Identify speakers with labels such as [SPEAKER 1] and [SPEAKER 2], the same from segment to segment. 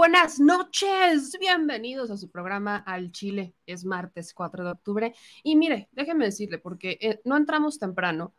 [SPEAKER 1] Buenas noches. Bienvenidos a su programa Al Chile. Es martes 4 de octubre. Y mire, déjeme decirle, porque eh, no entramos temprano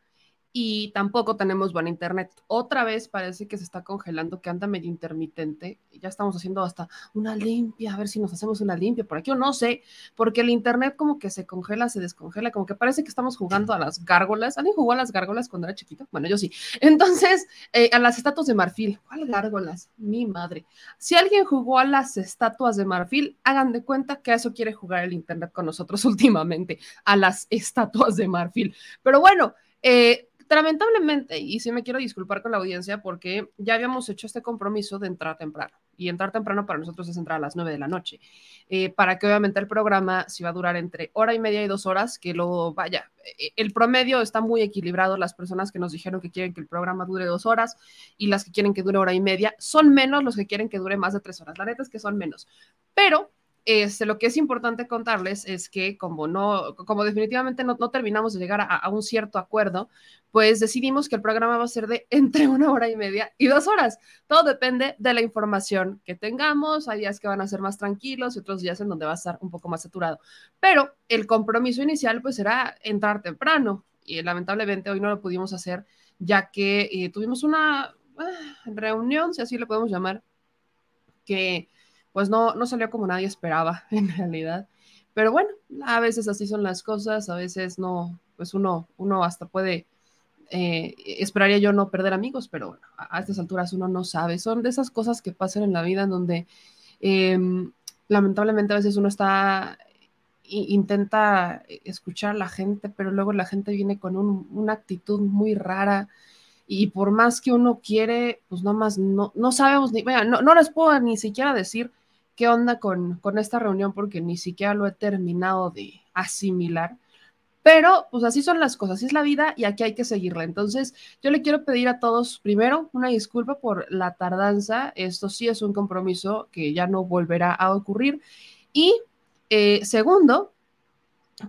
[SPEAKER 1] y tampoco tenemos buen internet. Otra vez parece que se está congelando, que anda medio intermitente. Ya estamos haciendo hasta una limpia, a ver si nos hacemos una limpia por aquí o no sé, porque el internet como que se congela, se descongela, como que parece que estamos jugando a las gárgolas. ¿Alguien jugó a las gárgolas cuando era chiquito? Bueno, yo sí. Entonces, eh, a las estatuas de marfil. ¿Cuál gárgolas? Mi madre. Si alguien jugó a las estatuas de marfil, hagan de cuenta que a eso quiere jugar el internet con nosotros últimamente, a las estatuas de marfil. Pero bueno, eh, lamentablemente, y sí me quiero disculpar con la audiencia porque ya habíamos hecho este compromiso de entrar temprano. Y entrar temprano para nosotros es entrar a las 9 de la noche. Eh, para que obviamente el programa si va a durar entre hora y media y dos horas, que lo vaya. Eh, el promedio está muy equilibrado. Las personas que nos dijeron que quieren que el programa dure dos horas y las que quieren que dure hora y media son menos los que quieren que dure más de tres horas. La neta es que son menos. Pero este, lo que es importante contarles es que como no, como definitivamente no, terminamos de llegar a, un cierto acuerdo, pues decidimos que el programa va a ser de entre una hora y media y dos horas. Todo depende de la información que tengamos. Hay días que van a ser más tranquilos y otros días en donde va a estar un poco más saturado. Pero el compromiso inicial pues era entrar temprano y lamentablemente hoy no lo pudimos hacer ya que eh, tuvimos una uh, reunión, si así le podemos llamar, que pues no, no salió como nadie esperaba en realidad. Pero bueno, a veces así son las cosas, a veces no, pues uno, uno hasta puede, eh, esperaría yo no perder amigos, pero bueno, a, estas alturas uno no sabe. Son de esas cosas que pasan en la vida en donde eh, lamentablemente a veces uno está, intenta escuchar a la gente, pero luego la gente viene con un, una actitud muy rara y por más que uno quiere, pues nada más no, no sabemos ni, vaya, no, no les puedo ni siquiera decir qué onda con, con, esta reunión porque ni siquiera lo he terminado de asimilar. Pero pues así son las cosas, así es la vida y aquí hay que seguirla. Entonces yo le quiero pedir a todos primero una disculpa por la tardanza. Esto sí es un compromiso que ya no volverá a ocurrir. Y eh, segundo,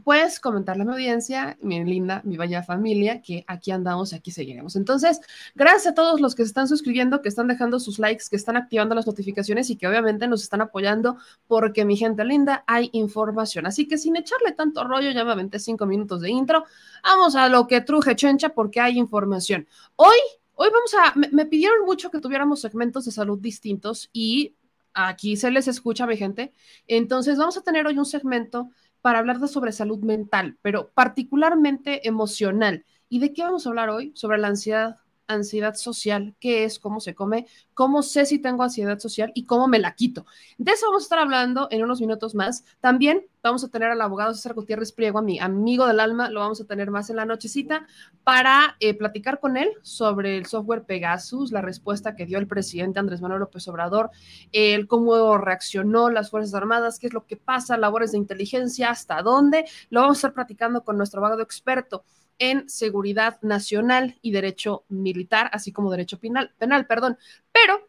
[SPEAKER 1] pues comentarle a mi audiencia, mi linda, mi bella familia, que aquí andamos y aquí seguiremos. Entonces, gracias a todos los que se están suscribiendo, que están dejando sus likes, que están activando las notificaciones y que obviamente nos están apoyando porque mi gente linda, hay información. Así que sin echarle tanto rollo, ya me aventé cinco minutos de intro, vamos a lo que truje chencha porque hay información. Hoy, hoy vamos a, me, me pidieron mucho que tuviéramos segmentos de salud distintos y aquí se les escucha, mi gente. Entonces, vamos a tener hoy un segmento para hablar de sobre salud mental, pero particularmente emocional. ¿Y de qué vamos a hablar hoy? Sobre la ansiedad, ansiedad social, qué es, cómo se come, cómo sé si tengo ansiedad social y cómo me la quito. De eso vamos a estar hablando en unos minutos más. También vamos a tener al abogado César Gutiérrez Priego, a mi amigo del alma, lo vamos a tener más en la nochecita para eh, platicar con él sobre el software Pegasus, la respuesta que dio el presidente Andrés Manuel López Obrador, el cómo reaccionó las Fuerzas Armadas, qué es lo que pasa, labores de inteligencia, hasta dónde. Lo vamos a estar platicando con nuestro abogado experto en seguridad nacional y derecho militar, así como derecho penal, penal perdón. Pero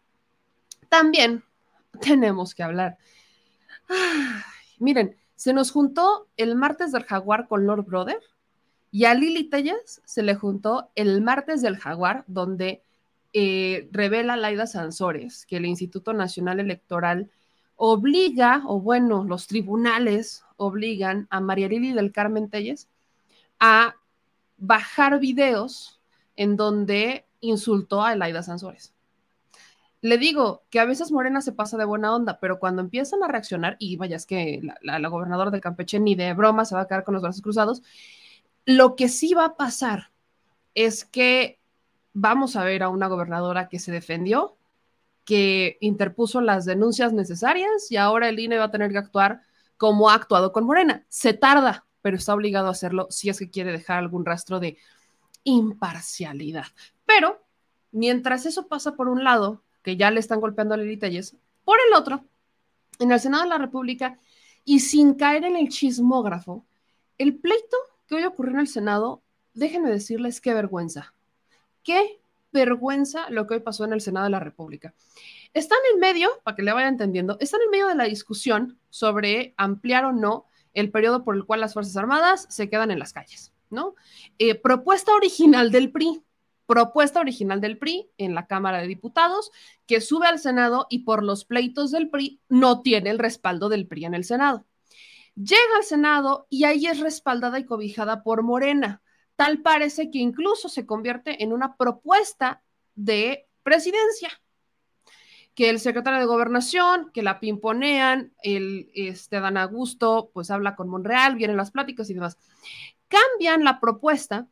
[SPEAKER 1] también tenemos que hablar. Miren, se nos juntó el martes del jaguar con Lord Brother y a Lili Telles se le juntó el martes del jaguar, donde eh, revela Laida Sansores que el Instituto Nacional Electoral obliga, o bueno, los tribunales obligan a María Lili del Carmen Telles a bajar videos en donde insultó a Elaida Sansores. Le digo que a veces Morena se pasa de buena onda, pero cuando empiezan a reaccionar, y vaya, es que la, gobernadora del Campeche ni de broma se va a quedar con los brazos cruzados, lo que sí va a pasar es que vamos a ver a una gobernadora que se defendió, que interpuso las denuncias necesarias y ahora el INE va a tener que actuar como ha actuado con Morena. Se tarda, pero está obligado a hacerlo si es que quiere dejar algún rastro de imparcialidad. Pero mientras eso pasa por un lado, que ya le están golpeando a Lili Telles, por el otro, en el Senado de la República, y sin caer en el chismógrafo, el pleito que hoy ocurrió en el Senado, déjenme decirles qué vergüenza. Qué vergüenza lo que hoy pasó en el Senado de la República. Están en medio, para que le vaya entendiendo, están en medio de la discusión sobre ampliar o no el periodo por el cual las Fuerzas Armadas se quedan en las calles, ¿no? Eh, propuesta original del PRI, propuesta original del PRI en la Cámara de Diputados, que sube al Senado y por los pleitos del PRI no tiene el respaldo del PRI en el Senado. Llega al Senado y ahí es respaldada y cobijada por Morena. Tal parece que incluso se convierte en una propuesta de presidencia, que el secretario de gobernación, que la pimponean, el este, Dan Augusto, pues habla con Monreal, vienen las pláticas y demás. Cambian la propuesta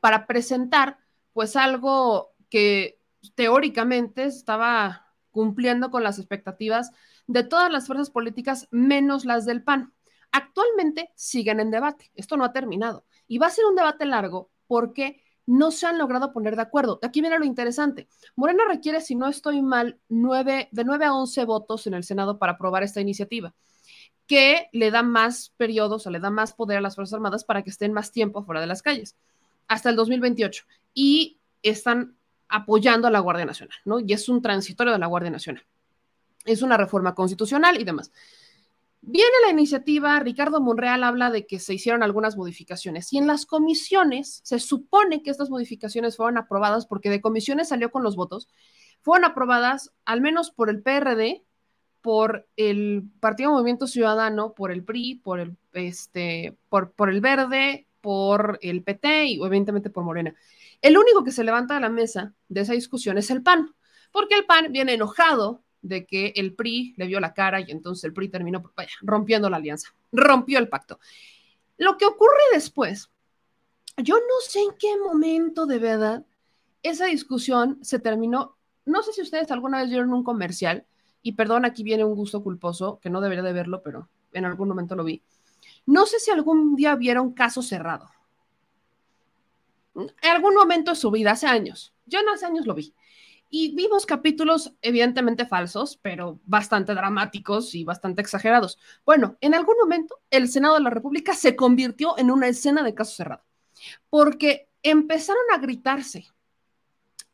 [SPEAKER 1] para presentar pues algo que teóricamente estaba cumpliendo con las expectativas de todas las fuerzas políticas menos las del PAN. Actualmente siguen en debate, esto no ha terminado y va a ser un debate largo porque no se han logrado poner de acuerdo. Aquí viene lo interesante. Morena requiere, si no estoy mal, nueve, de 9 a 11 votos en el Senado para aprobar esta iniciativa, que le da más periodos o le da más poder a las Fuerzas Armadas para que estén más tiempo fuera de las calles, hasta el 2028. Y están apoyando a la Guardia Nacional, ¿no? Y es un transitorio de la Guardia Nacional. Es una reforma constitucional y demás. Viene la iniciativa, Ricardo Monreal habla de que se hicieron algunas modificaciones y en las comisiones se supone que estas modificaciones fueron aprobadas porque de comisiones salió con los votos, fueron aprobadas al menos por el PRD, por el Partido Movimiento Ciudadano, por el PRI, por el, este, por, por el Verde, por el PT y evidentemente por Morena. El único que se levanta de la mesa de esa discusión es el PAN, porque el PAN viene enojado de que el PRI le vio la cara y entonces el PRI terminó rompiendo la alianza, rompió el pacto. Lo que ocurre después, yo no sé en qué momento de verdad esa discusión se terminó. No sé si ustedes alguna vez vieron un comercial, y perdón, aquí viene un gusto culposo, que no debería de verlo, pero en algún momento lo vi. No sé si algún día vieron Caso Cerrado. En algún momento de su vida, hace años. Yo no hace años lo vi. Y vimos capítulos evidentemente falsos, pero bastante dramáticos y bastante exagerados. Bueno, en algún momento el Senado de la República se convirtió en una escena de caso cerrado, porque empezaron a gritarse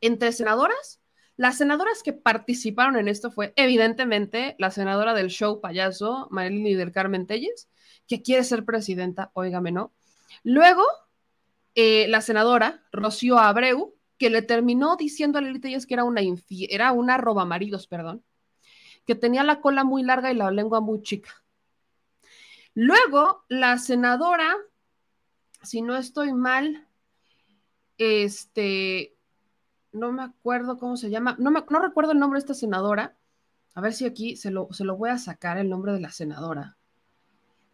[SPEAKER 1] entre senadoras. Las senadoras que participaron en esto fue evidentemente la senadora del show payaso, Marilyn del Carmen Telles, que quiere ser presidenta, óigame, ¿no? Luego, eh, la senadora Rocío Abreu, que le terminó diciendo a Lili Telles que era una, era una roba maridos, perdón, que tenía la cola muy larga y la lengua muy chica. Luego, la senadora, si no estoy mal, este, no me acuerdo cómo se llama, no, me, no recuerdo el nombre de esta senadora, a ver si aquí se lo, se lo voy a sacar el nombre de la senadora,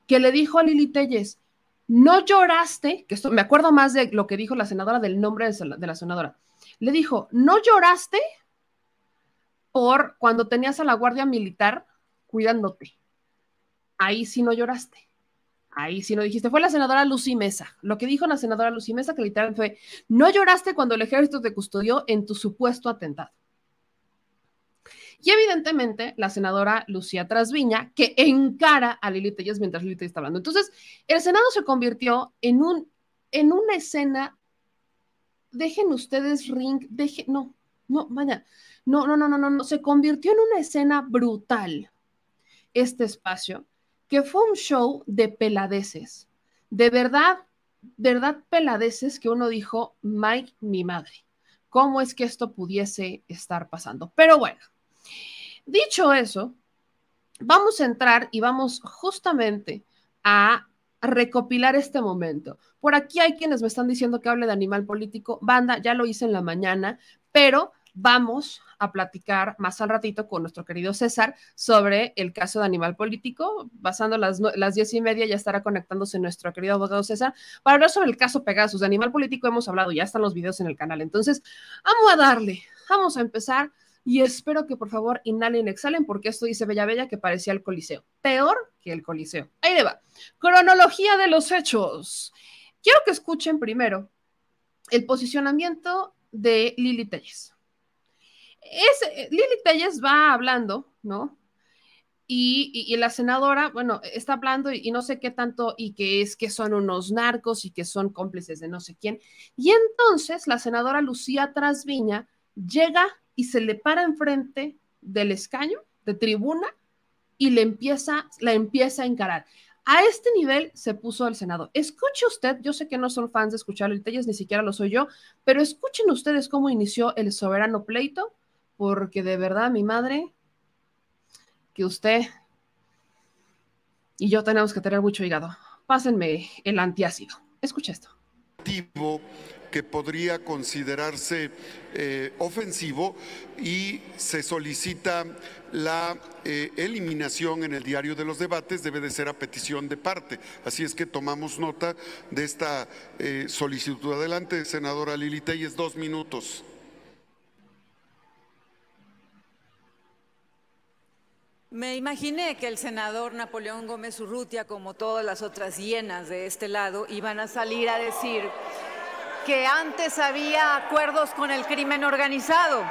[SPEAKER 1] que le dijo a Lili Telles, no lloraste, que esto me acuerdo más de lo que dijo la senadora del nombre de la senadora, le dijo, no lloraste por cuando tenías a la guardia militar cuidándote. Ahí sí no lloraste. Ahí sí no dijiste. Fue la senadora Lucy Mesa. Lo que dijo la senadora Lucy Mesa, que literalmente fue, no lloraste cuando el ejército te custodió en tu supuesto atentado. Y evidentemente la senadora Lucía Trasviña, que encara a Lili Telles mientras Lili está hablando. Entonces, el Senado se convirtió en, un, en una escena, dejen ustedes ring, dejen, no, no, vaya, no, no, no, no, no, no, se convirtió en una escena brutal este espacio, que fue un show de peladeces, de verdad, verdad peladeces que uno dijo, Mike, mi madre, ¿cómo es que esto pudiese estar pasando? Pero bueno, Dicho eso, vamos a entrar y vamos justamente a recopilar este momento. Por aquí hay quienes me están diciendo que hable de animal político. Banda, ya lo hice en la mañana, pero vamos a platicar más al ratito con nuestro querido César sobre el caso de animal político. Pasando las, las diez y media ya estará conectándose nuestro querido abogado César para hablar sobre el caso Pegasus. De animal político hemos hablado, ya están los videos en el canal. Entonces, vamos a darle, vamos a empezar y espero que por favor inhalen y exhalen porque esto dice Bella Bella que parecía el Coliseo. Peor que el Coliseo. Ahí le va. Cronología de los hechos. Quiero que escuchen primero el posicionamiento de Lili Telles. Es, Lili Telles va hablando, ¿no? Y, la senadora, bueno, está hablando y, y, no sé qué tanto, y que es que son unos narcos y que son cómplices de no sé quién. Y entonces la senadora Lucía Trasviña llega y se le para enfrente del escaño de tribuna y le empieza, la empieza a encarar. A este nivel se puso el Senado. Escuche usted, yo sé que no son fans de escuchar el Telles, ni siquiera lo soy yo, pero escuchen ustedes cómo inició el soberano pleito, porque de verdad, mi madre, que usted y yo tenemos que tener mucho hígado. Pásenme el antiácido. Escucha esto
[SPEAKER 2] que podría considerarse eh, ofensivo y se solicita la eh, eliminación en el diario de los debates, debe de ser a petición de parte. Así es que tomamos nota de esta eh, solicitud. Adelante, senadora Lili Telles, dos minutos.
[SPEAKER 3] Me imaginé que el senador Napoleón Gómez Urrutia, como todas las otras hienas de este lado, iban a salir a decir que antes había acuerdos con el crimen organizado.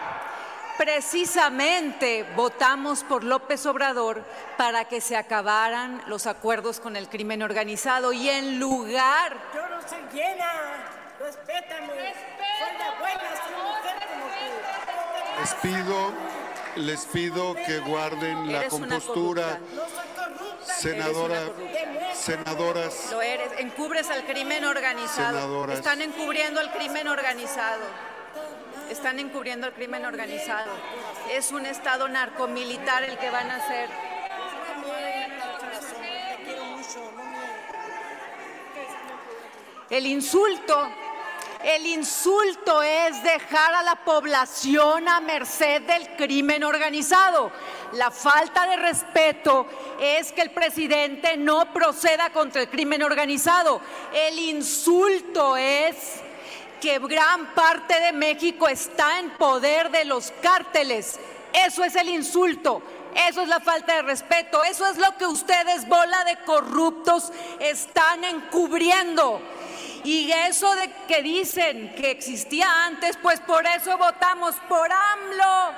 [SPEAKER 3] Precisamente votamos por López Obrador para que se acabaran los acuerdos con el crimen organizado y en lugar...
[SPEAKER 4] Yo no soy llena, respétame, soy la buena, soy mujer como tú.
[SPEAKER 2] Les pido, les pido que guarden la compostura. Senadora, senadoras.
[SPEAKER 3] Lo eres, encubres al crimen organizado. Están encubriendo al crimen organizado. Están encubriendo al crimen organizado. Es un estado narcomilitar el que van a hacer. El insulto el insulto es dejar a la población a merced del crimen organizado. La falta de respeto es que el presidente no proceda contra el crimen organizado. El insulto es que gran parte de México está en poder de los cárteles. Eso es el insulto. Eso es la falta de respeto. Eso es lo que ustedes, bola de corruptos, están encubriendo. Y eso de que dicen que existía antes, pues por eso votamos por AMLO,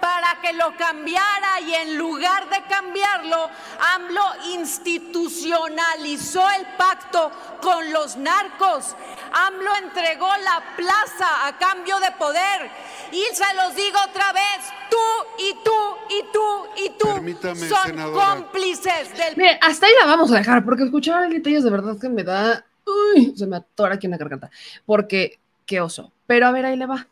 [SPEAKER 3] para que lo cambiara y en lugar de cambiarlo, AMLO institucionalizó el pacto con los narcos. AMLO entregó la plaza a cambio de poder. Y se los digo otra vez, tú y tú y tú y tú
[SPEAKER 2] Permítame,
[SPEAKER 3] son
[SPEAKER 2] senadora.
[SPEAKER 3] cómplices del
[SPEAKER 1] Mire, hasta ahí la vamos a dejar, porque escuchar a Telles de verdad que me da. Uy, se me atora aquí en la garganta. Porque, qué oso. Pero a ver, ahí le va.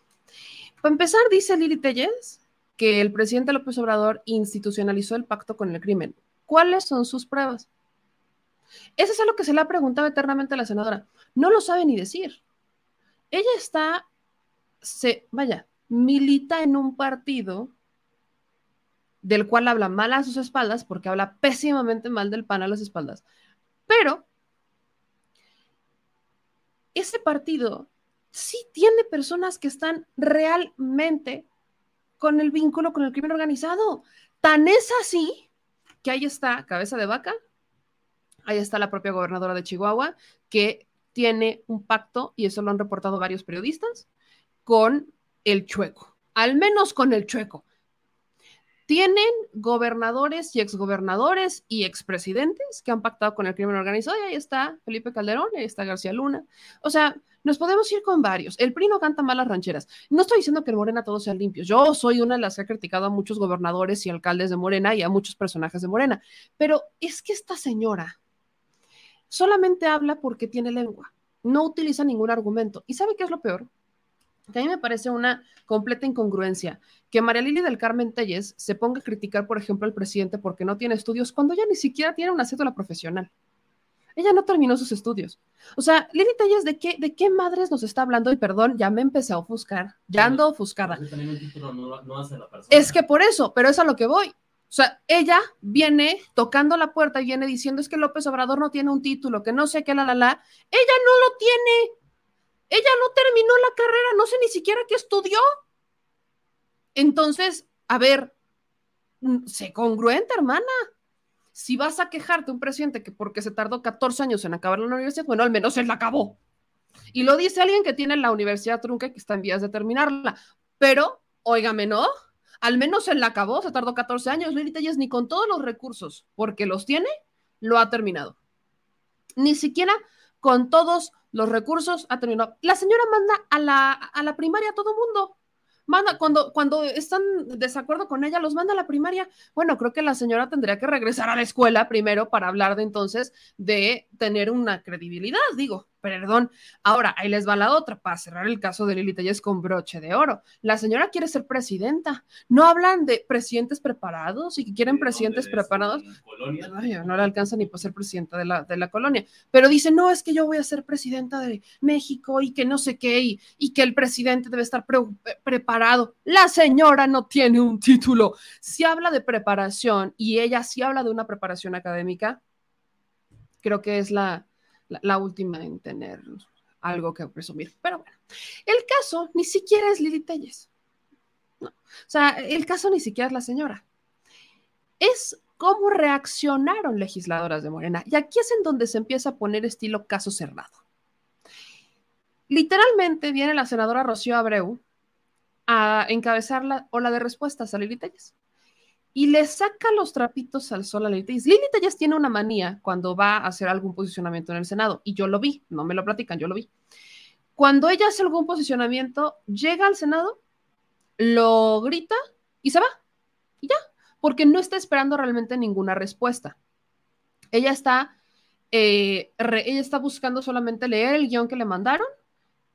[SPEAKER 1] Para empezar, dice Lili Telles que el presidente López Obrador institucionalizó el pacto con el crimen. ¿Cuáles son sus pruebas? Eso es algo que se le ha preguntado eternamente a la senadora. No lo sabe ni decir. Ella está, se, vaya, milita en un partido del cual habla mal a sus espaldas, porque habla pésimamente mal del PAN a las espaldas. Pero ese partido sí tiene personas que están realmente con el vínculo con el crimen organizado. Tan es así que ahí está Cabeza de Vaca, ahí está la propia gobernadora de Chihuahua, que tiene un pacto, y eso lo han reportado varios periodistas, con el chueco, al menos con el chueco. Tienen gobernadores y exgobernadores y expresidentes que han pactado con el crimen organizado, y ahí está Felipe Calderón, ahí está García Luna. O sea, nos podemos ir con varios. El PRI no canta malas rancheras. No estoy diciendo que en Morena todos sean limpios. Yo soy una de las que ha criticado a muchos gobernadores y alcaldes de Morena y a muchos personajes de Morena. Pero es que esta señora solamente habla porque tiene lengua. No utiliza ningún argumento. ¿Y sabe qué es lo peor? Que a mí me parece una completa incongruencia que María Lili del Carmen Telles se ponga a criticar, por ejemplo, al presidente porque no tiene estudios cuando ella ni siquiera tiene una cédula profesional. Ella no terminó sus estudios. O sea, Lili Telles, ¿de qué, ¿de qué madres nos está hablando? Y perdón, ya me empecé a ofuscar, ya ando ofuscada. Es que por eso, pero es a lo que voy. O sea, ella viene tocando la puerta y viene diciendo es que López Obrador no tiene un título, que no sé qué, la, la, la. Ella no lo tiene. Ella no terminó la carrera, no sé ni siquiera qué estudió. Entonces, a ver, mm, sé congruente, hermana. Si vas a quejarte un presidente que porque se tardó 14 años en acabar la universidad, bueno, al menos él la acabó. Y lo dice alguien que tiene la universidad trunca y que está en vías de terminarla. Pero, óigame, ¿no? Al menos él la acabó, se tardó 14 años. Lili Telles ni con todos los recursos, porque los tiene, lo ha terminado. Ni siquiera con todos los recursos ha terminado. La señora manda a la, a la primaria a todo mundo. Manda, cuando, cuando están desacuerdo con ella, los manda a la primaria. Bueno, creo que la señora tendría que regresar a la escuela primero para hablar de entonces de tener una credibilidad, digo, perdón. Ahora, ahí les va la otra, para cerrar el caso de Lili Telles con broche de oro. La señora quiere ser presidenta. No hablan de presidentes preparados y que quieren presidentes preparados. Ay, no le alcanza ni para ser presidenta de la, de la colonia. Pero dice, no, es que yo voy a ser presidenta de México y que no sé qué, y, y que el presidente debe estar pre preparado. La señora no tiene un título. Si habla de preparación y ella sí habla de una preparación académica, creo que es la, la, última en tener algo que presumir. Pero bueno, el caso ni siquiera es Lili Telles. No. O sea, el caso ni siquiera es la señora. Es cómo reaccionaron legisladoras de Morena. Y aquí es en donde se empieza a poner estilo caso cerrado. Literalmente viene la senadora Rocío Abreu a encabezar la ola de respuestas a Lili Telles y le saca los trapitos al sol a Lili Telles. Lili Telles tiene una manía cuando va a hacer algún posicionamiento en el Senado, y yo lo vi, no me lo platican, yo lo vi. Cuando ella hace algún posicionamiento, llega al Senado, lo grita y se va, y ya, porque no está esperando realmente ninguna respuesta. Ella está, eh, ella está buscando solamente leer el guion que le mandaron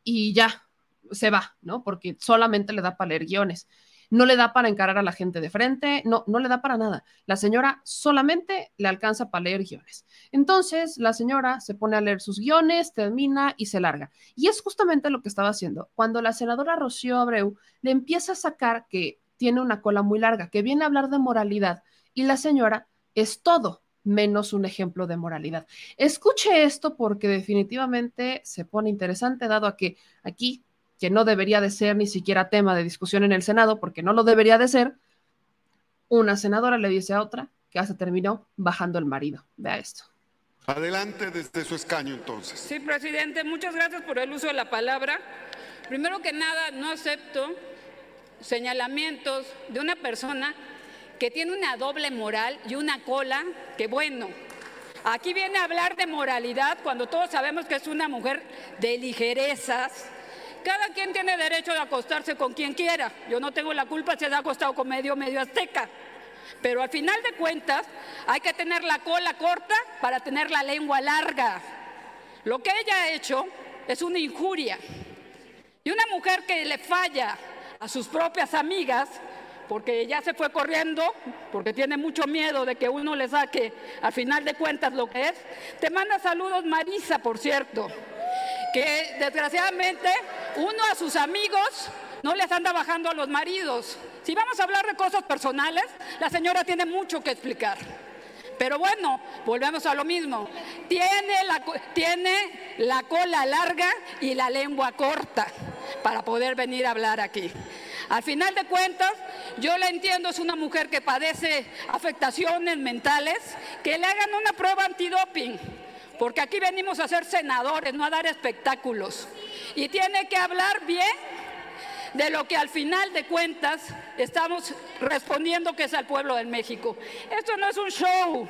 [SPEAKER 1] y ya, se va, ¿no? Porque solamente le da para leer guiones no le da para encarar a la gente de frente, no, no le da para nada. La señora solamente le alcanza para leer guiones. Entonces, la señora se pone a leer sus guiones, termina y se larga. Y es justamente lo que estaba haciendo. Cuando la senadora Rocío Abreu le empieza a sacar que tiene una cola muy larga, que viene a hablar de moralidad, y la señora es todo menos un ejemplo de moralidad. Escuche esto porque definitivamente se pone interesante, dado a que aquí que no debería de ser ni siquiera tema de discusión en el Senado, porque no lo debería de ser, una senadora le dice a otra que hasta terminó bajando el marido. Vea esto.
[SPEAKER 2] Adelante desde su escaño entonces.
[SPEAKER 5] Sí, presidente, muchas gracias por el uso de la palabra. Primero que nada, no acepto señalamientos de una persona que tiene una doble moral y una cola que, bueno, Aquí viene a hablar de moralidad cuando todos sabemos que es una mujer de ligerezas. Cada quien tiene derecho de acostarse con quien quiera. Yo no tengo la culpa si se ha acostado con medio, medio azteca. Pero al final de cuentas hay que tener la cola corta para tener la lengua larga. Lo que ella ha hecho es una injuria. Y una mujer que le falla a sus propias amigas, porque ya se fue corriendo, porque tiene mucho miedo de que uno le saque al final de cuentas lo que es. Te manda saludos Marisa, por cierto, que desgraciadamente uno a sus amigos no les anda bajando a los maridos. Si vamos a hablar de cosas personales, la señora tiene mucho que explicar. Pero bueno, volvemos a lo mismo. Tiene la, tiene la cola larga y la lengua corta para poder venir a hablar aquí. Al final de cuentas, yo la entiendo, es una mujer que padece afectaciones mentales, que le hagan una prueba antidoping, porque aquí venimos a ser senadores, no a dar espectáculos. Y tiene que hablar bien de lo que al final de cuentas estamos respondiendo que es al pueblo de México. Esto no es un show,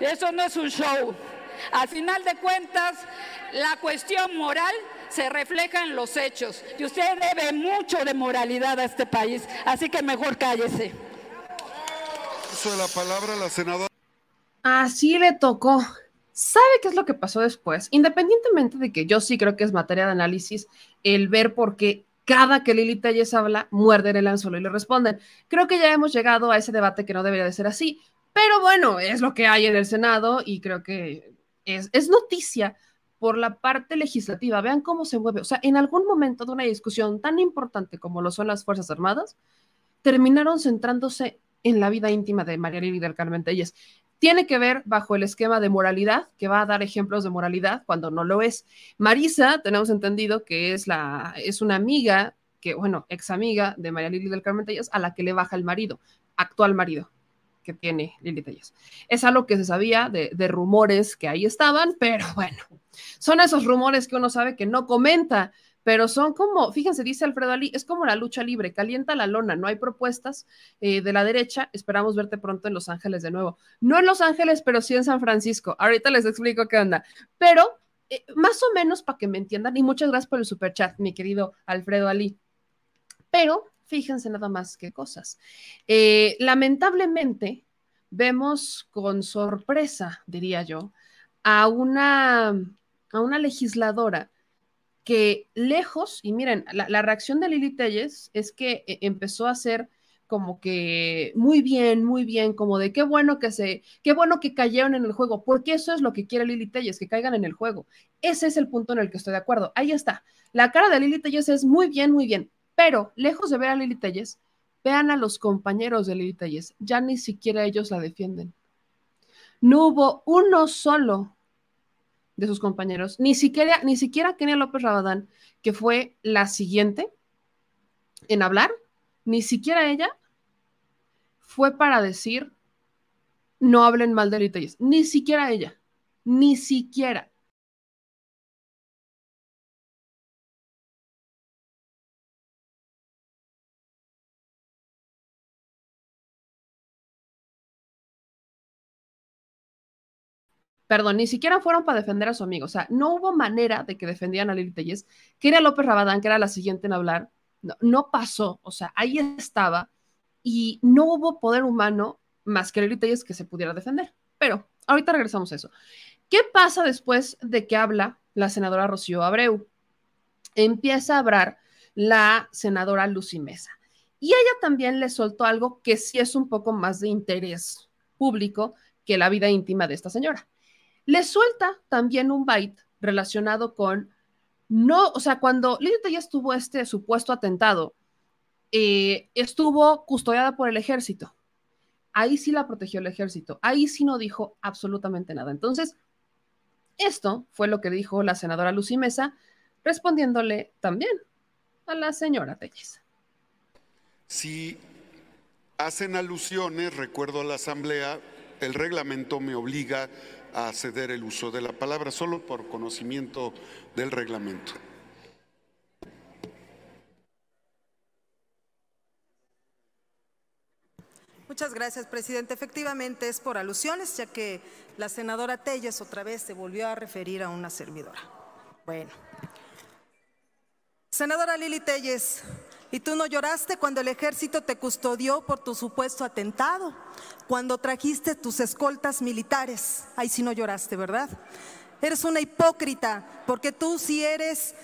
[SPEAKER 5] eso no es un show. Al final de cuentas, la cuestión moral se refleja en los hechos. Y usted debe mucho de moralidad a este país, así que mejor cállese.
[SPEAKER 2] Uso de la palabra la senadora.
[SPEAKER 1] Así le tocó. ¿Sabe qué es lo que pasó después? Independientemente de que yo sí creo que es materia de análisis el ver por qué cada que Lili Telles habla, muerden el anzuelo y le responden. Creo que ya hemos llegado a ese debate que no debería de ser así, pero bueno, es lo que hay en el Senado y creo que es, es noticia por la parte legislativa. Vean cómo se mueve. O sea, en algún momento de una discusión tan importante como lo son las Fuerzas Armadas, terminaron centrándose en la vida íntima de María Lili del Carmen Telles. Tiene que ver bajo el esquema de moralidad, que va a dar ejemplos de moralidad cuando no lo es. Marisa, tenemos entendido que es, la, es una amiga, que, bueno, ex amiga de María Lili del Carmen Telles, a la que le baja el marido, actual marido que tiene Lili Telles. Es algo que se sabía de, de rumores que ahí estaban, pero bueno, son esos rumores que uno sabe que no comenta, pero son como, fíjense, dice Alfredo Ali, es como la lucha libre, calienta la lona, no hay propuestas eh, de la derecha, esperamos verte pronto en Los Ángeles de nuevo. No en Los Ángeles, pero sí en San Francisco. Ahorita les explico qué onda, pero eh, más o menos para que me entiendan, y muchas gracias por el super chat, mi querido Alfredo Ali. Pero fíjense nada más qué cosas. Eh, lamentablemente, vemos con sorpresa, diría yo, a una, a una legisladora que lejos, y miren, la, la reacción de Lili Telles es que eh, empezó a hacer como que muy bien, muy bien, como de qué bueno que se, qué bueno que cayeron en el juego, porque eso es lo que quiere Lili Telles, que caigan en el juego. Ese es el punto en el que estoy de acuerdo. Ahí está. La cara de Lili Telles es muy bien, muy bien, pero lejos de ver a Lili Telles, vean a los compañeros de Lili Telles, ya ni siquiera ellos la defienden. No hubo uno solo de sus compañeros, ni siquiera, ni siquiera Kenia López Rabadán, que fue la siguiente en hablar, ni siquiera ella fue para decir no hablen mal de Lili ni siquiera ella, ni siquiera. Perdón, ni siquiera fueron para defender a su amigo. O sea, no hubo manera de que defendieran a Lili Telles. Que era López Rabadán, que era la siguiente en hablar. No, no, pasó. O sea, ahí estaba. Y no hubo poder humano más que Lili Telles que se pudiera defender. Pero ahorita regresamos a eso. ¿Qué pasa después de que habla la senadora Rocío Abreu? Empieza a hablar la senadora Lucy Mesa. Y ella también le soltó algo que sí es un poco más de interés público que la vida íntima de esta señora le suelta también un byte relacionado con no, o sea, cuando Lidia Tellas tuvo este supuesto atentado, eh, estuvo custodiada por el ejército. Ahí sí la protegió el ejército. Ahí sí no dijo absolutamente nada. Entonces, esto fue lo que dijo la senadora Lucy Mesa, respondiéndole también a la señora Telles.
[SPEAKER 2] Si hacen alusiones, recuerdo a la asamblea, el reglamento me obliga a ceder el uso de la palabra, solo por conocimiento del reglamento.
[SPEAKER 6] Muchas gracias, presidente. Efectivamente es por alusiones, ya que la senadora Telles otra vez se volvió a referir a una servidora. Bueno. Senadora Lili Telles, ¿y tú no lloraste cuando el ejército te custodió por tu supuesto atentado? Cuando trajiste tus escoltas militares. Ahí sí no lloraste, ¿verdad? Eres una hipócrita, porque tú sí eres...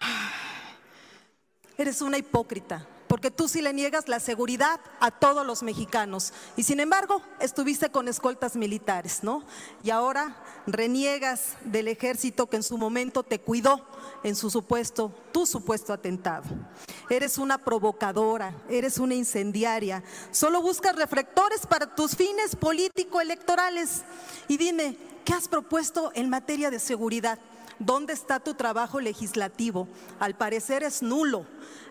[SPEAKER 6] Eres una hipócrita porque tú sí le niegas la seguridad a todos los mexicanos. Y sin embargo, estuviste con escoltas militares, ¿no? Y ahora reniegas del ejército que en su momento te cuidó en su supuesto, tu supuesto atentado. Eres una provocadora, eres una incendiaria. Solo buscas reflectores para tus fines político-electorales. Y dime, ¿qué has propuesto en materia de seguridad? ¿Dónde está tu trabajo legislativo? Al parecer es nulo.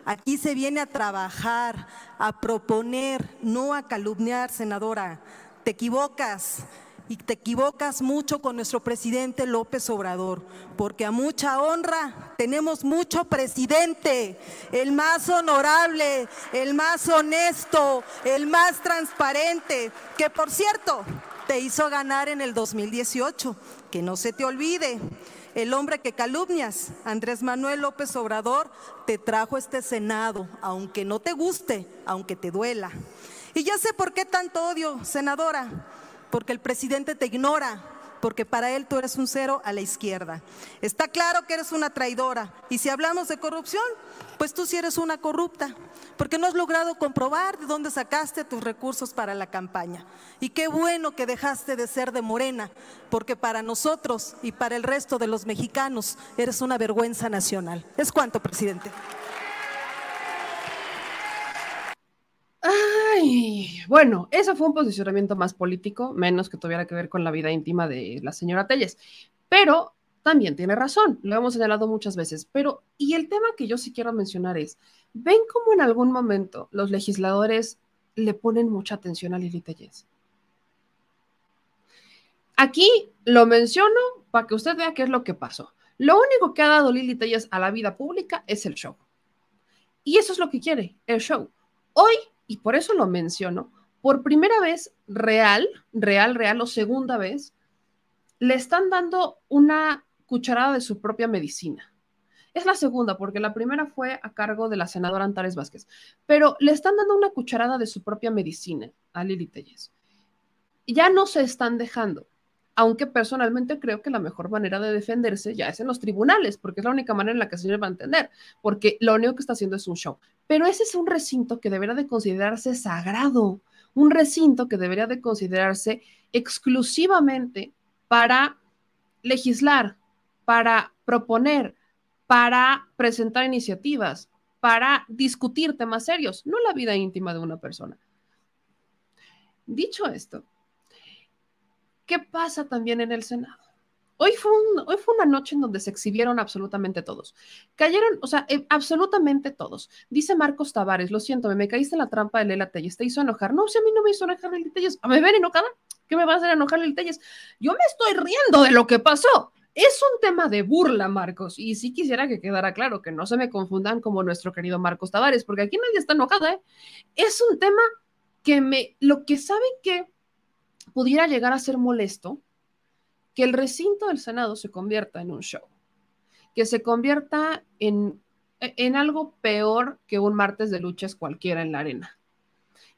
[SPEAKER 6] Aquí se viene a trabajar, a proponer, no a calumniar, senadora. Te equivocas y te equivocas mucho con nuestro presidente López Obrador, porque a mucha honra tenemos mucho presidente, el más honorable, el más honesto, el más transparente, que por cierto te hizo ganar en el 2018, que no se te olvide. El hombre que calumnias, Andrés Manuel López Obrador, te trajo este Senado, aunque no te guste, aunque te duela. Y ya sé por qué tanto odio, senadora, porque el presidente te ignora, porque para él tú eres un cero a la izquierda. Está claro que eres una traidora. Y si hablamos de corrupción, pues tú sí eres una corrupta, porque no has logrado comprobar de dónde sacaste tus recursos para la campaña. Y qué bueno que dejaste de ser de Morena, porque para nosotros y para el resto de los mexicanos eres una vergüenza nacional. ¿Es cuánto, presidente?
[SPEAKER 1] Ay, bueno, eso fue un posicionamiento más político, menos que tuviera que ver con la vida íntima de la señora Telles. Pero también tiene razón, lo hemos señalado muchas veces. Pero, y el tema que yo sí quiero mencionar es, ¿ven cómo en algún momento los legisladores le ponen mucha atención a Lili Telles? Aquí lo menciono para que usted vea qué es lo que pasó. Lo único que ha dado Lili Telles a la vida pública es el show. Y eso es lo que quiere, el show. Hoy y por eso lo menciono, por primera vez real, real, real o segunda vez, le están dando una cucharada de su propia medicina. Es la segunda, porque la primera fue a cargo de la senadora Antares Vázquez, pero le están dando una cucharada de su propia medicina a Lili Telles. Ya no se están dejando, aunque personalmente creo que la mejor manera de defenderse ya es en los tribunales, porque es la única manera en la que se va a entender, porque lo único que está haciendo es un show. Pero ese es un recinto que debería de considerarse sagrado, un recinto que debería de considerarse exclusivamente para legislar, para proponer, para presentar iniciativas, para discutir temas serios, no la vida íntima de una persona. Dicho esto, ¿Qué pasa también en el Senado? Hoy fue, hoy fue una noche en donde se exhibieron absolutamente todos. Cayeron, o sea, eh, absolutamente todos. Dice Marcos Tavares, lo siento, me, caíste en la trampa de Lela Telles, te hizo enojar. No, si a mí no me hizo enojar Lela Telles. ¿Me ven enojada? ¿Qué me va a hacer enojar Lela Telles? Yo me estoy riendo de lo que pasó. Es un tema de burla, Marcos, y sí quisiera que quedara claro que no se me confundan como nuestro querido Marcos Tavares, porque aquí nadie está enojada, ¿eh? Es un tema que me, lo que saben que pudiera llegar a ser molesto que el recinto del Senado se convierta en un show, que se convierta en, en algo peor que un martes de luchas cualquiera en la arena.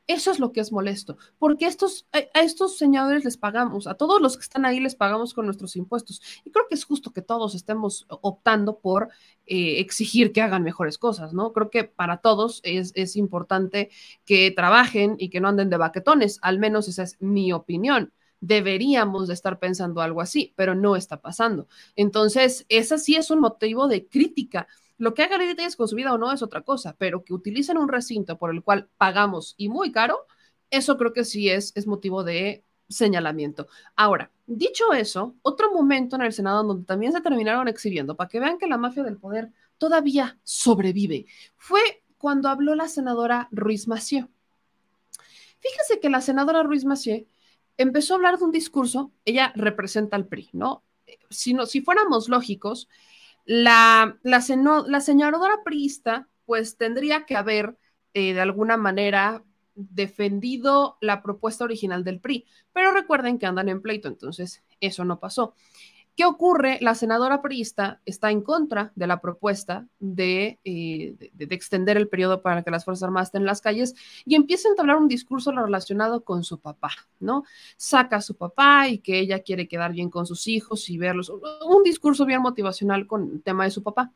[SPEAKER 1] Eso es lo que es molesto, porque estos, a estos señores les pagamos, a todos los que están ahí les pagamos con nuestros impuestos. Y creo que es justo que todos estemos optando por eh, exigir que hagan mejores cosas, ¿no? Creo que para todos es, es importante que trabajen y que no anden de baquetones, al menos esa es mi opinión deberíamos de estar pensando algo así, pero no está pasando. Entonces, esa sí es un motivo de crítica lo que haga Lili con su vida o no es otra cosa, pero que utilicen un recinto por el cual pagamos y muy caro, eso creo que sí es, motivo de señalamiento. Ahora, dicho eso, otro momento en el Senado donde también se terminaron exhibiendo, para que vean que la mafia del poder todavía sobrevive, fue cuando habló la senadora Ruiz Massieu. Fíjese que la senadora Ruiz Massieu empezó a hablar de un discurso, ella representa al PRI, ¿no? Si, no, si fuéramos lógicos, la, la, la senadora priista pues tendría que haber eh, de alguna manera defendido la propuesta original del PRI, pero recuerden que andan en pleito, entonces eso no pasó. ¿Qué ocurre? La senadora priista está en contra de la propuesta de, eh, de, de, extender el periodo para que las Fuerzas Armadas estén en las calles y empieza a entablar un discurso relacionado con su papá, ¿no? Saca a su papá y que ella quiere quedar bien con sus hijos y verlos. Un discurso bien motivacional con el tema de su papá.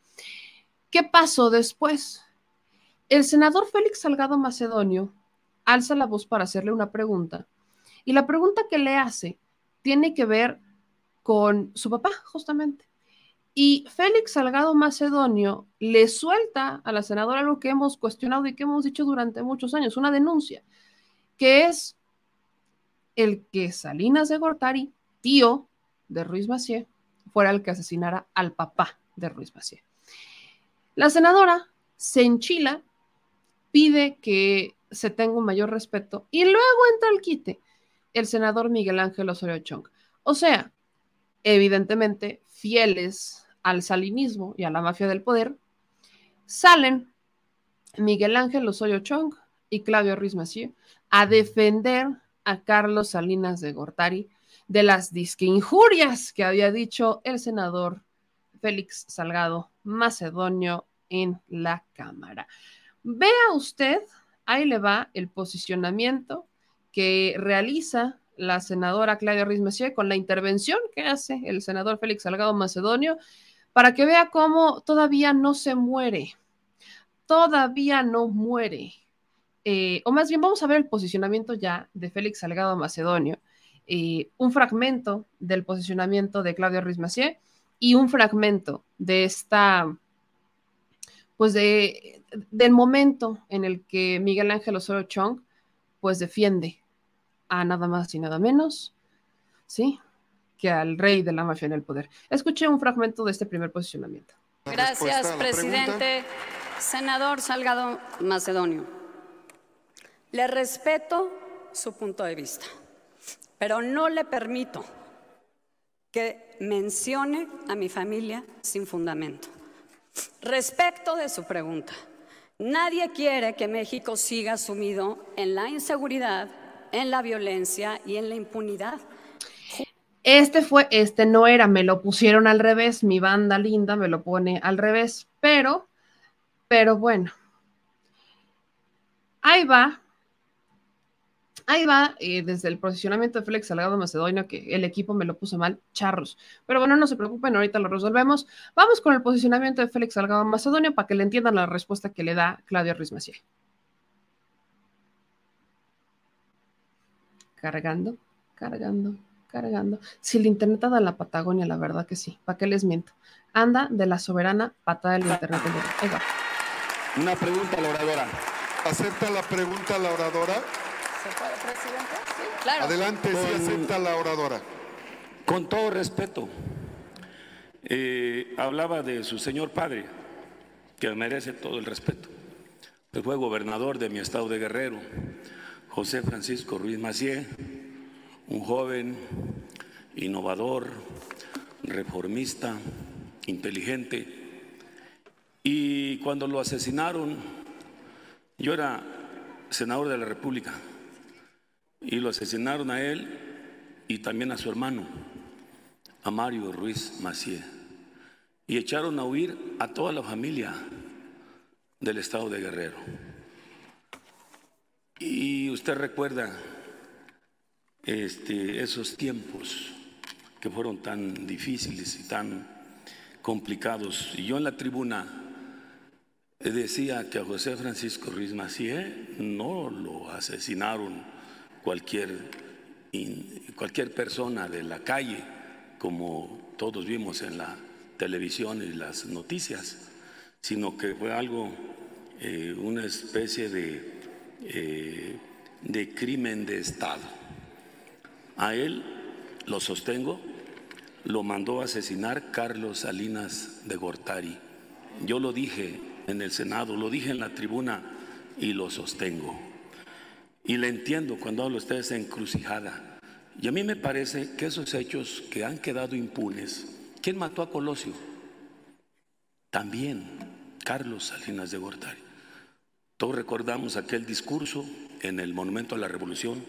[SPEAKER 1] ¿Qué pasó después? El senador Félix Salgado Macedonio alza la voz para hacerle una pregunta y la pregunta que le hace tiene que ver con su papá, justamente. Y Félix Salgado Macedonio le suelta a la senadora lo que hemos cuestionado y que hemos dicho durante muchos años, una denuncia, que es el que Salinas de Gortari, tío de Ruiz Macié, fuera el que asesinara al papá de Ruiz Macié. La senadora se enchila, pide que se tenga un mayor respeto y luego entra al quite el senador Miguel Ángel Osorio Chong. O sea, evidentemente fieles al salinismo y a la mafia del poder, salen Miguel Ángel Osorio Chong y Claudio Ruiz Massieu a defender a Carlos Salinas de Gortari de las disque injurias que había dicho el senador Félix Salgado Macedonio en la Cámara. Vea usted, ahí le va el posicionamiento que realiza la senadora Claudia Ruiz Messier con la intervención que hace el senador Félix Salgado Macedonio para que vea cómo todavía no se muere, todavía no muere. Eh, o más bien vamos a ver el posicionamiento ya de Félix Salgado Macedonio, eh, un fragmento del posicionamiento de Claudia Ruiz y un fragmento de esta, pues de, del momento en el que Miguel Ángel Osorio Chong, pues defiende a nada más y nada menos, ¿sí? Que al rey de la mafia en el poder. Escuché un fragmento de este primer posicionamiento.
[SPEAKER 5] Gracias, presidente. Senador Salgado Macedonio, le respeto su punto de vista, pero no le permito que mencione a mi familia sin fundamento. Respecto de su pregunta, nadie quiere que México siga sumido en la inseguridad en la violencia y en la impunidad.
[SPEAKER 1] Este fue, este no era, me lo pusieron al revés, mi banda linda me lo pone al revés, pero, pero bueno, ahí va, ahí va, eh, desde el posicionamiento de Félix Salgado Macedonio, que el equipo me lo puso mal, charros. Pero bueno, no se preocupen, ahorita lo resolvemos. Vamos con el posicionamiento de Félix Salgado Macedonio para que le entiendan la respuesta que le da Claudia Ruiz Maciel. Cargando, cargando, cargando. Si el internet da la Patagonia, la verdad que sí. ¿Para qué les miento? Anda de la soberana patada del internet. Ahí va.
[SPEAKER 7] Una pregunta a la oradora.
[SPEAKER 2] ¿Acepta la pregunta a la oradora?
[SPEAKER 5] ¿Se puede, presidente? Sí, claro.
[SPEAKER 2] Adelante,
[SPEAKER 7] Con-
[SPEAKER 2] sí acepta la oradora.
[SPEAKER 7] Con todo respeto, eh, hablaba de su señor padre, que merece todo el respeto. Él fue gobernador de mi estado de Guerrero, José Francisco Ruiz Macié, un joven innovador, reformista, inteligente. Y cuando lo asesinaron, yo era senador de la República, y lo asesinaron a él y también a su hermano, a Mario Ruiz Macié, y echaron a huir a toda la familia del estado de Guerrero. Y usted recuerda este, esos tiempos que fueron tan difíciles y tan complicados. Yo en la tribuna decía que a José Francisco Ruiz Macié no lo asesinaron cualquier, cualquier persona de la calle, como todos vimos en la televisión y las noticias, sino que fue algo, eh, una especie de, eh, de crimen de Estado. A él, lo sostengo, lo mandó a asesinar Carlos Salinas de Gortari. Yo lo dije en el Senado, lo dije en la tribuna y lo sostengo. Y le entiendo cuando habla usted de esa encrucijada. Y a mí me parece que esos hechos que han quedado impunes, ¿quién mató a Colosio? También Carlos Salinas de Gortari. Todos recordamos aquel discurso en el Monumento a la Revolución,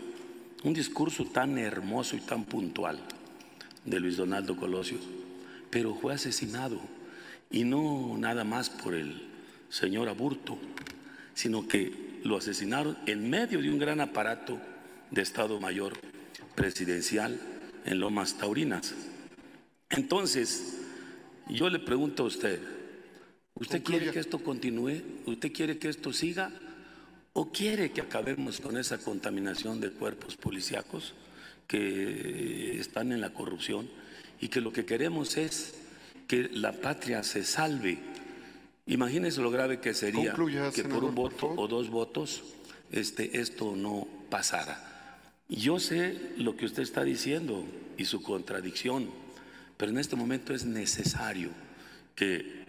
[SPEAKER 7] un discurso tan hermoso y tan puntual de Luis Donaldo Colosio, pero fue asesinado y no nada más por el señor Aburto, sino que lo asesinaron en medio de un gran aparato de Estado Mayor presidencial en Lomas Taurinas. Entonces, yo le pregunto a usted, ¿usted quiere que esto continúe? ¿Usted quiere que esto siga? ¿O quiere que acabemos con esa contaminación de cuerpos policíacos que están en la corrupción y que lo que queremos es que la patria se salve? Imagínese lo grave que sería que por un voto o dos votos este, esto no pasara. Yo sé lo que usted está diciendo y su contradicción, pero en este momento es necesario que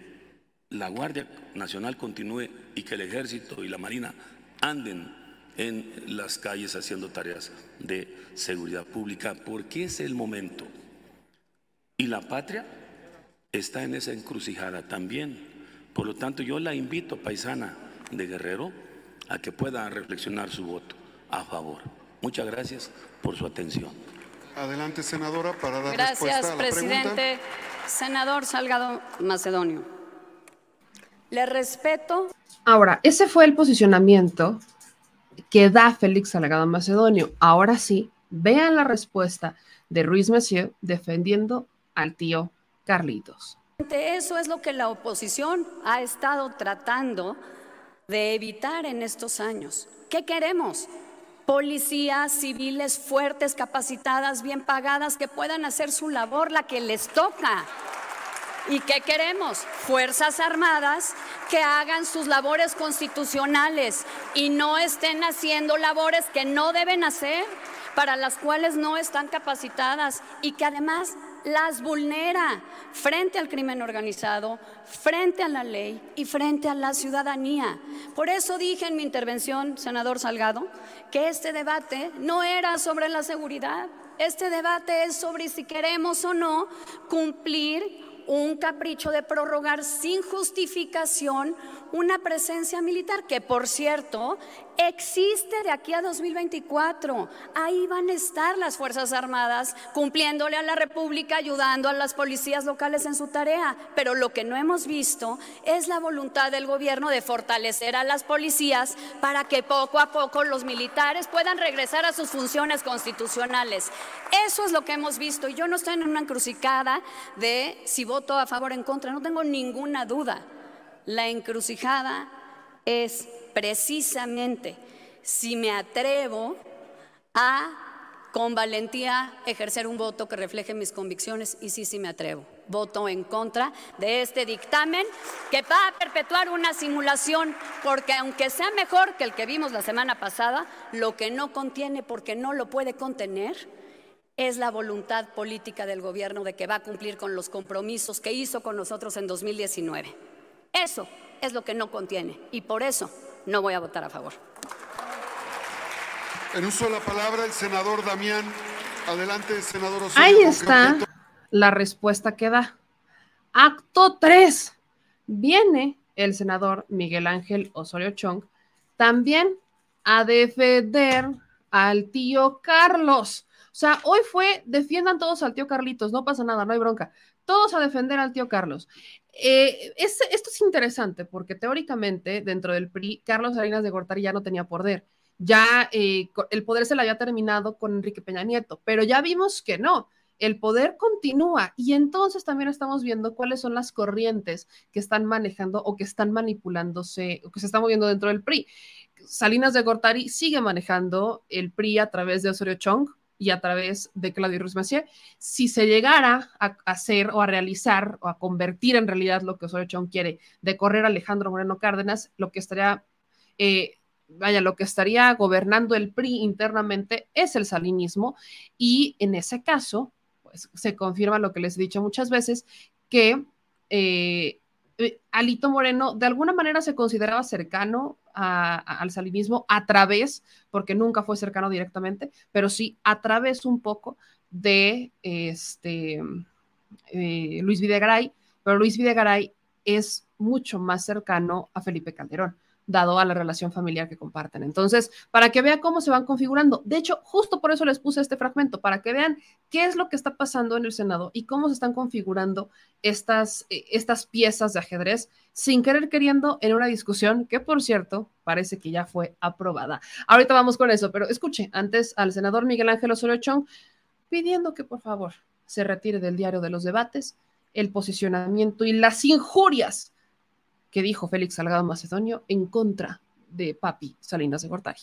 [SPEAKER 7] la Guardia Nacional continúe y que el Ejército y la Marina anden en las calles haciendo tareas de seguridad pública, porque es el momento. Y la patria está en esa encrucijada también. Por lo tanto, yo la invito, paisana de Guerrero, a que pueda reflexionar su voto a favor. Muchas gracias por su atención.
[SPEAKER 2] Adelante, senadora, para dar
[SPEAKER 8] Gracias,
[SPEAKER 2] respuesta a la
[SPEAKER 8] presidente.
[SPEAKER 2] pregunta.
[SPEAKER 8] Senador Salgado Macedonio. Le respeto.
[SPEAKER 1] Ahora, ese fue el posicionamiento que da Félix Salgado Macedonio. Ahora sí, vean la respuesta de Ruiz Messier defendiendo al tío Carlitos.
[SPEAKER 8] Eso es lo que la oposición ha estado tratando de evitar en estos años. ¿Qué queremos? Policías civiles fuertes, capacitadas, bien pagadas, que puedan hacer su labor, la que les toca. ¿Y qué queremos? Fuerzas Armadas que hagan sus labores constitucionales y no estén haciendo labores que no deben hacer, para las cuales no están capacitadas y que además las vulnera frente al crimen organizado, frente a la ley y frente a la ciudadanía. Por eso dije en mi intervención, senador Salgado, que este debate no era sobre la seguridad, este debate es sobre si queremos o no cumplir un capricho de prorrogar sin justificación una presencia militar, que por cierto existe de aquí a 2024. Ahí van a estar las Fuerzas Armadas cumpliéndole a la República, ayudando a las policías locales en su tarea. Pero lo que no hemos visto es la voluntad del gobierno de fortalecer a las policías para que poco a poco los militares puedan regresar a sus funciones constitucionales. Eso es lo que hemos visto. Y yo no estoy en una encrucijada de si voto a favor o en contra, no tengo ninguna duda. La encrucijada es precisamente si me atrevo a con valentía ejercer un voto que refleje mis convicciones y sí, sí me atrevo. Voto en contra de este dictamen que va a perpetuar una simulación porque aunque sea mejor que el que vimos la semana pasada, lo que no contiene porque no lo puede contener es la voluntad política del gobierno de que va a cumplir con los compromisos que hizo con nosotros en 2019. Eso es lo que no contiene y por eso no voy a votar a favor.
[SPEAKER 2] En uso de la palabra, el senador Damián. Adelante, senador Osorio.
[SPEAKER 1] Ahí
[SPEAKER 2] ¿con qué
[SPEAKER 1] está la respuesta que da. Acto 3. Viene el senador Miguel Ángel Osorio Chong también a defender al tío Carlos. O sea, hoy fue defiendan todos al tío Carlitos, no pasa nada, no hay bronca. Todos a defender al tío Carlos. Eh, es- esto es interesante porque teóricamente dentro del PRI, Carlos Salinas de Gortari ya no tenía poder. Ya eh, el poder se le había terminado con Enrique Peña Nieto, pero ya vimos que no. El poder continúa y entonces también estamos viendo cuáles son las corrientes que están manejando o que están manipulándose o que se están moviendo dentro del PRI. Salinas de Gortari sigue manejando el PRI a través de Osorio Chong y a través de Claudio Ruiz Massieu. Si se llegara a hacer o a realizar o a convertir en realidad lo que Osorio Chong quiere de correr Alejandro Moreno Cárdenas, lo que estaría, eh, vaya, lo que estaría gobernando el PRI internamente es el salinismo y en ese caso, pues se confirma lo que les he dicho muchas veces, que eh, Alito Moreno de alguna manera se consideraba cercano a- al salinismo a través, porque nunca fue cercano directamente, pero sí a través un poco de este eh, Luis Videgaray, pero Luis Videgaray es mucho más cercano a Felipe Calderón. Dado a la relación familiar que comparten. Entonces, para que vean cómo se van configurando. De hecho, justo por eso les puse este fragmento, para que vean qué es lo que está pasando en el Senado y cómo se están configurando estas, eh, estas piezas de ajedrez sin querer queriendo en una discusión que, por cierto, parece que ya fue aprobada. Ahorita vamos con eso, pero escuche antes al senador Miguel Ángel Osorio Chong pidiendo que por favor se retire del diario de los debates el posicionamiento y las injurias que dijo Félix Salgado Macedonio en contra de Papi Salinas de Gortari.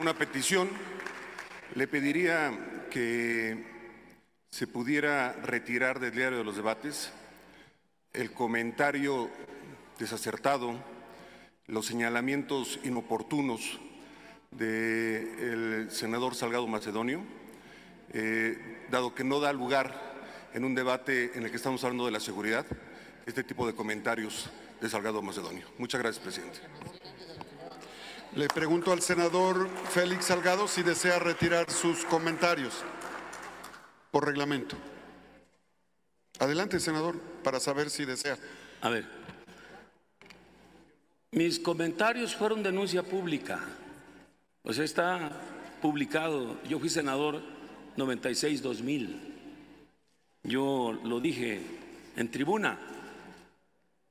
[SPEAKER 9] Una petición, le pediría que se pudiera retirar del diario de los debates el comentario desacertado los señalamientos inoportunos del senador Salgado Macedonio, eh, dado que no da lugar en un debate en el que estamos hablando de la seguridad este tipo de comentarios de Salgado Macedonio. Muchas gracias, presidente.
[SPEAKER 2] Le pregunto al senador Félix Salgado si desea retirar sus comentarios por reglamento. Adelante, senador, para saber si desea.
[SPEAKER 7] A ver, mis comentarios fueron denuncia pública. O sea, está publicado. Yo fui senador 96-2000. Yo lo dije en tribuna.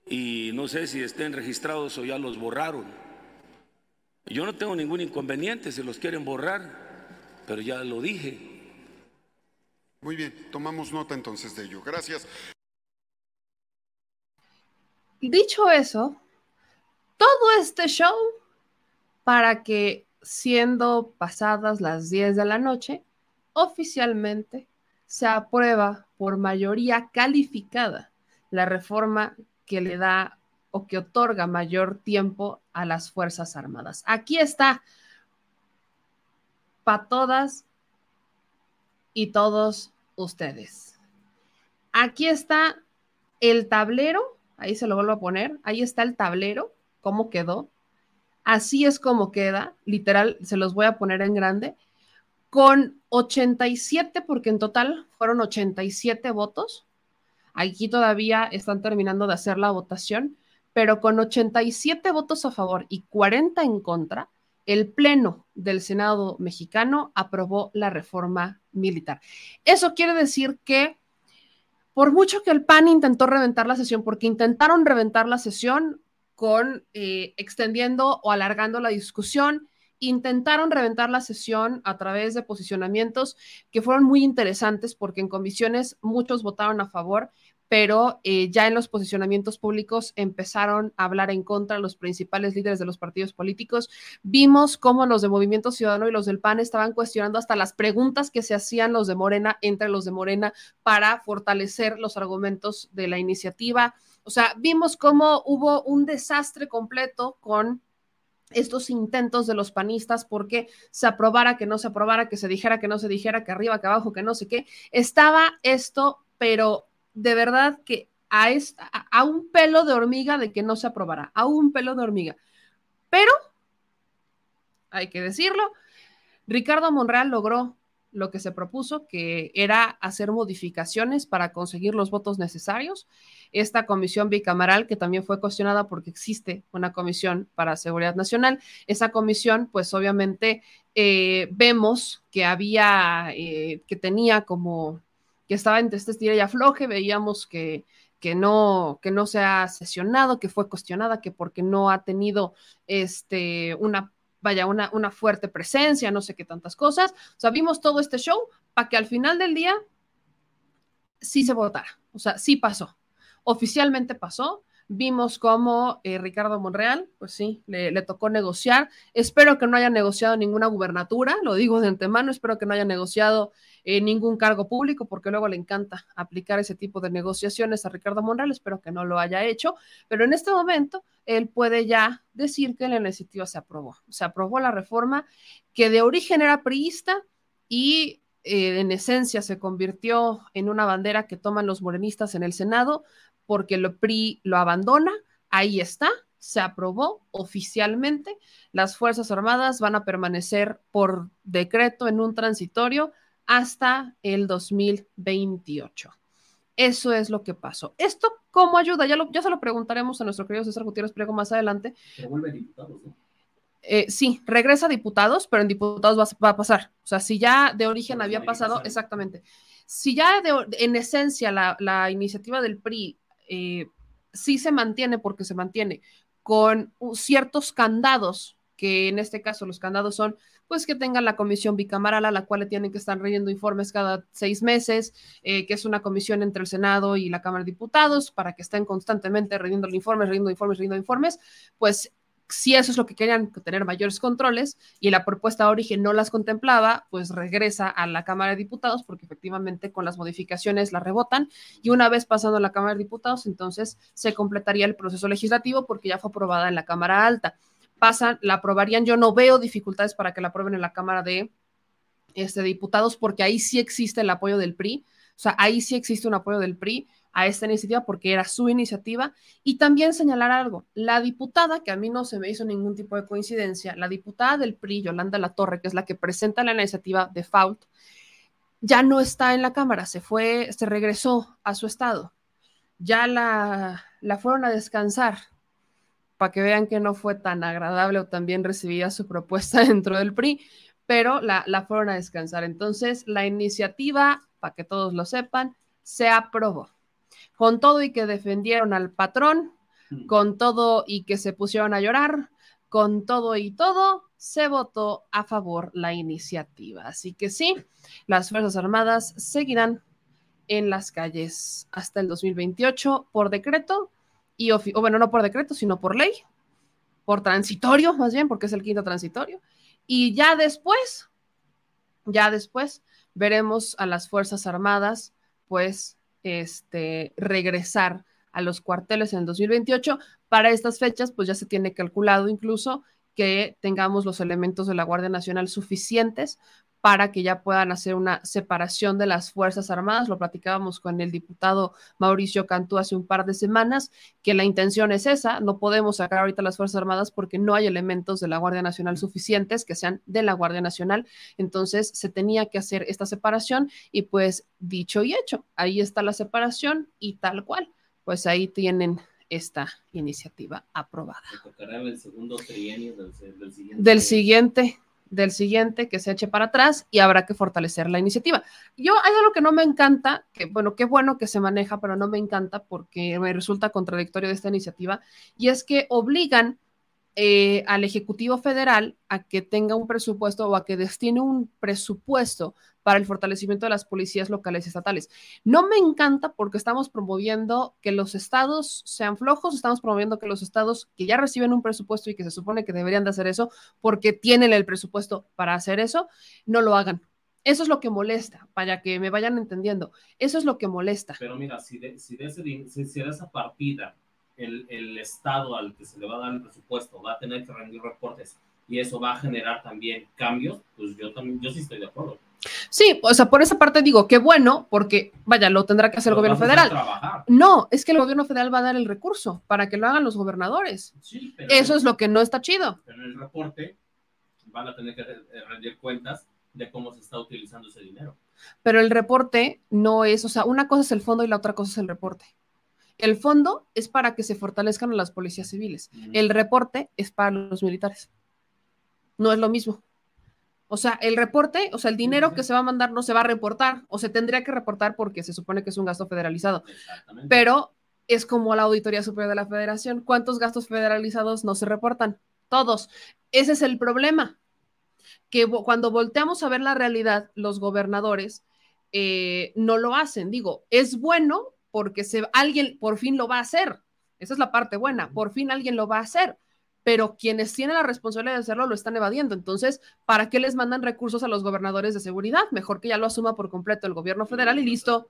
[SPEAKER 7] Y no sé si estén registrados o ya los borraron. Yo no tengo ningún inconveniente si los quieren borrar, pero ya lo dije.
[SPEAKER 2] Muy bien, tomamos nota entonces de ello. Gracias.
[SPEAKER 1] Dicho eso, todo este show para que siendo pasadas las 10 de la noche, oficialmente se aprueba por mayoría calificada la reforma que le da o que otorga mayor tiempo a las Fuerzas Armadas. Aquí está para todas y todos ustedes. Aquí está el tablero, ahí se lo vuelvo a poner, ahí está el tablero cómo quedó. Así es como queda, literal, se los voy a poner en grande, con 87, porque en total fueron 87 votos. Aquí todavía están terminando de hacer la votación, pero con 87 votos a favor y 40 en contra, el Pleno del Senado mexicano aprobó la reforma militar. Eso quiere decir que por mucho que el PAN intentó reventar la sesión, porque intentaron reventar la sesión, con eh, extendiendo o alargando la discusión. Intentaron reventar la sesión a través de posicionamientos que fueron muy interesantes porque en comisiones muchos votaron a favor, pero eh, ya en los posicionamientos públicos empezaron a hablar en contra los principales líderes de los partidos políticos. Vimos cómo los de Movimiento Ciudadano y los del PAN estaban cuestionando hasta las preguntas que se hacían los de Morena entre los de Morena para fortalecer los argumentos de la iniciativa. O sea, vimos cómo hubo un desastre completo con estos intentos de los panistas porque se aprobara, que no se aprobara, que se dijera, que no se dijera, que arriba, que abajo, que no sé qué. Estaba esto, pero de verdad que a, a un pelo de hormiga de que no se aprobara, a un pelo de hormiga. Pero, hay que decirlo, Ricardo Monreal logró lo que se propuso, que era hacer modificaciones para conseguir los votos necesarios. Esta comisión bicameral, que también fue cuestionada porque existe una comisión para seguridad nacional, esa comisión, pues obviamente eh, vemos que había, eh, que tenía como, que estaba entre este estira y afloje, veíamos que, que no, que no se ha sesionado, que fue cuestionada, que porque no ha tenido este, una vaya, una, una fuerte presencia, no sé qué tantas cosas. O sea, vimos todo este show para que al final del día sí se votara. O sea, sí pasó. Oficialmente pasó. Vimos cómo eh, Ricardo Monreal, pues sí, le, tocó negociar. Espero que no haya negociado ninguna gubernatura, lo digo de antemano, espero que no haya negociado eh, ningún cargo público, porque luego le encanta aplicar ese tipo de negociaciones a Ricardo Monreal, espero que no lo haya hecho, pero en este momento él puede ya decir que la iniciativa se aprobó. Se aprobó la reforma que de origen era priista y eh, en esencia se convirtió en una bandera que toman los morenistas en el Senado porque lo PRI lo abandona, ahí está, se aprobó oficialmente. Las Fuerzas Armadas van a permanecer por decreto en un transitorio hasta el 2028. Eso es lo que pasó. ¿Esto cómo ayuda? Ya, lo, ya se lo preguntaremos a nuestro querido César Gutiérrez Priego más adelante. Eh, sí, regresa a diputados, pero en diputados va, va, a pasar. O sea, si ya de origen había pasado, exactamente. Si ya de, en esencia la, la, iniciativa del PRI eh, sí se mantiene, porque se mantiene con ciertos candados, que en este caso los candados son pues que tengan la comisión bicameral a la cual le tienen que estar leyendo informes cada seis meses, eh, que es una comisión entre el Senado y la Cámara de Diputados para que estén constantemente leyendo informes, leyendo informes, leyendo informes, pues si eso es lo que querían, tener mayores controles, y la propuesta de origen no las contemplaba, pues regresa a la Cámara de Diputados, porque efectivamente con las modificaciones la rebotan, y una vez pasando a la Cámara de Diputados, entonces se completaría el proceso legislativo porque ya fue aprobada en la Cámara Alta. Pasan, la aprobarían, yo no veo dificultades para que la aprueben en la Cámara de este, Diputados, porque ahí sí existe el apoyo del PRI, o sea, ahí sí existe un apoyo del PRI a esta iniciativa porque era su iniciativa. Y también señalar algo, la diputada, que a mí no se me hizo ningún tipo de coincidencia, la diputada del PRI, Yolanda La Torre, que es la que presenta la iniciativa de FAUT, ya no está en la Cámara, se fue, se regresó a su estado. Ya la, la fueron a descansar para que vean que no fue tan agradable o tan bien recibida su propuesta dentro del PRI, pero la, la fueron a descansar. Entonces, la iniciativa, para que todos lo sepan, se aprobó con todo y que defendieron al patrón, mm. con todo y que se pusieron a llorar, con todo y todo, se votó a favor la iniciativa. Así que sí, las Fuerzas Armadas seguirán en las calles hasta el 2028 por decreto, y o bueno, no por decreto, sino por ley, por transitorio, más bien, porque es el quinto transitorio. Y ya después, ya después, veremos a las Fuerzas Armadas, pues, este, regresar a los cuarteles en el 2028. Para estas fechas, pues ya se tiene calculado incluso que tengamos los elementos de la Guardia Nacional suficientes para que ya puedan hacer una separación de las Fuerzas Armadas. Lo platicábamos con el diputado Mauricio Cantú hace un par de semanas, que la intención es esa. No podemos sacar ahorita las Fuerzas Armadas porque no hay elementos de la Guardia Nacional suficientes que sean de la Guardia Nacional. Entonces se tenía que hacer esta separación y pues dicho y hecho, ahí está la separación y tal cual. Pues ahí tienen esta iniciativa aprobada.
[SPEAKER 10] El segundo trienio del, del siguiente.
[SPEAKER 1] Del siguiente del siguiente que se eche para atrás y habrá que fortalecer la iniciativa. Yo hay algo que no me encanta, que bueno, qué bueno que se maneja, pero no me encanta porque me resulta contradictorio de esta iniciativa, y es que obligan eh, al Ejecutivo Federal a que tenga un presupuesto o a que destine un presupuesto para el fortalecimiento de las policías locales y estatales. No me encanta porque estamos promoviendo que los estados sean flojos, estamos promoviendo que los estados que ya reciben un presupuesto y que se supone que deberían de hacer eso porque tienen el presupuesto para hacer eso, no lo hagan. Eso es lo que molesta, para que me vayan entendiendo. Eso es lo que molesta.
[SPEAKER 10] Pero mira, si de, si de, ese, si de esa partida el, el, Estado al que se le va a dar el presupuesto va a tener que rendir reportes y eso va a generar también cambios, pues yo también, yo sí estoy de acuerdo.
[SPEAKER 1] Sí, o sea, por esa parte digo, qué bueno, porque vaya, lo tendrá que hacer el gobierno federal. No, es que el gobierno federal va a dar el recurso para que lo hagan los gobernadores.
[SPEAKER 10] Sí, pero
[SPEAKER 1] Eso es lo que no está chido.
[SPEAKER 10] Pero en el reporte van a tener que rendir cuentas de cómo se está utilizando ese dinero.
[SPEAKER 1] Pero el reporte no es, o sea, una cosa es el fondo y la otra cosa es el reporte. El fondo es para que se fortalezcan las policías civiles. El reporte es para los militares. No es lo mismo. O sea, el reporte, o sea, el dinero que se va a mandar no se va a reportar o se tendría que reportar porque se supone que es un gasto federalizado. Pero es como la Auditoría Superior de la Federación. ¿Cuántos gastos federalizados no se reportan? Todos. Ese es el problema. Que cuando volteamos a ver la realidad, los gobernadores eh, no lo hacen. Digo, es bueno porque se, alguien por fin lo va a hacer. Esa es la parte buena, por fin alguien lo va a hacer, pero quienes tienen la responsabilidad de hacerlo lo están evadiendo. Entonces, ¿para qué les mandan recursos a los gobernadores de seguridad? Mejor que ya lo asuma por completo el gobierno federal y listo.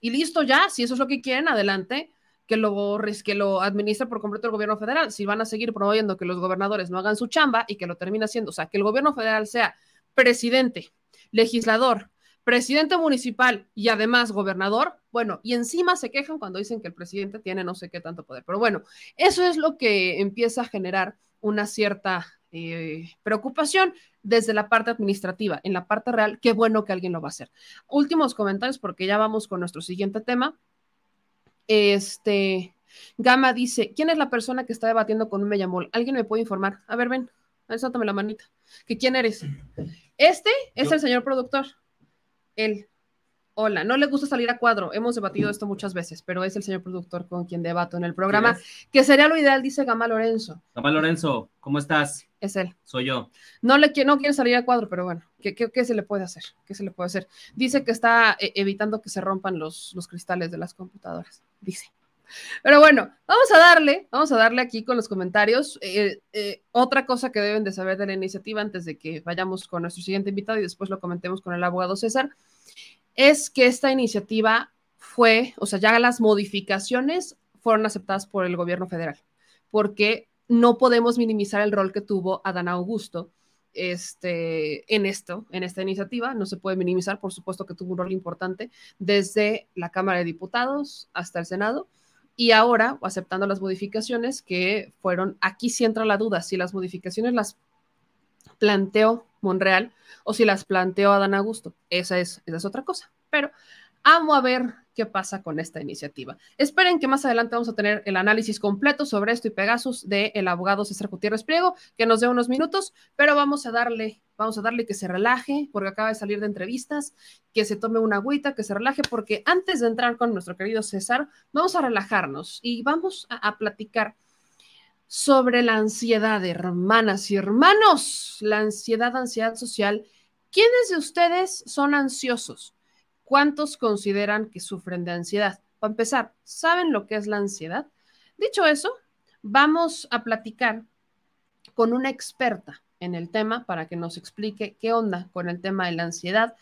[SPEAKER 1] Y listo ya, si eso es lo que quieren, adelante, que lo, que lo administre por completo el gobierno federal. Si van a seguir promoviendo que los gobernadores no hagan su chamba y que lo termine haciendo, o sea, que el gobierno federal sea presidente, legislador, presidente municipal y además gobernador, bueno, y encima se quejan cuando dicen que el presidente tiene no sé qué tanto poder. Pero bueno, eso es lo que empieza a generar una cierta eh, preocupación desde la parte administrativa. En la parte real, qué bueno que alguien lo va a hacer. Últimos comentarios porque ya vamos con nuestro siguiente tema. Este, Gama dice, ¿quién es la persona que está debatiendo con un Mellamol? ¿Alguien me puede informar? A ver, ven, alzátame la manita. ¿Que quién eres? Este es el señor productor. Él. Hola, no le gusta salir a cuadro. Hemos debatido esto muchas veces, pero es el señor productor con quien debato en el programa, que sería lo ideal, dice Gama Lorenzo.
[SPEAKER 11] Gama Lorenzo, ¿cómo estás?
[SPEAKER 1] Es él.
[SPEAKER 11] Soy yo.
[SPEAKER 1] No, le, no quiere salir a cuadro, pero bueno, ¿qué, qué, se le puede hacer? ¿Qué se le puede hacer? Dice que está eh, evitando que se rompan los, los cristales de las computadoras. Dice. Pero bueno, vamos a darle, vamos a darle aquí con los comentarios. Eh, eh, otra cosa que deben de saber de la iniciativa antes de que vayamos con nuestro siguiente invitado y después lo comentemos con el abogado César es que esta iniciativa fue, o sea, ya las modificaciones fueron aceptadas por el gobierno federal, porque no podemos minimizar el rol que tuvo Adán Augusto este, en esto, en esta iniciativa. No se puede minimizar, por supuesto que tuvo un rol importante desde la Cámara de Diputados hasta el Senado. Y ahora, aceptando las modificaciones que fueron, aquí sí entra la duda, si las modificaciones las planteó Monreal o si las planteó Adán Augusto. Esa es, esa es otra cosa. Pero amo a ver qué pasa con esta iniciativa. Esperen que más adelante vamos a tener el análisis completo sobre esto y Pegasus del abogado César Gutiérrez Priego, que nos dé unos minutos, pero vamos a darle, vamos a darle que se relaje, porque acaba de salir de entrevistas, que se tome una agüita, que se relaje, porque antes de entrar con nuestro querido César, vamos a relajarnos y vamos a, platicar sobre la ansiedad, hermanas y hermanos, la ansiedad, ansiedad social. ¿Quiénes de ustedes son ansiosos? ¿Cuántos consideran que sufren de ansiedad? Para empezar, ¿saben lo que es la ansiedad? Dicho eso, vamos a platicar con una experta en el tema para que nos explique qué onda con el tema de la ansiedad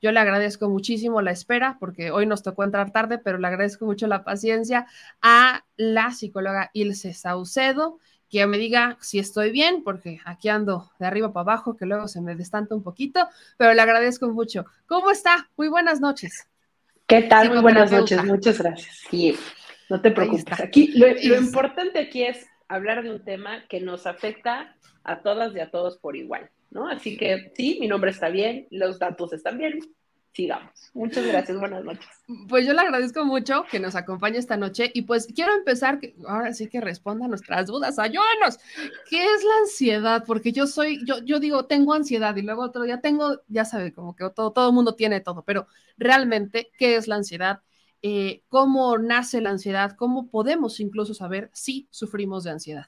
[SPEAKER 1] yo le agradezco muchísimo la espera, porque hoy nos tocó entrar tarde, pero le agradezco mucho la paciencia a la psicóloga Ilse Saucedo, que me diga si estoy bien, porque aquí ando de arriba para abajo, que luego se me destanta un poquito, pero le agradezco mucho. ¿Cómo está? Muy buenas noches.
[SPEAKER 12] ¿Qué tal? Muy buenas noches, muchas gracias. Sí, no te preocupes. Aquí lo, lo importante aquí es hablar de un tema que nos afecta a todas y a todos por igual. ¿no? Así que sí, mi nombre está bien, los datos están bien, sigamos. Muchas gracias, buenas noches.
[SPEAKER 1] Pues yo le agradezco mucho que nos acompañe esta noche y pues quiero empezar, ahora sí que responda a nuestras dudas, ayúdenos. ¿Qué es la ansiedad? Porque yo soy, yo, yo digo, tengo ansiedad y luego otro día tengo, ya sabe, como que todo, todo el mundo tiene todo, pero realmente, ¿qué es la ansiedad? Eh, ¿Cómo nace la ansiedad? ¿Cómo podemos incluso saber si sufrimos de ansiedad?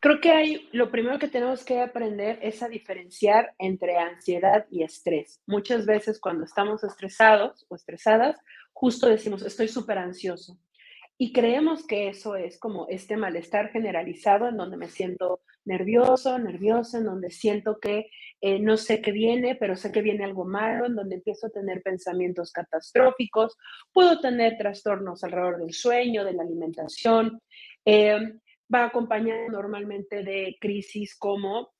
[SPEAKER 12] Creo que hay, lo primero que tenemos que aprender es a diferenciar entre ansiedad y estrés. Muchas veces cuando estamos estresados o estresadas, justo decimos, estoy súper ansioso. Y creemos que eso es como este malestar generalizado en donde me siento nervioso, nerviosa, en donde siento que eh, no sé qué viene, pero sé que viene algo malo, en donde empiezo a tener pensamientos catastróficos, puedo tener trastornos alrededor del sueño, de la alimentación. Eh, va acompañado normalmente de crisis como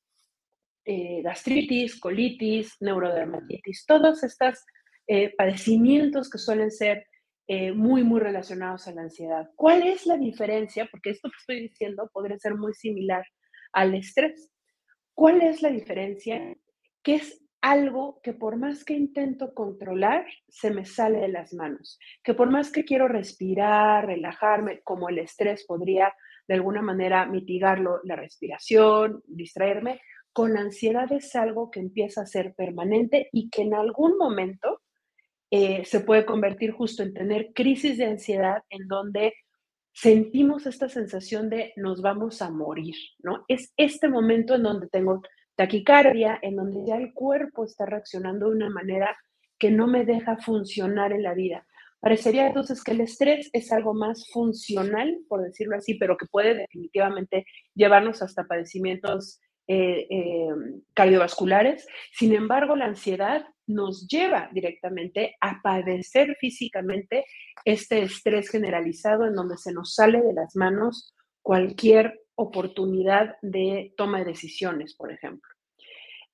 [SPEAKER 12] eh, gastritis, colitis, neurodermatitis, todos estos eh, padecimientos que suelen ser eh, muy, muy relacionados a la ansiedad. ¿Cuál es la diferencia? Porque esto que estoy diciendo podría ser muy similar al estrés. ¿Cuál es la diferencia? Que es algo que por más que intento controlar, se me sale de las manos, que por más que quiero respirar, relajarme, como el estrés podría de alguna manera mitigarlo, la respiración, distraerme, con la ansiedad es algo que empieza a ser permanente y que en algún momento eh, se puede convertir justo en tener crisis de ansiedad en donde sentimos esta sensación de nos vamos a morir, ¿no? Es este momento en donde tengo taquicardia, en donde ya el cuerpo está reaccionando de una manera que no me deja funcionar en la vida. Parecería entonces que el estrés es algo más funcional, por decirlo así, pero que puede definitivamente llevarnos hasta padecimientos eh, eh, cardiovasculares. Sin embargo, la ansiedad nos lleva directamente a padecer físicamente este estrés generalizado en donde se nos sale de las manos cualquier oportunidad de toma de decisiones, por ejemplo.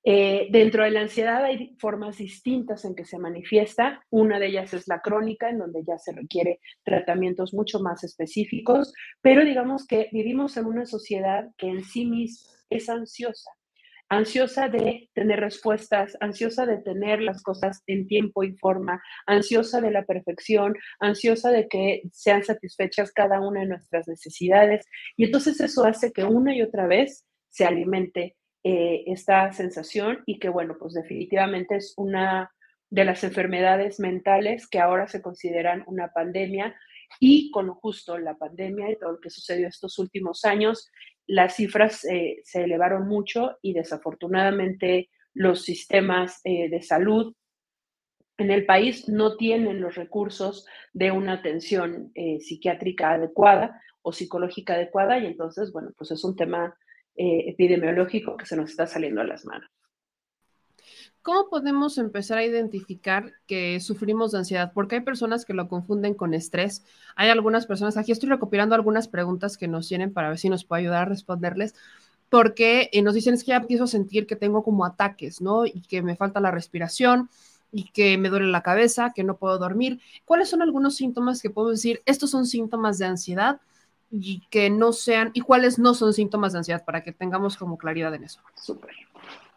[SPEAKER 12] Eh, dentro de la ansiedad hay formas distintas en que se manifiesta. Una de ellas es la crónica, en donde ya se requiere tratamientos mucho más específicos, pero digamos que vivimos en una sociedad que en sí misma es ansiosa ansiosa de tener respuestas, ansiosa de tener las cosas en tiempo y forma, ansiosa de la perfección, ansiosa de que sean satisfechas cada una de nuestras necesidades. Y entonces eso hace que una y otra vez se alimente eh, esta sensación y que, bueno, pues definitivamente es una de las enfermedades mentales que ahora se consideran una pandemia y con justo la pandemia y todo lo que sucedió estos últimos años, las cifras eh, se elevaron mucho y desafortunadamente los sistemas eh, de salud en el país no tienen los recursos de una atención eh, psiquiátrica adecuada o psicológica adecuada y entonces, bueno, pues es un tema epidemiológico que se nos está saliendo a las manos.
[SPEAKER 1] ¿Cómo podemos empezar a identificar que sufrimos de ansiedad? Porque hay personas que lo confunden con estrés. Hay algunas personas, aquí estoy recopilando algunas preguntas que nos tienen para ver si nos puede ayudar a responderles, porque eh, nos dicen es que ya empiezo a sentir que tengo como ataques, ¿no? Y que me falta la respiración y que me duele la cabeza, que no puedo dormir. ¿Cuáles son algunos síntomas que puedo decir? Estos son síntomas de ansiedad y que no sean, y cuáles no son síntomas de ansiedad para que tengamos como claridad en eso.
[SPEAKER 12] Súper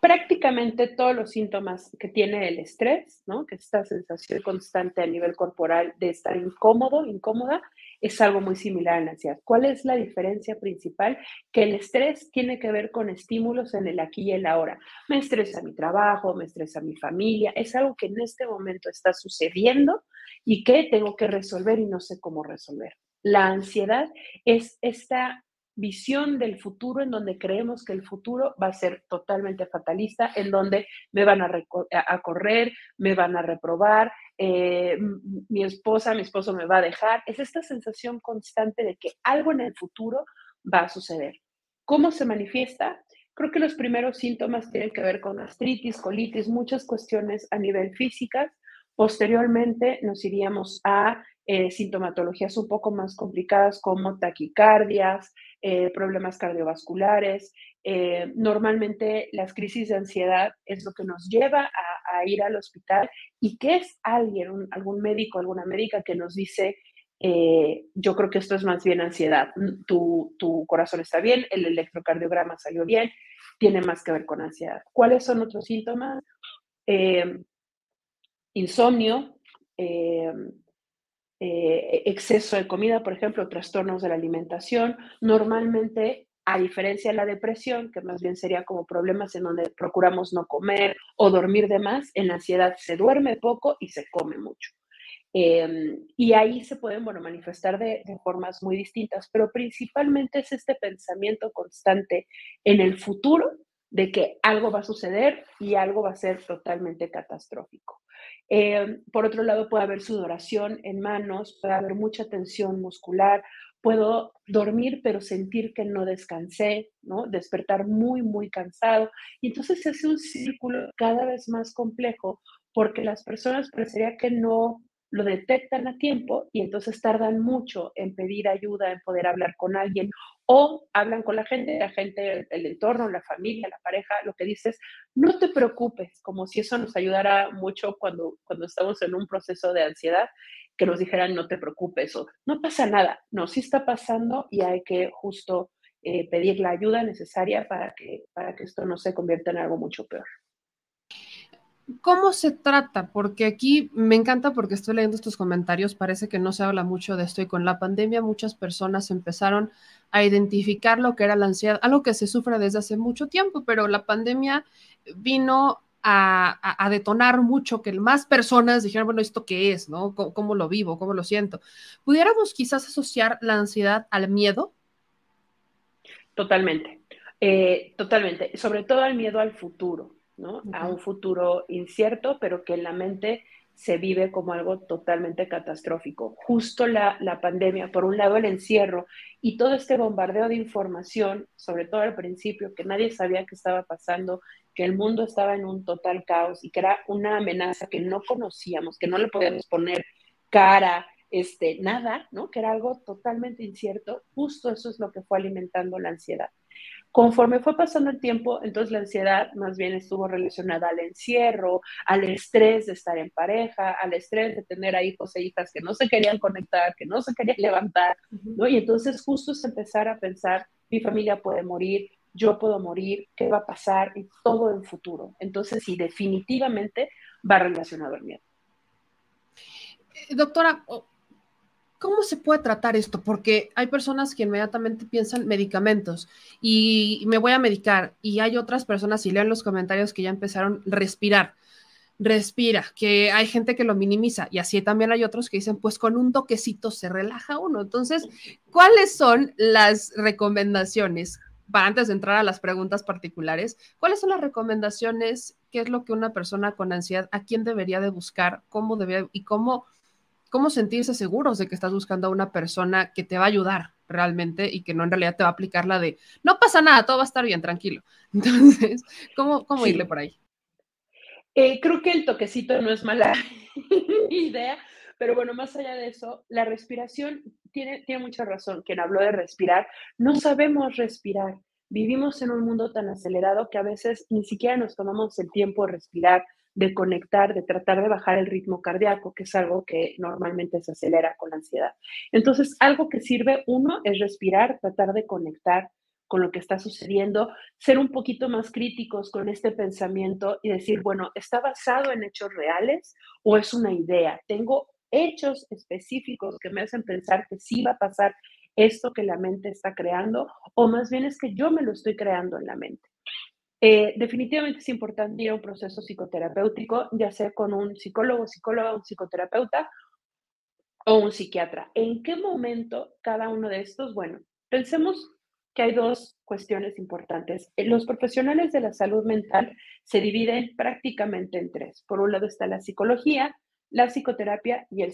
[SPEAKER 12] prácticamente todos los síntomas que tiene el estrés, ¿no? que esta sensación constante a nivel corporal de estar incómodo, incómoda, es algo muy similar a la ansiedad. ¿Cuál es la diferencia principal? Que el estrés tiene que ver con estímulos en el aquí y el ahora. Me estresa mi trabajo, me estresa mi familia, es algo que en este momento está sucediendo y que tengo que resolver y no sé cómo resolver. La ansiedad es esta visión del futuro en donde creemos que el futuro va a ser totalmente fatalista, en donde me van a, a correr, me van a reprobar, eh, mi esposa, mi esposo me va a dejar. Es esta sensación constante de que algo en el futuro va a suceder. ¿Cómo se manifiesta? Creo que los primeros síntomas tienen que ver con gastritis, colitis, muchas cuestiones a nivel físicas. Posteriormente nos iríamos a eh, sintomatologías un poco más complicadas como taquicardias, eh, problemas cardiovasculares. Eh, normalmente las crisis de ansiedad es lo que nos lleva a, ir al hospital y que es alguien, algún médico, alguna médica que nos dice, yo creo que esto es más bien ansiedad, tu, tu corazón está bien, el electrocardiograma salió bien, tiene más que ver con ansiedad. ¿Cuáles son otros síntomas? insomnio, eh, exceso de comida, por ejemplo, trastornos de la alimentación. Normalmente, a diferencia de la depresión, que más bien sería como problemas en donde procuramos no comer o dormir de más, en la ansiedad se duerme poco y se come mucho. Em, y ahí se pueden, bueno, manifestar de, de, formas muy distintas, pero principalmente es este pensamiento constante en el futuro de que algo va a suceder y algo va a ser totalmente catastrófico. Eh, por otro lado, puede haber sudoración en manos, puede haber mucha tensión muscular, puedo dormir pero sentir que no descansé, ¿no? Despertar muy, muy cansado. Y entonces se hace un círculo cada vez más complejo porque las personas parecería que no lo detectan a tiempo y entonces tardan mucho en pedir ayuda, en poder hablar con alguien o hablan con la gente, la gente, el entorno, la familia, la pareja, lo que dices, no te preocupes, como si eso nos ayudara mucho cuando, cuando estamos en un proceso de ansiedad, que nos dijeran no te preocupes o no pasa nada, no, sí está pasando y hay que justo eh, pedir la ayuda necesaria para que, para que esto no se convierta en algo mucho peor.
[SPEAKER 1] ¿Cómo se trata? Porque aquí me encanta porque estoy leyendo estos comentarios, parece que no se habla mucho de esto y con la pandemia muchas personas empezaron a identificar lo que era la ansiedad, algo que se sufre desde hace mucho tiempo, pero la pandemia vino a, detonar mucho que más personas dijeran, bueno, ¿esto qué es? ¿no? ¿Cómo, lo vivo? ¿Cómo lo siento? ¿Pudiéramos quizás asociar la ansiedad al miedo?
[SPEAKER 12] Totalmente, eh, totalmente, sobre todo al miedo al futuro. A un futuro incierto, pero que en la mente se vive como algo totalmente catastrófico. Justo la, la, pandemia, por un lado el encierro y todo este bombardeo de información, sobre todo al principio, que nadie sabía qué estaba pasando, que el mundo estaba en un total caos y que era una amenaza que no conocíamos, que no le podíamos poner cara, este, nada, ¿no? Que era algo totalmente incierto, justo eso es lo que fue alimentando la ansiedad. Conforme fue pasando el tiempo, entonces la ansiedad más bien estuvo relacionada al encierro, al estrés de estar en pareja, al estrés de tener a hijos e hijas que no se querían conectar, que no se querían levantar, ¿no? Y entonces justo es empezar a pensar, mi familia puede morir, yo puedo morir, qué va a pasar y todo en futuro. Entonces, sí, definitivamente va relacionado al miedo.
[SPEAKER 1] Eh, doctora, ¿cómo se puede tratar esto? Porque hay personas que inmediatamente piensan medicamentos y me voy a medicar y hay otras personas, y leo en los comentarios que ya empezaron respirar, respira, que hay gente que lo minimiza y así también hay otros que dicen, pues con un toquecito se relaja uno. Entonces, ¿cuáles son las recomendaciones? Para antes de entrar a las preguntas particulares, ¿cuáles son las recomendaciones? ¿Qué es lo que una persona con ansiedad, a quién debería de buscar? ¿Cómo debería y cómo cómo sentirse seguros de que estás buscando a una persona que te va a ayudar realmente y que no en realidad te va a aplicar la de, no pasa nada, todo va a estar bien, tranquilo. Entonces, ¿cómo, cómo irle por ahí?
[SPEAKER 12] Eh, creo que el toquecito no es mala idea, pero bueno, más allá de eso, la respiración tiene, tiene mucha razón. Quien habló de respirar, no sabemos respirar. Vivimos en un mundo tan acelerado que a veces ni siquiera nos tomamos el tiempo de respirar, de conectar, de tratar de bajar el ritmo cardíaco, que es algo que normalmente se acelera con la ansiedad. Entonces, algo que sirve, uno, es respirar, tratar de conectar con lo que está sucediendo, ser un poquito más críticos con este pensamiento y decir, bueno, ¿está basado en hechos reales o es una idea? Tengo hechos específicos que me hacen pensar que sí va a pasar esto que la mente está creando o más bien es que yo me lo estoy creando en la mente. Eh, definitivamente es importante ir a un proceso psicoterapéutico, ya sea con un psicólogo, psicóloga, un psicoterapeuta o un psiquiatra. ¿En qué momento cada uno de estos? Bueno, pensemos que hay dos cuestiones importantes. Eh, los profesionales de la salud mental se dividen prácticamente en tres. Por un lado está la psicología, la psicoterapia y el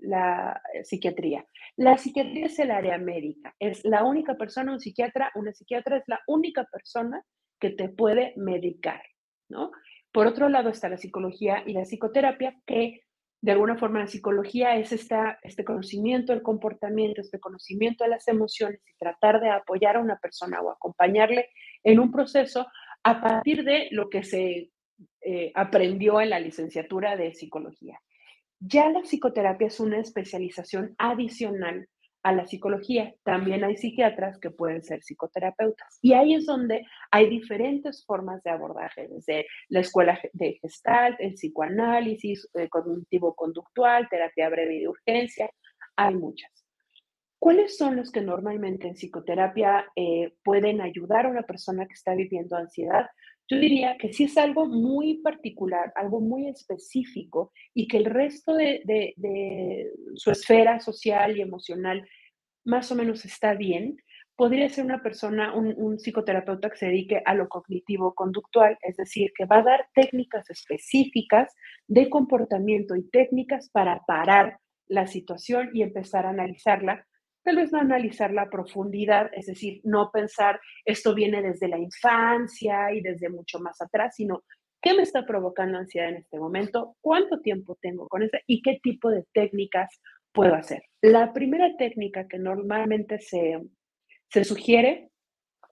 [SPEAKER 12] la psiquiatría. La psiquiatría es el área médica, es la única persona, un psiquiatra, una psiquiatra es la única persona que te puede medicar, ¿no? Por otro lado está la psicología y la psicoterapia, que de alguna forma la psicología es esta, este conocimiento del comportamiento, este conocimiento de las emociones y tratar de apoyar a una persona o acompañarle en un proceso a partir de lo que se eh, aprendió en la licenciatura de psicología. Ya la psicoterapia es una especialización adicional a la psicología. También hay psiquiatras que pueden ser psicoterapeutas. Y ahí es donde hay diferentes formas de abordaje, desde la escuela de Gestalt, el psicoanálisis, el cognitivo-conductual, terapia breve y de urgencia. Hay muchas. ¿Cuáles son los que normalmente en psicoterapia eh, pueden ayudar a una persona que está viviendo ansiedad? Yo diría que si es algo muy particular, algo muy específico y que el resto de, su esfera social y emocional más o menos está bien, podría ser una persona, un, psicoterapeuta que se dedique a lo cognitivo conductual, es decir, que va a dar técnicas específicas de comportamiento y técnicas para parar la situación y empezar a analizarla tal vez no analizar la profundidad, es decir, no pensar esto viene desde la infancia y desde mucho más atrás, sino qué me está provocando ansiedad en este momento, cuánto tiempo tengo con eso y qué tipo de técnicas puedo hacer. La primera técnica que normalmente se, se sugiere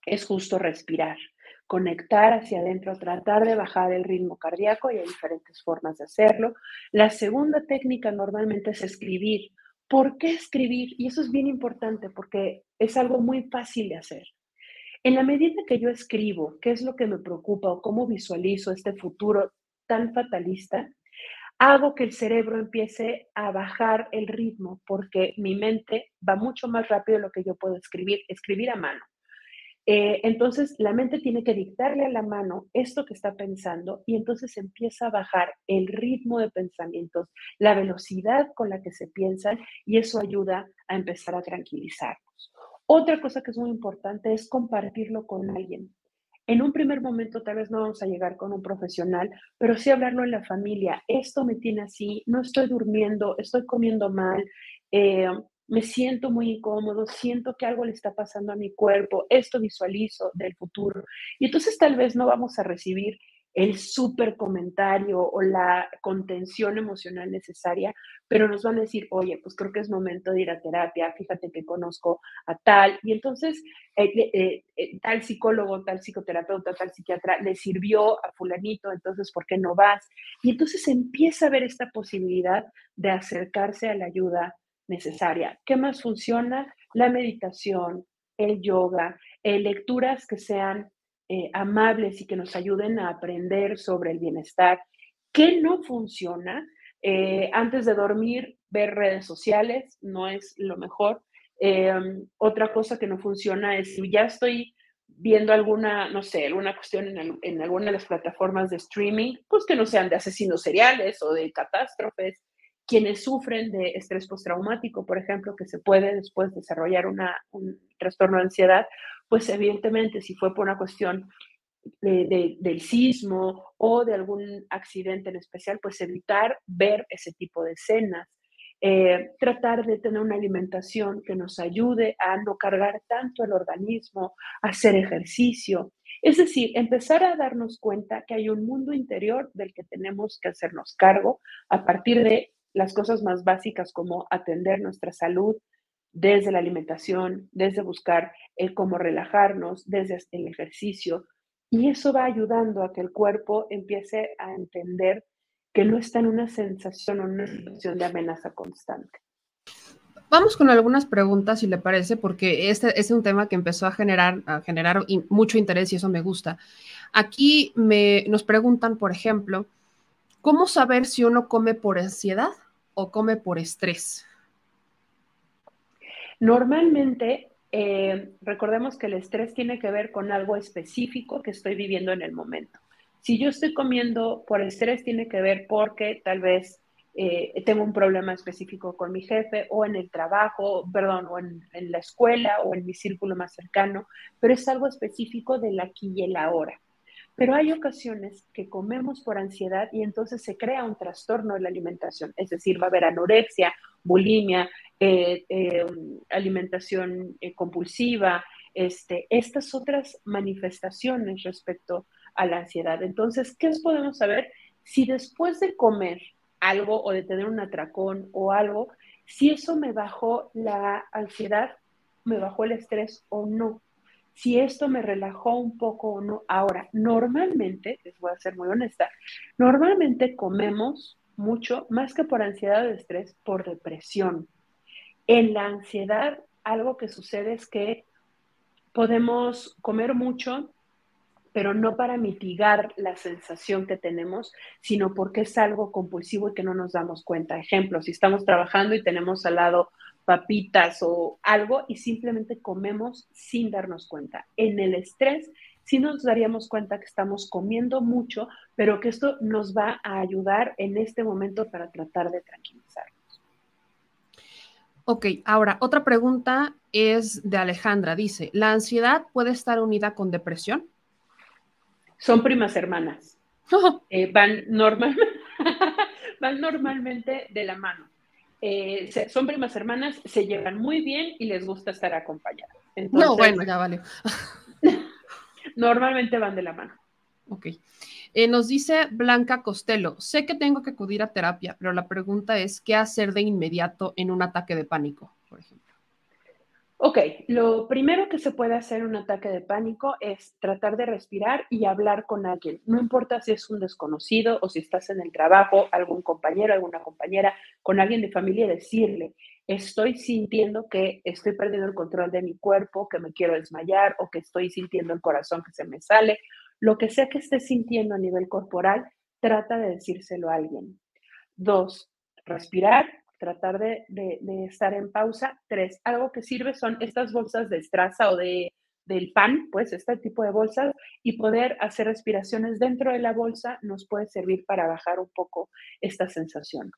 [SPEAKER 12] es justo respirar, conectar hacia adentro, tratar de bajar el ritmo cardíaco y hay diferentes formas de hacerlo. La segunda técnica normalmente es escribir ¿Por qué escribir? Y eso es bien importante porque es algo muy fácil de hacer. En la medida que yo escribo qué es lo que me preocupa o cómo visualizo este futuro tan fatalista, hago que el cerebro empiece a bajar el ritmo porque mi mente va mucho más rápido de lo que yo puedo escribir, escribir a mano. Eh, entonces, la mente tiene que dictarle a la mano esto que está pensando y entonces empieza a bajar el ritmo de pensamientos, la velocidad con la que se piensan y eso ayuda a empezar a tranquilizarnos. Otra cosa que es muy importante es compartirlo con alguien. En un primer momento tal vez no vamos a llegar con un profesional, pero sí hablarlo en la familia. Esto me tiene así, no estoy durmiendo, estoy comiendo mal, eh, me siento muy incómodo, siento que algo le está pasando a mi cuerpo, esto visualizo del futuro. Y entonces tal vez no vamos a recibir el súper comentario o la contención emocional necesaria, pero nos van a decir, oye, pues creo que es momento de ir a terapia, fíjate que conozco a tal, y entonces eh, eh, eh, tal psicólogo, tal psicoterapeuta, tal psiquiatra le sirvió a fulanito, entonces, ¿por qué no vas? Y entonces empieza a ver esta posibilidad de acercarse a la ayuda necesaria. ¿Qué más funciona? La meditación, el yoga, lecturas que sean eh, amables y que nos ayuden a aprender sobre el bienestar. ¿Qué no funciona? Eh, antes de dormir, ver redes sociales no es lo mejor. Em, otra cosa que no funciona es si ya estoy viendo alguna, no sé, alguna cuestión en, en, alguna de las plataformas de streaming, pues que no sean de asesinos seriales o de catástrofes. Quienes sufren de estrés postraumático, por ejemplo, que se puede después desarrollar una, un trastorno de ansiedad, pues evidentemente si fue por una cuestión del sismo o de algún accidente en especial, pues evitar ver ese tipo de escenas. Eh, tratar de tener una alimentación que nos ayude a no cargar tanto el organismo, hacer ejercicio. Es decir, empezar a darnos cuenta que hay un mundo interior del que tenemos que hacernos cargo a partir de las cosas más básicas como atender nuestra salud, desde la alimentación, desde buscar el cómo relajarnos, desde el ejercicio. Y eso va ayudando a que el cuerpo empiece a entender que no está en una sensación o una situación de amenaza constante.
[SPEAKER 1] Vamos con algunas preguntas, si le parece, porque este es un tema que empezó a generar, a generar mucho interés y eso me gusta. Aquí me, nos preguntan, por ejemplo, ¿cómo saber si uno come por ansiedad o come por estrés?
[SPEAKER 12] Normalmente, eh, recordemos que el estrés tiene que ver con algo específico que estoy viviendo en el momento. Si yo estoy comiendo por estrés, tiene que ver porque tal vez eh, tengo un problema específico con mi jefe o en el trabajo, perdón, o en, en, la escuela o en mi círculo más cercano, pero es algo específico del aquí y el ahora. Pero hay ocasiones que comemos por ansiedad y entonces se crea un trastorno de la alimentación, es decir, va a haber anorexia, bulimia, eh, eh, alimentación eh, compulsiva, este, estas otras manifestaciones respecto a la ansiedad. Entonces, ¿qué podemos saber? Si después de comer algo o de tener un atracón o algo, si eso me bajó la ansiedad, me bajó el estrés o no si esto me relajó un poco o no. Ahora, normalmente, les voy a ser muy honesta, normalmente comemos mucho, más que por ansiedad o estrés, por depresión. En la ansiedad, algo que sucede es que podemos comer mucho, pero no para mitigar la sensación que tenemos, sino porque es algo compulsivo y que no nos damos cuenta. Ejemplo, si estamos trabajando y tenemos al lado papitas o algo y simplemente comemos sin darnos cuenta. En el estrés sí nos daríamos cuenta que estamos comiendo mucho, pero que esto nos va a ayudar en este momento para tratar de tranquilizarnos.
[SPEAKER 1] Ok, ahora otra pregunta es de Alejandra. Dice, ¿la ansiedad puede estar unida con depresión?
[SPEAKER 12] Son primas hermanas. Eh, van, normal, van normalmente de la mano. Eh, son primas hermanas, se llevan muy bien y les gusta estar acompañadas.
[SPEAKER 1] no, bueno, ya vale.
[SPEAKER 12] normalmente van de la mano.
[SPEAKER 1] Ok. Eh, nos dice Blanca Costello, sé que tengo que acudir a terapia, pero la pregunta es, ¿qué hacer de inmediato en un ataque de pánico, por ejemplo?
[SPEAKER 12] Ok, lo primero que se puede hacer en un ataque de pánico es tratar de respirar y hablar con alguien. No importa si es un desconocido o si estás en el trabajo, algún compañero, alguna compañera, con alguien de familia, decirle, estoy sintiendo que estoy perdiendo el control de mi cuerpo, que me quiero desmayar o que estoy sintiendo el corazón que se me sale. Lo que sea que estés sintiendo a nivel corporal, trata de decírselo a alguien. Dos, respirar tratar de, estar en pausa. Tres, algo que sirve son estas bolsas de estraza o de, del pan, pues este tipo de bolsas, y poder hacer respiraciones dentro de la bolsa nos puede servir para bajar un poco esta sensación.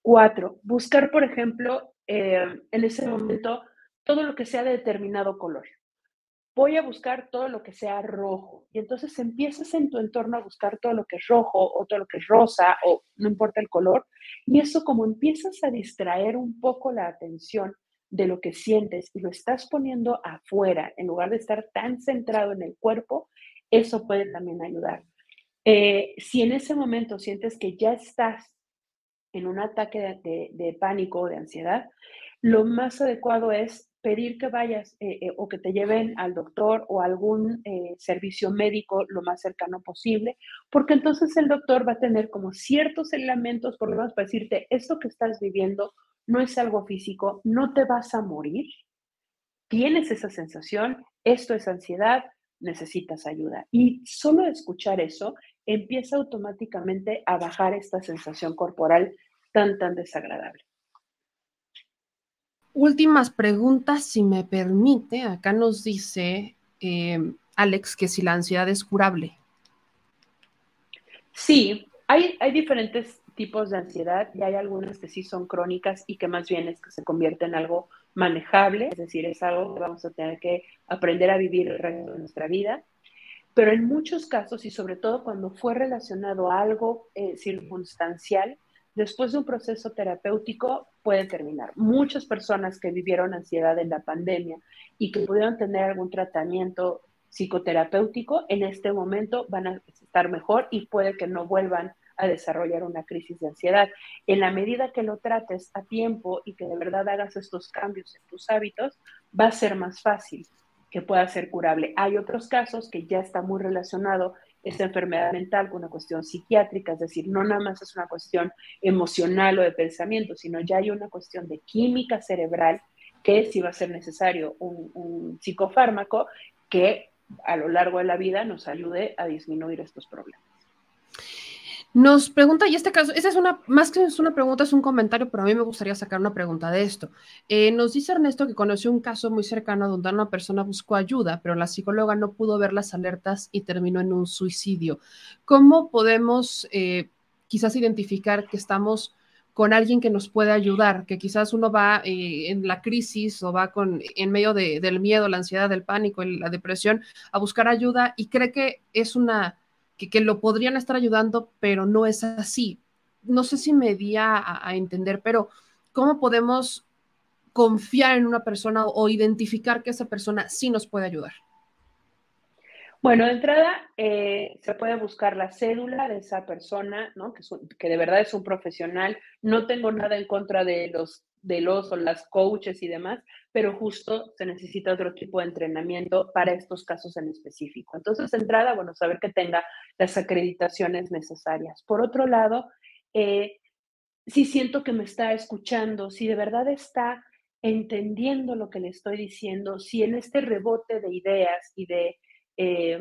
[SPEAKER 12] Cuatro, buscar, por ejemplo, eh, en ese momento todo lo que sea de determinado color voy a buscar todo lo que sea rojo. Y entonces empiezas en tu entorno a buscar todo lo que es rojo o todo lo que es rosa o no importa el color. Y eso como empiezas a distraer un poco la atención de lo que sientes y lo estás poniendo afuera en lugar de estar tan centrado en el cuerpo, eso puede también ayudar. Eh, si en ese momento sientes que ya estás en un ataque de, pánico o de ansiedad, lo más adecuado es pedir que vayas eh, eh, o que te lleven al doctor o algún eh, servicio médico lo más cercano posible, porque entonces el doctor va a tener como ciertos elementos, por lo menos para decirte, esto que estás viviendo no es algo físico, no te vas a morir, tienes esa sensación, esto es ansiedad, necesitas ayuda. Y solo escuchar eso empieza automáticamente a bajar esta sensación corporal tan, tan desagradable.
[SPEAKER 1] Últimas preguntas, si me permite. Acá nos dice eh, Alex que si la ansiedad es curable.
[SPEAKER 12] Sí, hay, hay diferentes tipos de ansiedad y hay algunas que sí son crónicas y que más bien es que se convierte en algo manejable, es decir, es algo que vamos a tener que aprender a vivir el resto de nuestra vida. Pero en muchos casos, y sobre todo cuando fue relacionado a algo eh, circunstancial, después de un proceso terapéutico puede terminar. Muchas personas que vivieron ansiedad en la pandemia y que pudieron tener algún tratamiento psicoterapéutico, en este momento van a estar mejor y puede que no vuelvan a desarrollar una crisis de ansiedad. En la medida que lo trates a tiempo y que de verdad hagas estos cambios en tus hábitos, va a ser más fácil que pueda ser curable. Hay otros casos que ya está muy relacionado esta enfermedad mental con una cuestión psiquiátrica, es decir, no nada más es una cuestión emocional o de pensamiento, sino ya hay una cuestión de química cerebral que si va a ser necesario un, un psicofármaco que a lo largo de la vida nos ayude a disminuir estos problemas.
[SPEAKER 1] Nos pregunta, y este caso, esa es una, más que es una pregunta, es un comentario, pero a mí me gustaría sacar una pregunta de esto. Eh, nos dice Ernesto que conoció un caso muy cercano donde una persona buscó ayuda, pero la psicóloga no pudo ver las alertas y terminó en un suicidio. ¿Cómo podemos eh, quizás identificar que estamos con alguien que nos puede ayudar, que quizás uno va eh, en la crisis o va con, en medio de, del miedo, la ansiedad, del pánico, la depresión, a buscar ayuda y cree que es una que, que, lo podrían estar ayudando, pero no es así. No sé si me di a, entender, pero ¿cómo podemos confiar en una persona o, identificar que esa persona sí nos puede ayudar?
[SPEAKER 12] Bueno, de entrada eh, se puede buscar la cédula de esa persona, ¿no? Que, que, de verdad es un profesional. No tengo nada en contra de los, de los o las coaches y demás, pero justo se necesita otro tipo de entrenamiento para estos casos en específico. Entonces, entrada, bueno, saber que tenga las acreditaciones necesarias. Por otro lado, eh, si siento que me está escuchando, si de verdad está entendiendo lo que le estoy diciendo, si en este rebote de ideas y de eh,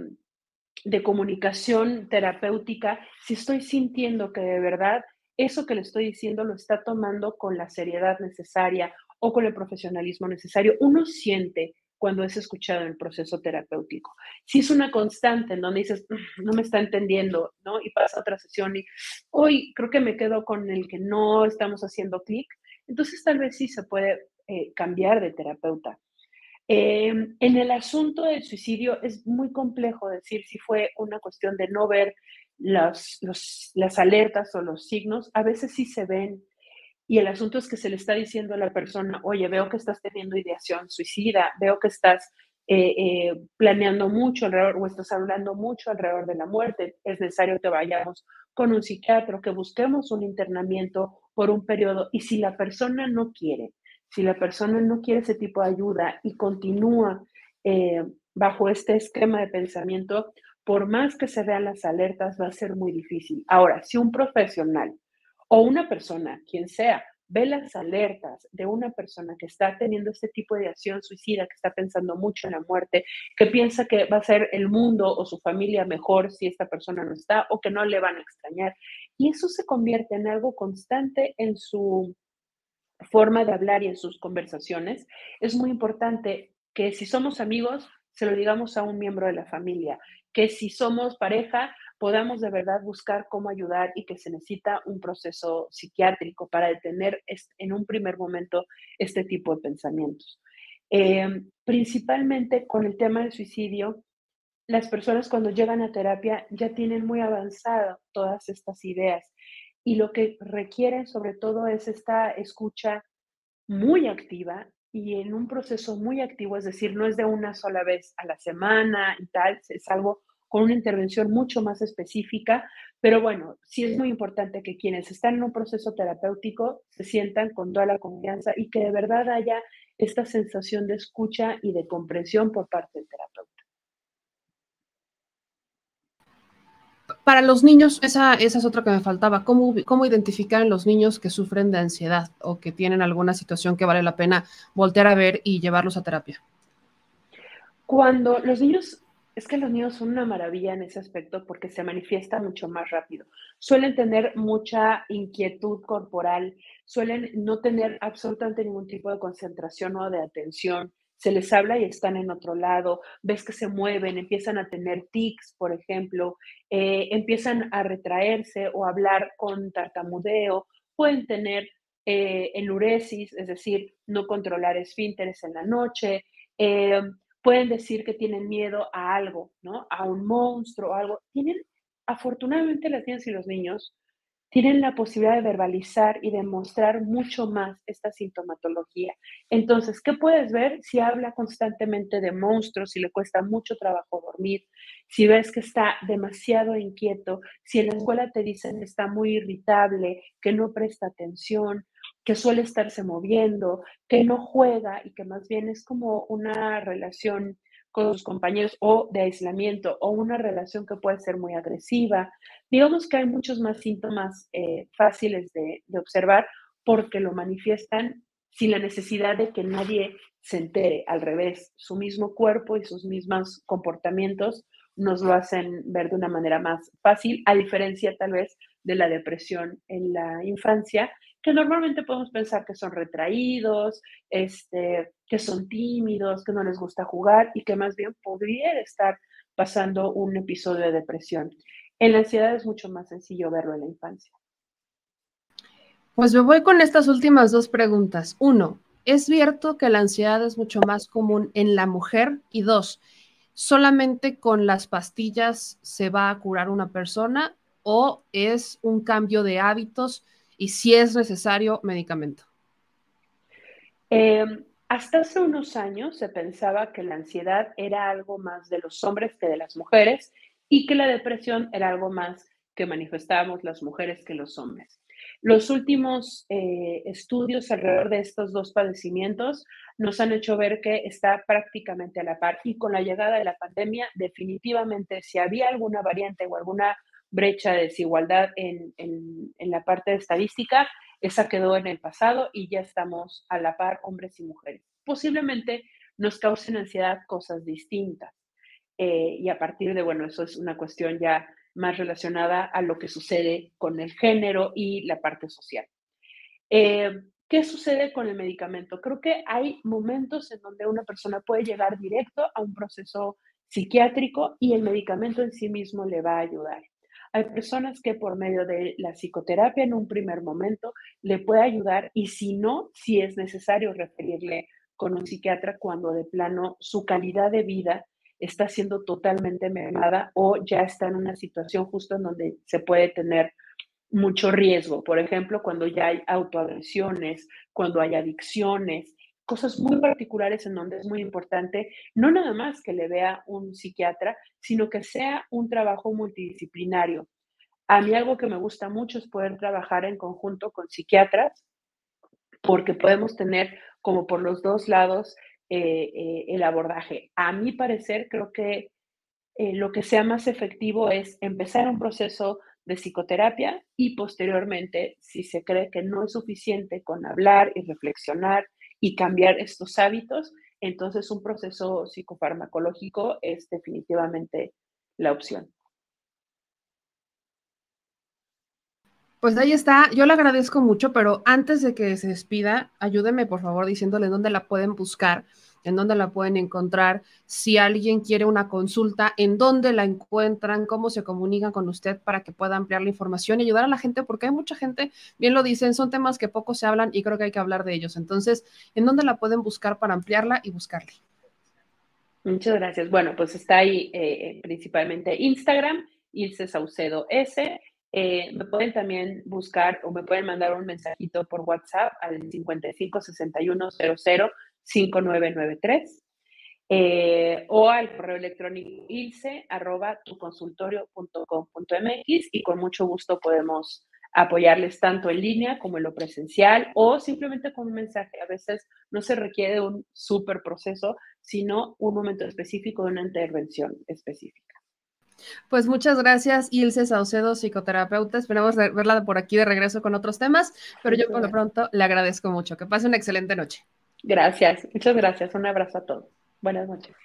[SPEAKER 12] de comunicación terapéutica, si estoy sintiendo que de verdad eso que le estoy diciendo lo está tomando con la seriedad necesaria o con el profesionalismo necesario, uno siente cuando es escuchado en el proceso terapéutico. Si es una constante en donde dices, mm, no me está entendiendo, ¿no? Y pasa otra sesión y hoy creo que me quedo con el que no estamos haciendo clic, entonces tal vez sí se puede eh, cambiar de terapeuta. Eh, en el asunto del suicidio es muy complejo decir si fue una cuestión de no ver las, las alertas o los signos. A veces sí se ven y el asunto es que se le está diciendo a la persona, oye, veo que estás teniendo ideación suicida, veo que estás eh, eh, planeando mucho alrededor o estás hablando mucho alrededor de la muerte. Es necesario que vayamos con un psiquiatra, que busquemos un internamiento por un periodo y si la persona no quiere si la persona no quiere ese tipo de ayuda y continúa eh, bajo este esquema de pensamiento, por más que se vean las alertas, va a ser muy difícil. Ahora, si un profesional o una persona, quien sea, ve las alertas de una persona que está teniendo este tipo de acción suicida, que está pensando mucho en la muerte, que piensa que va a ser el mundo o su familia mejor si esta persona no está o que no le van a extrañar. Y eso se convierte en algo constante en su forma de hablar y en sus conversaciones, es muy importante que si somos amigos, se lo digamos a un miembro de la familia, que si somos pareja, podamos de verdad buscar cómo ayudar y que se necesita un proceso psiquiátrico para detener en un primer momento este tipo de pensamientos. Eh, principalmente con el tema del suicidio, las personas cuando llegan a terapia ya tienen muy avanzado todas estas ideas y lo que requieren sobre todo es esta escucha muy activa y en un proceso muy activo, es decir, no es de una sola vez a la semana y tal, es algo con una intervención mucho más específica, pero bueno, sí es muy importante que quienes están en un proceso terapéutico se sientan con toda la confianza y que de verdad haya esta sensación de escucha y de comprensión por parte del terapeuta.
[SPEAKER 1] Para los niños, esa, esa es otra que me faltaba. ¿Cómo, ¿Cómo identificar en los niños que sufren de ansiedad o que tienen alguna situación que vale la pena voltear a ver y llevarlos a terapia?
[SPEAKER 12] Cuando los niños, es que los niños son una maravilla en ese aspecto porque se manifiesta mucho más rápido. Suelen tener mucha inquietud corporal, suelen no tener absolutamente ningún tipo de concentración o de atención se les habla y están en otro lado, ves que se mueven, empiezan a tener tics, por ejemplo, eh, empiezan a retraerse o hablar con tartamudeo, pueden tener eh, enuresis, es decir, no controlar esfínteres en la noche, eh, pueden decir que tienen miedo a algo, ¿no? A un monstruo o algo. Tienen, afortunadamente las niñas y los niños tienen la posibilidad de verbalizar y demostrar mucho más esta sintomatología. Entonces, ¿qué puedes ver si habla constantemente de monstruos, si le cuesta mucho trabajo dormir, si ves que está demasiado inquieto, si en la escuela te dicen que está muy irritable, que no presta atención, que suele estarse moviendo, que no juega y que más bien es como una relación con sus compañeros o de aislamiento o una relación que puede ser muy agresiva. Digamos que hay muchos más síntomas eh, fáciles de, de observar porque lo manifiestan sin la necesidad de que nadie se entere. Al revés, su mismo cuerpo y sus mismos comportamientos nos lo hacen ver de una manera más fácil, a diferencia tal vez de la depresión en la infancia, que normalmente podemos pensar que son retraídos, este, que son tímidos, que no les gusta jugar y que más bien podrían estar pasando un episodio de depresión. En la ansiedad es mucho más sencillo verlo en la infancia.
[SPEAKER 1] Pues me voy con estas últimas dos preguntas. Uno, ¿es cierto que la ansiedad es mucho más común en la mujer? Y dos, ¿solamente con las pastillas se va a curar una persona o es un cambio de hábitos y si es necesario medicamento?
[SPEAKER 12] Eh, hasta hace unos años se pensaba que la ansiedad era algo más de los hombres que de las mujeres y que la depresión era algo más que manifestábamos las mujeres que los hombres. Los últimos eh, estudios alrededor de estos dos padecimientos nos han hecho ver que está prácticamente a la par y con la llegada de la pandemia definitivamente si había alguna variante o alguna brecha de desigualdad en, en, la parte de estadística, esa quedó en el pasado y ya estamos a la par hombres y mujeres. Posiblemente nos causen ansiedad cosas distintas. Eh, y a partir de, bueno, eso es una cuestión ya más relacionada a lo que sucede con el género y la parte social. Eh, ¿Qué sucede con el medicamento? Creo que hay momentos en donde una persona puede llegar directo a un proceso psiquiátrico y el medicamento en sí mismo le va a ayudar. Hay personas que por medio de la psicoterapia en un primer momento le puede ayudar y si no, si es necesario referirle con un psiquiatra cuando de plano su calidad de vida está siendo totalmente mermada o ya está en una situación justo en donde se puede tener mucho riesgo. Por ejemplo, cuando ya hay autoagresiones, cuando hay adicciones, cosas muy particulares en donde es muy importante no nada más que le vea un psiquiatra, sino que sea un trabajo multidisciplinario. A mí algo que me gusta mucho es poder trabajar en conjunto con psiquiatras, porque podemos tener como por los dos lados eh, eh, el abordaje. A mi parecer, creo que eh, lo que sea más efectivo es empezar un proceso de psicoterapia y posteriormente, si se cree que no es suficiente con hablar y reflexionar y cambiar estos hábitos, entonces un proceso psicofarmacológico es definitivamente la opción.
[SPEAKER 1] Pues ahí está, yo le agradezco mucho, pero antes de que se despida, ayúdeme por favor diciéndole dónde la pueden buscar en dónde la pueden encontrar, si alguien quiere una consulta, en dónde la encuentran, cómo se comunican con usted para que pueda ampliar la información y ayudar a la gente, porque hay mucha gente, bien lo dicen, son temas que poco se hablan y creo que hay que hablar de ellos. Entonces, ¿en dónde la pueden buscar para ampliarla y buscarle?
[SPEAKER 12] Muchas gracias. Bueno, pues está ahí eh, principalmente Instagram, Ilse Saucedo S. Eh, me pueden también buscar o me pueden mandar un mensajito por WhatsApp al 55 61 5993. eh, o al correo electrónico ilse arroba tuconsultorio.com.mx y con mucho gusto podemos apoyarles tanto en línea como en lo presencial o simplemente con un mensaje. A veces no se requiere un súper proceso, sino un momento específico de una intervención específica.
[SPEAKER 1] Pues muchas gracias, Ilse Saucedo, psicoterapeuta. Esperamos verla por aquí de regreso con otros temas, pero yo por lo pronto le agradezco mucho. Que pase una excelente noche.
[SPEAKER 12] Gracias, muchas gracias. Un abrazo a todos. Buenas noches.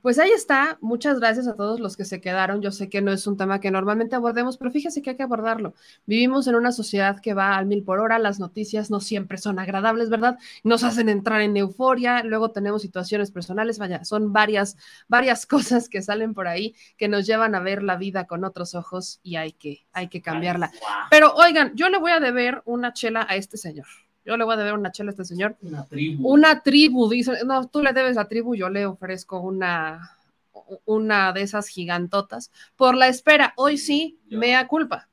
[SPEAKER 1] Pues ahí está. Muchas gracias a todos los que se quedaron. Yo sé que no es un tema que normalmente abordemos, pero fíjese que hay que abordarlo. Vivimos en una sociedad que va al mil por hora. Las noticias no siempre son agradables, ¿verdad? Nos hacen entrar en euforia. Luego tenemos situaciones personales. Vaya, son varias, varias cosas que salen por ahí que nos llevan a ver la vida con otros ojos y hay que, hay que cambiarla. Pero oigan, yo le voy a deber una chela a este señor. Yo le voy a deber una chela a este señor.
[SPEAKER 10] Una tribu.
[SPEAKER 1] Una tribu, dice. No, tú le debes la tribu, yo le ofrezco una, una de esas gigantotas. Por la espera, hoy sí, mea culpa.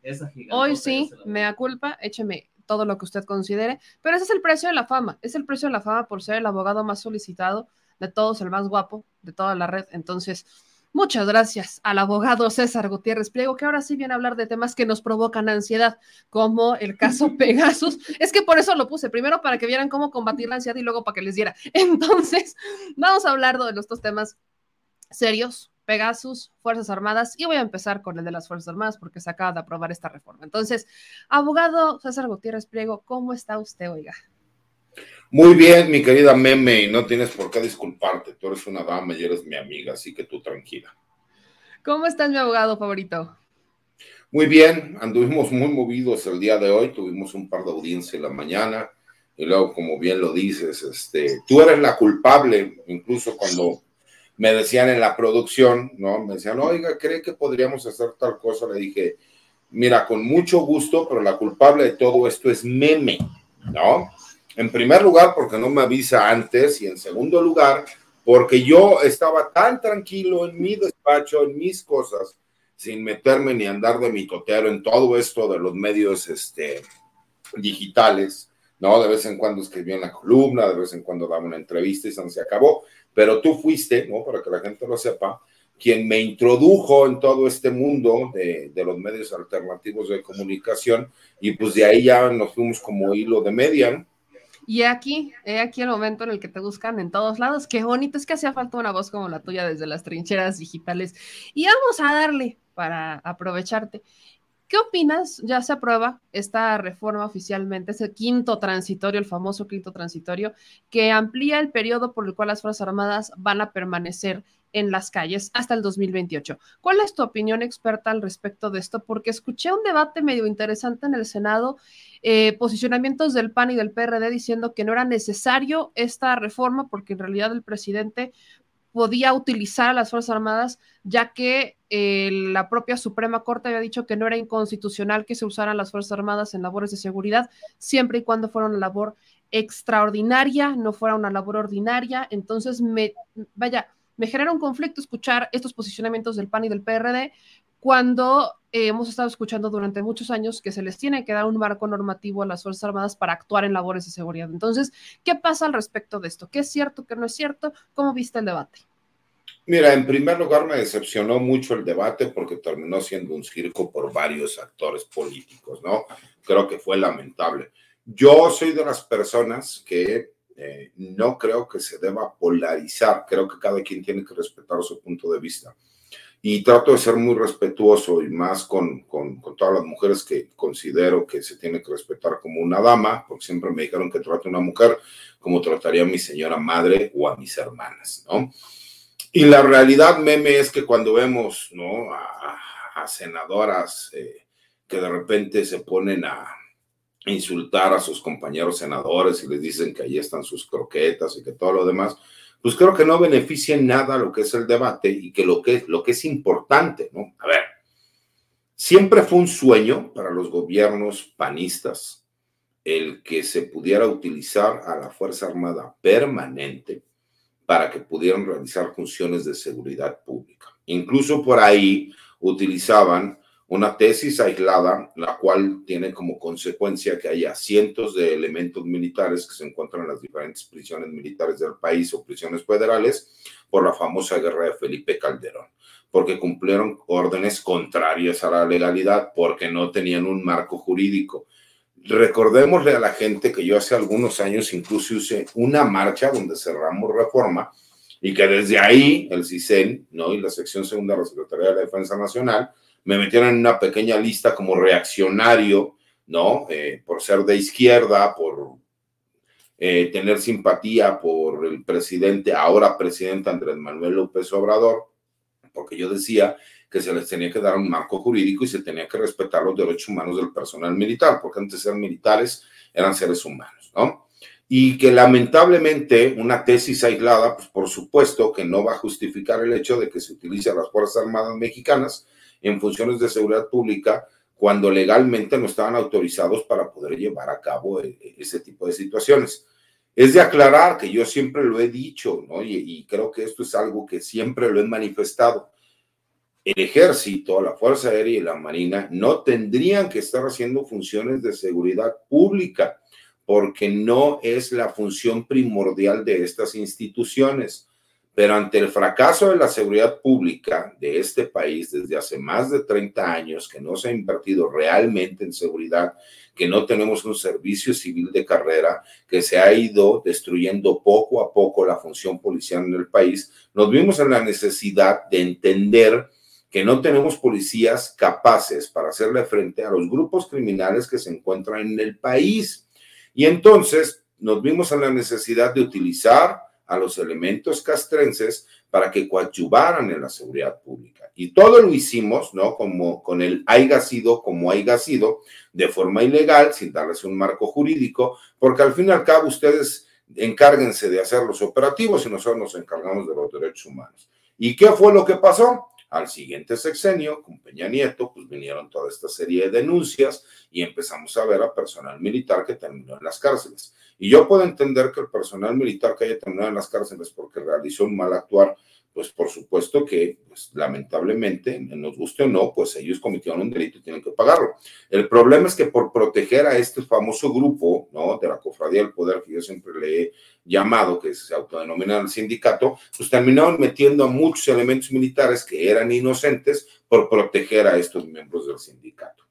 [SPEAKER 1] Hoy sí, mea culpa, écheme todo lo que usted considere. Pero ese es el precio de la fama. Es el precio de la fama por ser el abogado más solicitado de todos, el más guapo de toda la red. Entonces, Muchas gracias al abogado César Gutiérrez Pliego, que ahora sí viene a hablar de temas que nos provocan ansiedad, como el caso Pegasus. es que por eso lo puse, primero para que vieran cómo combatir la ansiedad y luego para que les diera. Entonces, vamos a hablar de los dos temas serios, Pegasus, Fuerzas Armadas, y voy a empezar con el de las Fuerzas Armadas porque se acaba de aprobar esta reforma. Entonces, abogado César Gutiérrez Pliego, ¿cómo está usted, oiga?
[SPEAKER 13] Muy bien, mi querida Meme, y no tienes por qué disculparte. Tú eres una dama y eres mi amiga, así que tú tranquila.
[SPEAKER 1] ¿Cómo estás, mi abogado favorito?
[SPEAKER 13] Muy bien, anduvimos muy movidos el día de hoy, tuvimos un par de audiencias en la mañana, y luego, como bien lo dices, este, tú eres la culpable, incluso cuando me decían en la producción, ¿no? Me decían, oiga, ¿cree que podríamos hacer tal cosa? Le dije, mira, con mucho gusto, pero la culpable de todo esto es Meme, ¿no? En primer lugar, porque no me avisa antes y en segundo lugar, porque yo estaba tan tranquilo en mi despacho, en mis cosas, sin meterme ni andar de mitotero en todo esto de los medios este, digitales, ¿no? De vez en cuando escribía una columna, de vez en cuando daba una entrevista y se acabó, pero tú fuiste, ¿no? Para que la gente lo sepa, quien me introdujo en todo este mundo de, de, los medios alternativos de comunicación y pues de ahí ya nos fuimos como hilo de media, ¿no?
[SPEAKER 1] Y aquí, he aquí el momento en el que te buscan en todos lados. Qué bonito, es que hacía falta una voz como la tuya desde las trincheras digitales. Y vamos a darle para aprovecharte. ¿Qué opinas? Ya se aprueba esta reforma oficialmente, ese quinto transitorio, el famoso quinto transitorio, que amplía el periodo por el cual las Fuerzas Armadas van a permanecer en las calles hasta el 2028. ¿Cuál es tu opinión experta al respecto de esto? Porque escuché un debate medio interesante en el Senado, eh, posicionamientos del PAN y del PRD diciendo que no era necesario esta reforma porque en realidad el presidente podía utilizar a las Fuerzas Armadas, ya que eh, la propia Suprema Corte había dicho que no era inconstitucional que se usaran las Fuerzas Armadas en labores de seguridad, siempre y cuando fuera una labor extraordinaria, no fuera una labor ordinaria. Entonces, me, vaya, me genera un conflicto escuchar estos posicionamientos del PAN y del PRD cuando eh, hemos estado escuchando durante muchos años que se les tiene que dar un marco normativo a las Fuerzas Armadas para actuar en labores de seguridad. Entonces, ¿qué pasa al respecto de esto? ¿Qué es cierto, qué no es cierto? ¿Cómo viste el debate?
[SPEAKER 13] Mira, en primer lugar me decepcionó mucho el debate porque terminó siendo un circo por varios actores políticos, ¿no? Creo que fue lamentable. Yo soy de las personas que eh, no creo que se deba polarizar, creo que cada quien tiene que respetar su punto de vista. Y trato de ser muy respetuoso y más con, con, todas las mujeres que considero que se tiene que respetar como una dama, porque siempre me dijeron que trate a una mujer como trataría a mi señora madre o a mis hermanas, ¿no? Y la realidad, meme, es que cuando vemos, ¿no? A, a senadoras eh, que de repente se ponen a, insultar a sus compañeros senadores y les dicen que ahí están sus croquetas y que todo lo demás, pues creo que no beneficia en nada lo que es el debate y que lo que, lo que es importante, ¿no? A ver, siempre fue un sueño para los gobiernos panistas el que se pudiera utilizar a la Fuerza Armada permanente para que pudieran realizar funciones de seguridad pública. Incluso por ahí utilizaban una tesis aislada, la cual tiene como consecuencia que haya cientos de elementos militares que se encuentran en las diferentes prisiones militares del país o prisiones federales por la famosa guerra de Felipe Calderón, porque cumplieron órdenes contrarias a la legalidad, porque no tenían un marco jurídico. Recordémosle a la gente que yo hace algunos años incluso hice una marcha donde cerramos reforma y que desde ahí el CISEN ¿no? y la sección segunda de la Secretaría de la Defensa Nacional me metieron en una pequeña lista como reaccionario, ¿no? Eh, por ser de izquierda, por eh, tener simpatía por el presidente, ahora presidente Andrés Manuel López Obrador, porque yo decía que se les tenía que dar un marco jurídico y se tenía que respetar los derechos humanos del personal militar, porque antes eran militares, eran seres humanos, ¿no? Y que lamentablemente una tesis aislada, pues por supuesto que no va a justificar el hecho de que se utilice a las Fuerzas Armadas mexicanas en funciones de seguridad pública cuando legalmente no estaban autorizados para poder llevar a cabo e, e, ese tipo de situaciones. Es de aclarar que yo siempre lo he dicho, ¿no? Y, y creo que esto es algo que siempre lo he manifestado. El ejército, la Fuerza Aérea y la Marina no tendrían que estar haciendo funciones de seguridad pública porque no es la función primordial de estas instituciones. Pero ante el fracaso de la seguridad pública de este país desde hace más de 30 años, que no se ha invertido realmente en seguridad, que no tenemos un servicio civil de carrera, que se ha ido destruyendo poco a poco la función policial en el país, nos vimos en la necesidad de entender que no tenemos policías capaces para hacerle frente a los grupos criminales que se encuentran en el país. Y entonces nos vimos en la necesidad de utilizar a los elementos castrenses para que coadyuvaran en la seguridad pública. Y todo lo hicimos, ¿no? Como con el haya sido como haya sido, de forma ilegal, sin darles un marco jurídico, porque al fin y al cabo ustedes encárguense de hacer los operativos y nosotros nos encargamos de los derechos humanos. ¿Y qué fue lo que pasó? Al siguiente sexenio, con Peña Nieto, pues vinieron toda esta serie de denuncias y empezamos a ver a personal militar que terminó en las cárceles. Y yo puedo entender que el personal militar que haya terminado en las cárceles porque realizó un mal actuar, pues por supuesto que, pues, lamentablemente, nos guste o no, pues ellos cometieron un delito y tienen que pagarlo. El problema es que por proteger a este famoso grupo, ¿no? De la cofradía del poder, que yo siempre le he llamado, que se autodenomina el sindicato, pues terminaron metiendo a muchos elementos militares que eran inocentes por proteger a estos miembros del sindicato.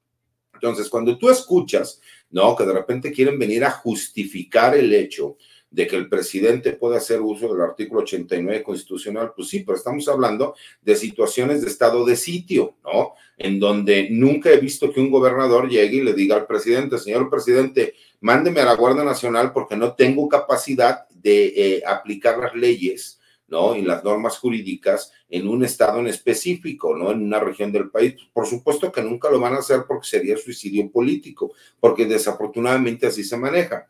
[SPEAKER 13] Entonces, cuando tú escuchas, ¿no? Que de repente quieren venir a justificar el hecho de que el presidente puede hacer uso del artículo 89 constitucional, pues sí, pero estamos hablando de situaciones de estado de sitio, ¿no? En donde nunca he visto que un gobernador llegue y le diga al presidente, señor presidente, mándeme a la Guardia Nacional porque no tengo capacidad de eh, aplicar las leyes ¿no? Y las normas jurídicas en un estado en específico, ¿no? En una región del país. Por supuesto que nunca lo van a hacer porque sería suicidio político, porque desafortunadamente así se maneja.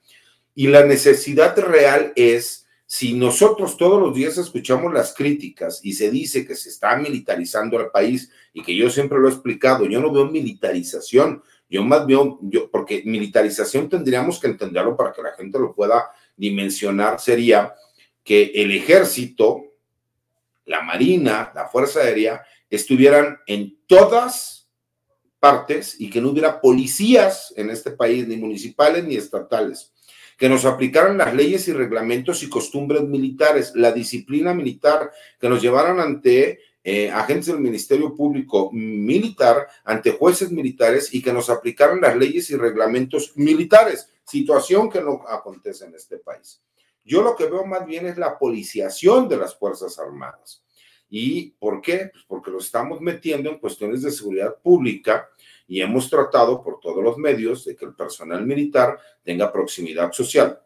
[SPEAKER 13] Y la necesidad real es, si nosotros todos los días escuchamos las críticas y se dice que se está militarizando el país y que yo siempre lo he explicado, yo no veo militarización, yo más veo, yo, porque militarización tendríamos que entenderlo para que la gente lo pueda dimensionar, sería que el ejército, la marina, la fuerza aérea estuvieran en todas partes y que no hubiera policías en este país, ni municipales ni estatales, que nos aplicaran las leyes y reglamentos y costumbres militares, la disciplina militar, que nos llevaran ante eh, agentes del Ministerio Público Militar, ante jueces militares y que nos aplicaran las leyes y reglamentos militares, situación que no acontece en este país. Yo lo que veo más bien es la policiación de las Fuerzas Armadas. ¿Y por qué? Pues porque lo estamos metiendo en cuestiones de seguridad pública y hemos tratado por todos los medios de que el personal militar tenga proximidad social.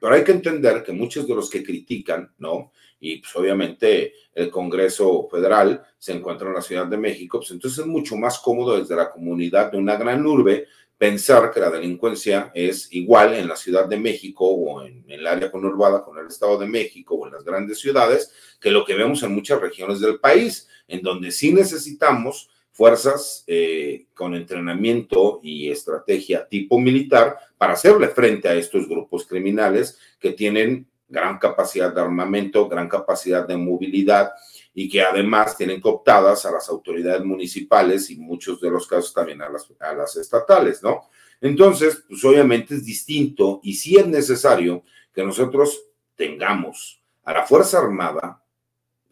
[SPEAKER 13] Pero hay que entender que muchos de los que critican, ¿no? Y pues obviamente el Congreso Federal se encuentra en la Ciudad de México, pues entonces es mucho más cómodo desde la comunidad de una gran urbe pensar que la delincuencia es igual en la Ciudad de México o en, el área conurbada con el Estado de México o en las grandes ciudades que lo que vemos en muchas regiones del país, en donde sí necesitamos fuerzas eh, con entrenamiento y estrategia tipo militar para hacerle frente a estos grupos criminales que tienen gran capacidad de armamento, gran capacidad de movilidad y que además tienen cooptadas a las autoridades municipales y muchos de los casos también a las, estatales, ¿no? Entonces, pues obviamente es distinto y sí es necesario que nosotros tengamos a la Fuerza Armada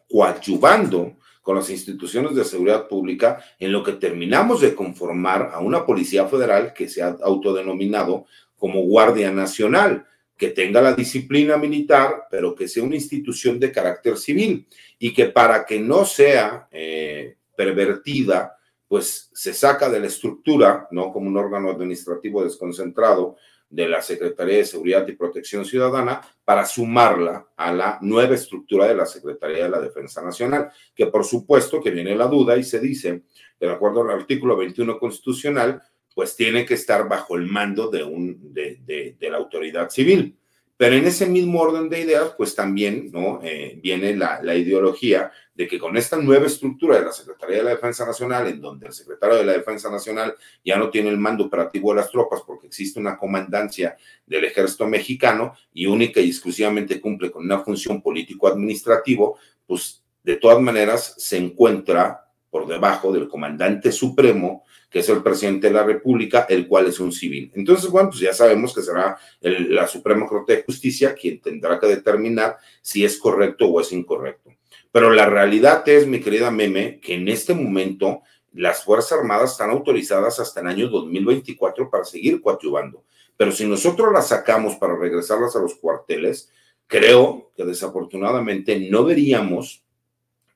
[SPEAKER 13] coadyuvando con las instituciones de seguridad pública en lo que terminamos de conformar a una Policía Federal que se ha autodenominado como Guardia Nacional, que tenga la disciplina militar, pero que sea una institución de carácter civil y que para que no sea eh, pervertida, pues se saca de la estructura, ¿no? Como un órgano administrativo desconcentrado de la Secretaría de Seguridad y Protección Ciudadana para sumarla a la nueva estructura de la Secretaría de la Defensa Nacional, que por supuesto que viene la duda y se dice, de acuerdo al artículo 21 constitucional, pues tiene que estar bajo el mando de, un, de, de, la autoridad civil. Pero en ese mismo orden de ideas, pues también ¿no? Eh, viene la, la, ideología de que con esta nueva estructura de la Secretaría de la Defensa Nacional, en donde el secretario de la Defensa Nacional ya no tiene el mando operativo de las tropas porque existe una comandancia del ejército mexicano y única y exclusivamente cumple con una función político-administrativo, pues de todas maneras se encuentra por debajo del comandante supremo que es el presidente de la República, el cual es un civil. Entonces, bueno, pues ya sabemos que será la Suprema Corte de Justicia quien tendrá que determinar si es correcto o es incorrecto. Pero la realidad es, mi querida Meme, que en este momento las Fuerzas Armadas están autorizadas hasta el año 2024 para seguir coadyuvando. Pero si nosotros las sacamos para regresarlas a los cuarteles, creo que desafortunadamente no veríamos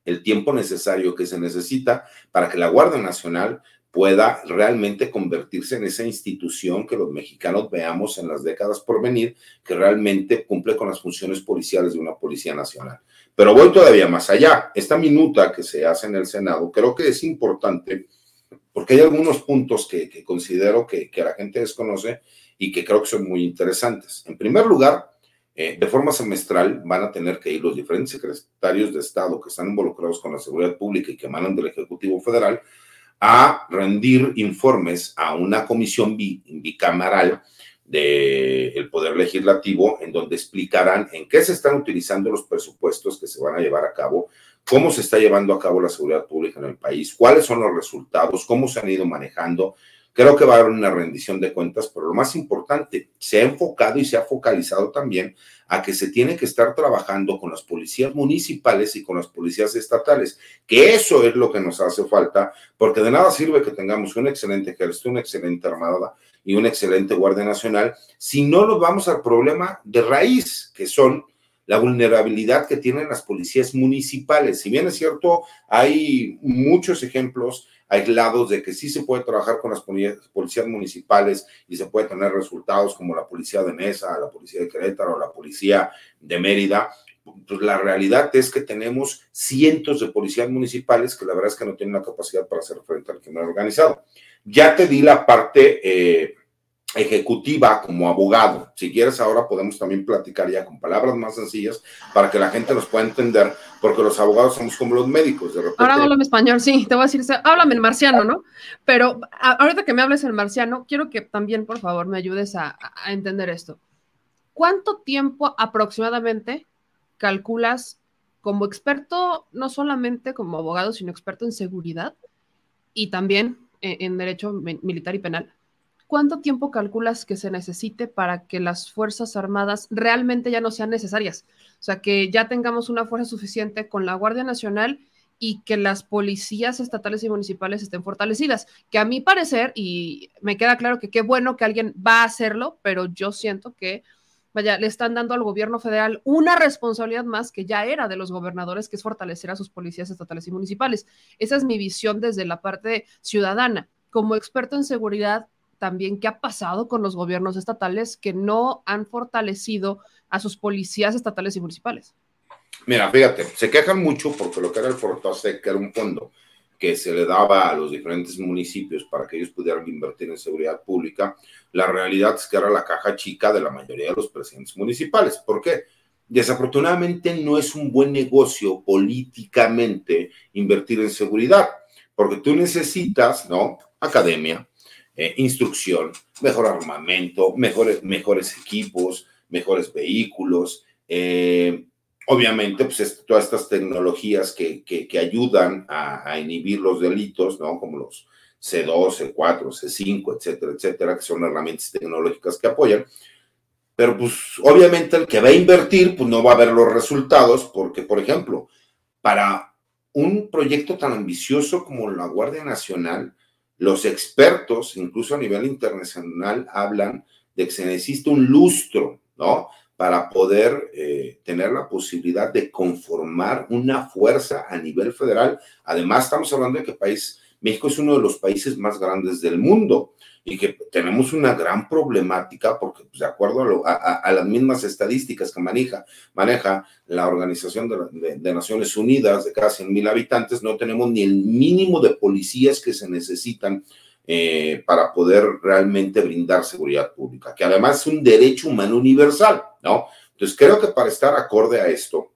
[SPEAKER 13] el tiempo necesario que se necesita para que la Guardia Nacional pueda realmente convertirse en esa institución que los mexicanos veamos en las décadas por venir, que realmente cumple con las funciones policiales de una Policía Nacional. Pero voy todavía más allá. Esta minuta que se hace en el Senado creo que es importante porque hay algunos puntos que, considero que, la gente desconoce y que creo que son muy interesantes. En primer lugar, eh, de forma semestral van a tener que ir los diferentes secretarios de Estado que están involucrados con la seguridad pública y que emanan del Ejecutivo Federal a rendir informes a una comisión bicameral del Poder Legislativo, en donde explicarán en qué se están utilizando los presupuestos que se van a llevar a cabo, cómo se está llevando a cabo la seguridad pública en el país, cuáles son los resultados, cómo se han ido manejando. Creo que va a haber una rendición de cuentas, pero lo más importante, se ha enfocado y se ha focalizado también a que se tiene que estar trabajando con las policías municipales y con las policías estatales, que eso es lo que nos hace falta, porque de nada sirve que tengamos un excelente ejército, una excelente armada y una excelente Guardia Nacional si no nos vamos al problema de raíz, que son la vulnerabilidad que tienen las policías municipales. Si bien es cierto, hay muchos ejemplos aislados de que sí se puede trabajar con las policías municipales y se puede tener resultados como la policía de Mesa, la policía de Querétaro, la policía de Mérida. Pues la realidad es que tenemos cientos de policías municipales que la verdad es que no tienen la capacidad para hacer frente al crimen organizado. Ya te di la parte eh, ejecutiva como abogado. Si quieres, ahora podemos también platicar ya con palabras más sencillas para que la gente nos pueda entender, porque los abogados somos como los médicos. De
[SPEAKER 1] repente... Ahora háblame español, sí, te voy a decir, háblame en marciano, ¿no? Pero ahorita que me hables en marciano, quiero que también, por favor, me ayudes a, a entender esto. ¿Cuánto tiempo aproximadamente calculas como experto, no solamente como abogado, sino experto en seguridad y también en derecho militar y penal? ¿Cuánto tiempo calculas que se necesite para que las Fuerzas Armadas realmente ya no sean necesarias? O sea, que ya tengamos una fuerza suficiente con la Guardia Nacional y que las policías estatales y municipales estén fortalecidas. Que a mi parecer, y me queda claro que qué bueno que alguien va a hacerlo, pero yo siento que, vaya, le están dando al gobierno federal una responsabilidad más que ya era de los gobernadores, que es fortalecer a sus policías estatales y municipales. Esa es mi visión desde la parte ciudadana. Como experto en seguridad, también qué ha pasado con los gobiernos estatales que no han fortalecido a sus policías estatales y municipales.
[SPEAKER 13] Mira, fíjate, se quejan mucho porque lo que era el Fortasec, era un fondo que se le daba a los diferentes municipios para que ellos pudieran invertir en seguridad pública, la realidad es que era la caja chica de la mayoría de los presidentes municipales. ¿Por qué? Desafortunadamente no es un buen negocio políticamente invertir en seguridad, porque tú necesitas, ¿no? Academia, eh, instrucción, mejor armamento, mejores, mejores equipos, mejores vehículos, Eh, obviamente, pues todas estas tecnologías que, que, ayudan a, inhibir los delitos, ¿no? Como los C2, C4, C5, etcétera, etcétera, que son herramientas tecnológicas que apoyan. Pero pues obviamente el que va a invertir, pues no va a ver los resultados, porque, por ejemplo, para un proyecto tan ambicioso como la Guardia Nacional, los expertos, incluso a nivel internacional, hablan de que se necesita un lustro, ¿no? Para poder eh, tener la posibilidad de conformar una fuerza a nivel federal. Además, estamos hablando de que país, México es uno de los países más grandes del mundo y que tenemos una gran problemática porque pues, de acuerdo a, las mismas estadísticas que maneja, maneja la Organización de, Naciones Unidas de casi 100 mil habitantes, no tenemos ni el mínimo de policías que se necesitan eh, para poder realmente brindar seguridad pública, que además es un derecho humano universal, ¿no? Entonces creo que para estar acorde a esto,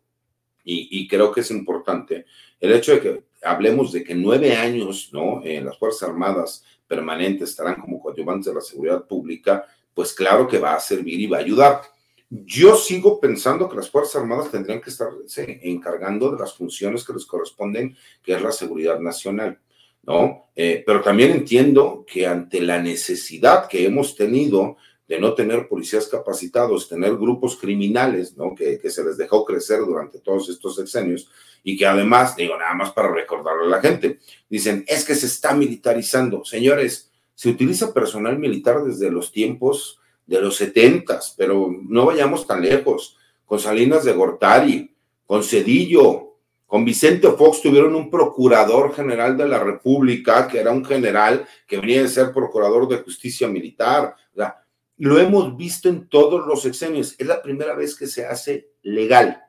[SPEAKER 13] y creo que es importante, el hecho de que hablemos de que nueve años, ¿no? En las Fuerzas Armadas permanentes estarán como coadyuvantes de la seguridad pública, pues claro que va a servir y va a ayudar. Yo sigo pensando que las Fuerzas Armadas tendrían que estarse encargando de las funciones que les corresponden, que es la seguridad nacional, ¿no? Eh, pero también entiendo que ante la necesidad que hemos tenido de no tener policías capacitados, tener grupos criminales, ¿no? Que, que se les dejó crecer durante todos estos sexenios, y que además, digo, nada más para recordarle a la gente, dicen, es que se está militarizando. Señores, se utiliza personal militar desde los tiempos de los setentas, pero no vayamos tan lejos. Con Salinas de Gortari, con Cedillo, con Vicente Fox tuvieron un procurador general de la República, que era un general que venía de ser procurador de justicia militar. Lo hemos visto en todos los sexenios. Es la primera vez que se hace legal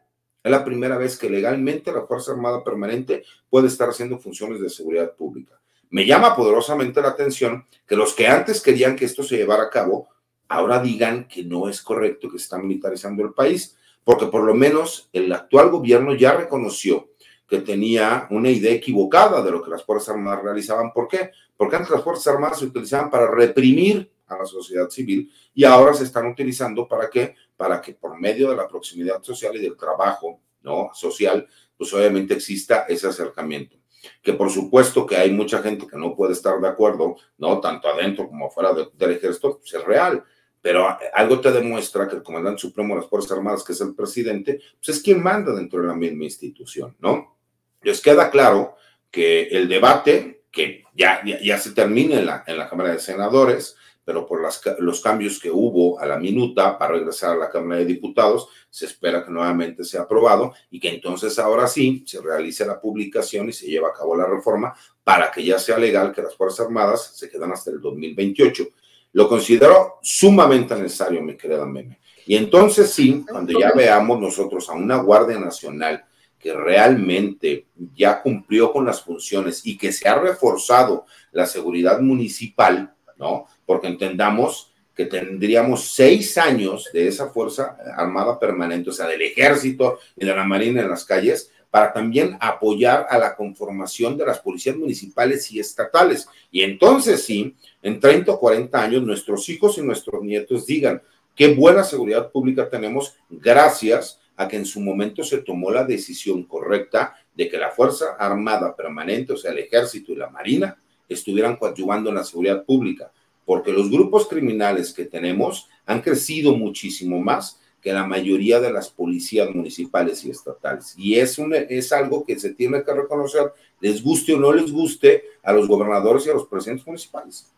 [SPEAKER 13] es la primera vez que legalmente la Fuerza Armada Permanente puede estar haciendo funciones de seguridad pública. Me llama poderosamente la atención que los que antes querían que esto se llevara a cabo, ahora digan que no es correcto que se está militarizando el país, porque por lo menos el actual gobierno ya reconoció que tenía una idea equivocada de lo que las Fuerzas Armadas realizaban. ¿Por qué? Porque antes las Fuerzas Armadas se utilizaban para reprimir a la sociedad civil y ahora se están utilizando para qué? Para que por medio de la proximidad social y del trabajo ¿no? social, pues obviamente exista ese acercamiento. Que por supuesto que hay mucha gente que no puede estar de acuerdo, ¿no? Tanto adentro como fuera del ejército, pues es real. Pero algo te demuestra que el comandante supremo de las Fuerzas Armadas, que es el presidente, pues es quien manda dentro de la misma institución, ¿no? Les queda claro que el debate, que ya, ya, ya se termina en la, en la Cámara de Senadores, pero por las, los cambios que hubo a la minuta para regresar a la Cámara de Diputados, se espera que nuevamente sea aprobado y que entonces ahora sí se realice la publicación y se lleve a cabo la reforma para que ya sea legal que las Fuerzas Armadas se quedan hasta el 2028. Lo considero sumamente necesario, mi querida Meme. Y entonces sí, cuando ya veamos nosotros a una Guardia Nacional que realmente ya cumplió con las funciones y que se ha reforzado la seguridad municipal, ¿no? Porque entendamos que tendríamos seis años de esa Fuerza Armada Permanente, o sea, del Ejército y de la Marina en las calles, para también apoyar a la conformación de las policías municipales y estatales. Y entonces sí, en 30 o 40 años, nuestros hijos y nuestros nietos digan qué buena seguridad pública tenemos gracias a que en su momento se tomó la decisión correcta de que la Fuerza Armada Permanente, o sea, el Ejército y la Marina, estuvieran coadyuvando en la seguridad pública, porque los grupos criminales que tenemos han crecido muchísimo más que la mayoría de las policías municipales y estatales. Y es, un, es algo que se tiene que reconocer, les guste o no les guste, a los gobernadores y a los presidentes municipales.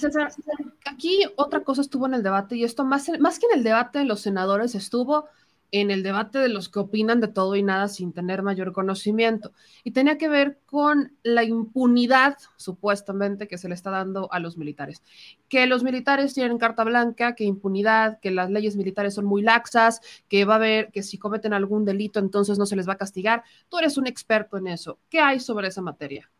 [SPEAKER 1] César, aquí otra cosa estuvo en el debate y esto más, más que en el debate de los senadores estuvo en el debate de los que opinan de todo y nada sin tener mayor conocimiento. Y tenía que ver con la impunidad, supuestamente, que se le está dando a los militares. Que los militares tienen carta blanca, que impunidad, que las leyes militares son muy laxas, que va a haber, que si cometen algún delito, entonces no se les va a castigar. Tú eres un experto en eso. ¿Qué hay sobre esa materia?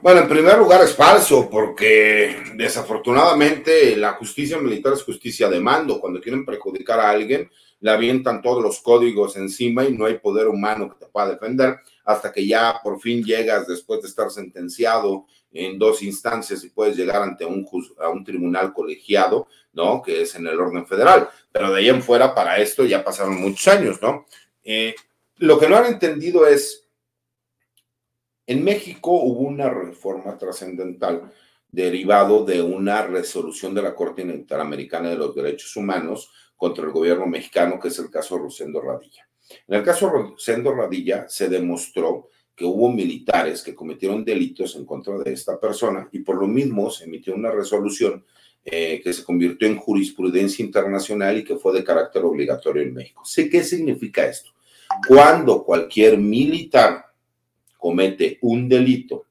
[SPEAKER 13] Bueno, en primer lugar es falso porque desafortunadamente la justicia militar es justicia de mando. Cuando quieren perjudicar a alguien, le avientan todos los códigos encima y no hay poder humano que te pueda defender hasta que ya por fin llegas después de estar sentenciado en dos instancias y puedes llegar ante un, a un tribunal colegiado, ¿no? Que es en el orden federal. Pero de ahí en fuera, para esto ya pasaron muchos años, ¿no? Eh, lo que no han entendido es en México hubo una reforma trascendental derivado de una resolución de la Corte Interamericana de los Derechos Humanos contra el gobierno mexicano, que es el caso Rosendo Radilla. En el caso Rosendo Radilla se demostró que hubo militares que cometieron delitos en contra de esta persona y por lo mismo se emitió una resolución eh, que se convirtió en jurisprudencia internacional y que fue de carácter obligatorio en México. ¿Sé qué significa esto? Cuando cualquier militar comete un delito,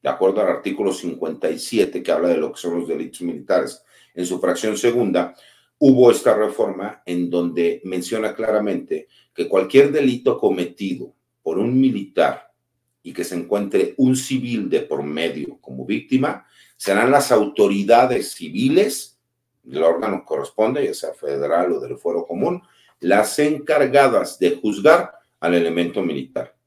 [SPEAKER 13] de acuerdo al artículo 57 que habla de lo que son los delitos militares, en su fracción segunda, hubo esta reforma en donde menciona claramente que cualquier delito cometido por un militar y que se encuentre un civil de por medio como víctima, serán las autoridades civiles del órgano corresponde, ya sea federal o del fuero común, las encargadas de juzgar al elemento militar.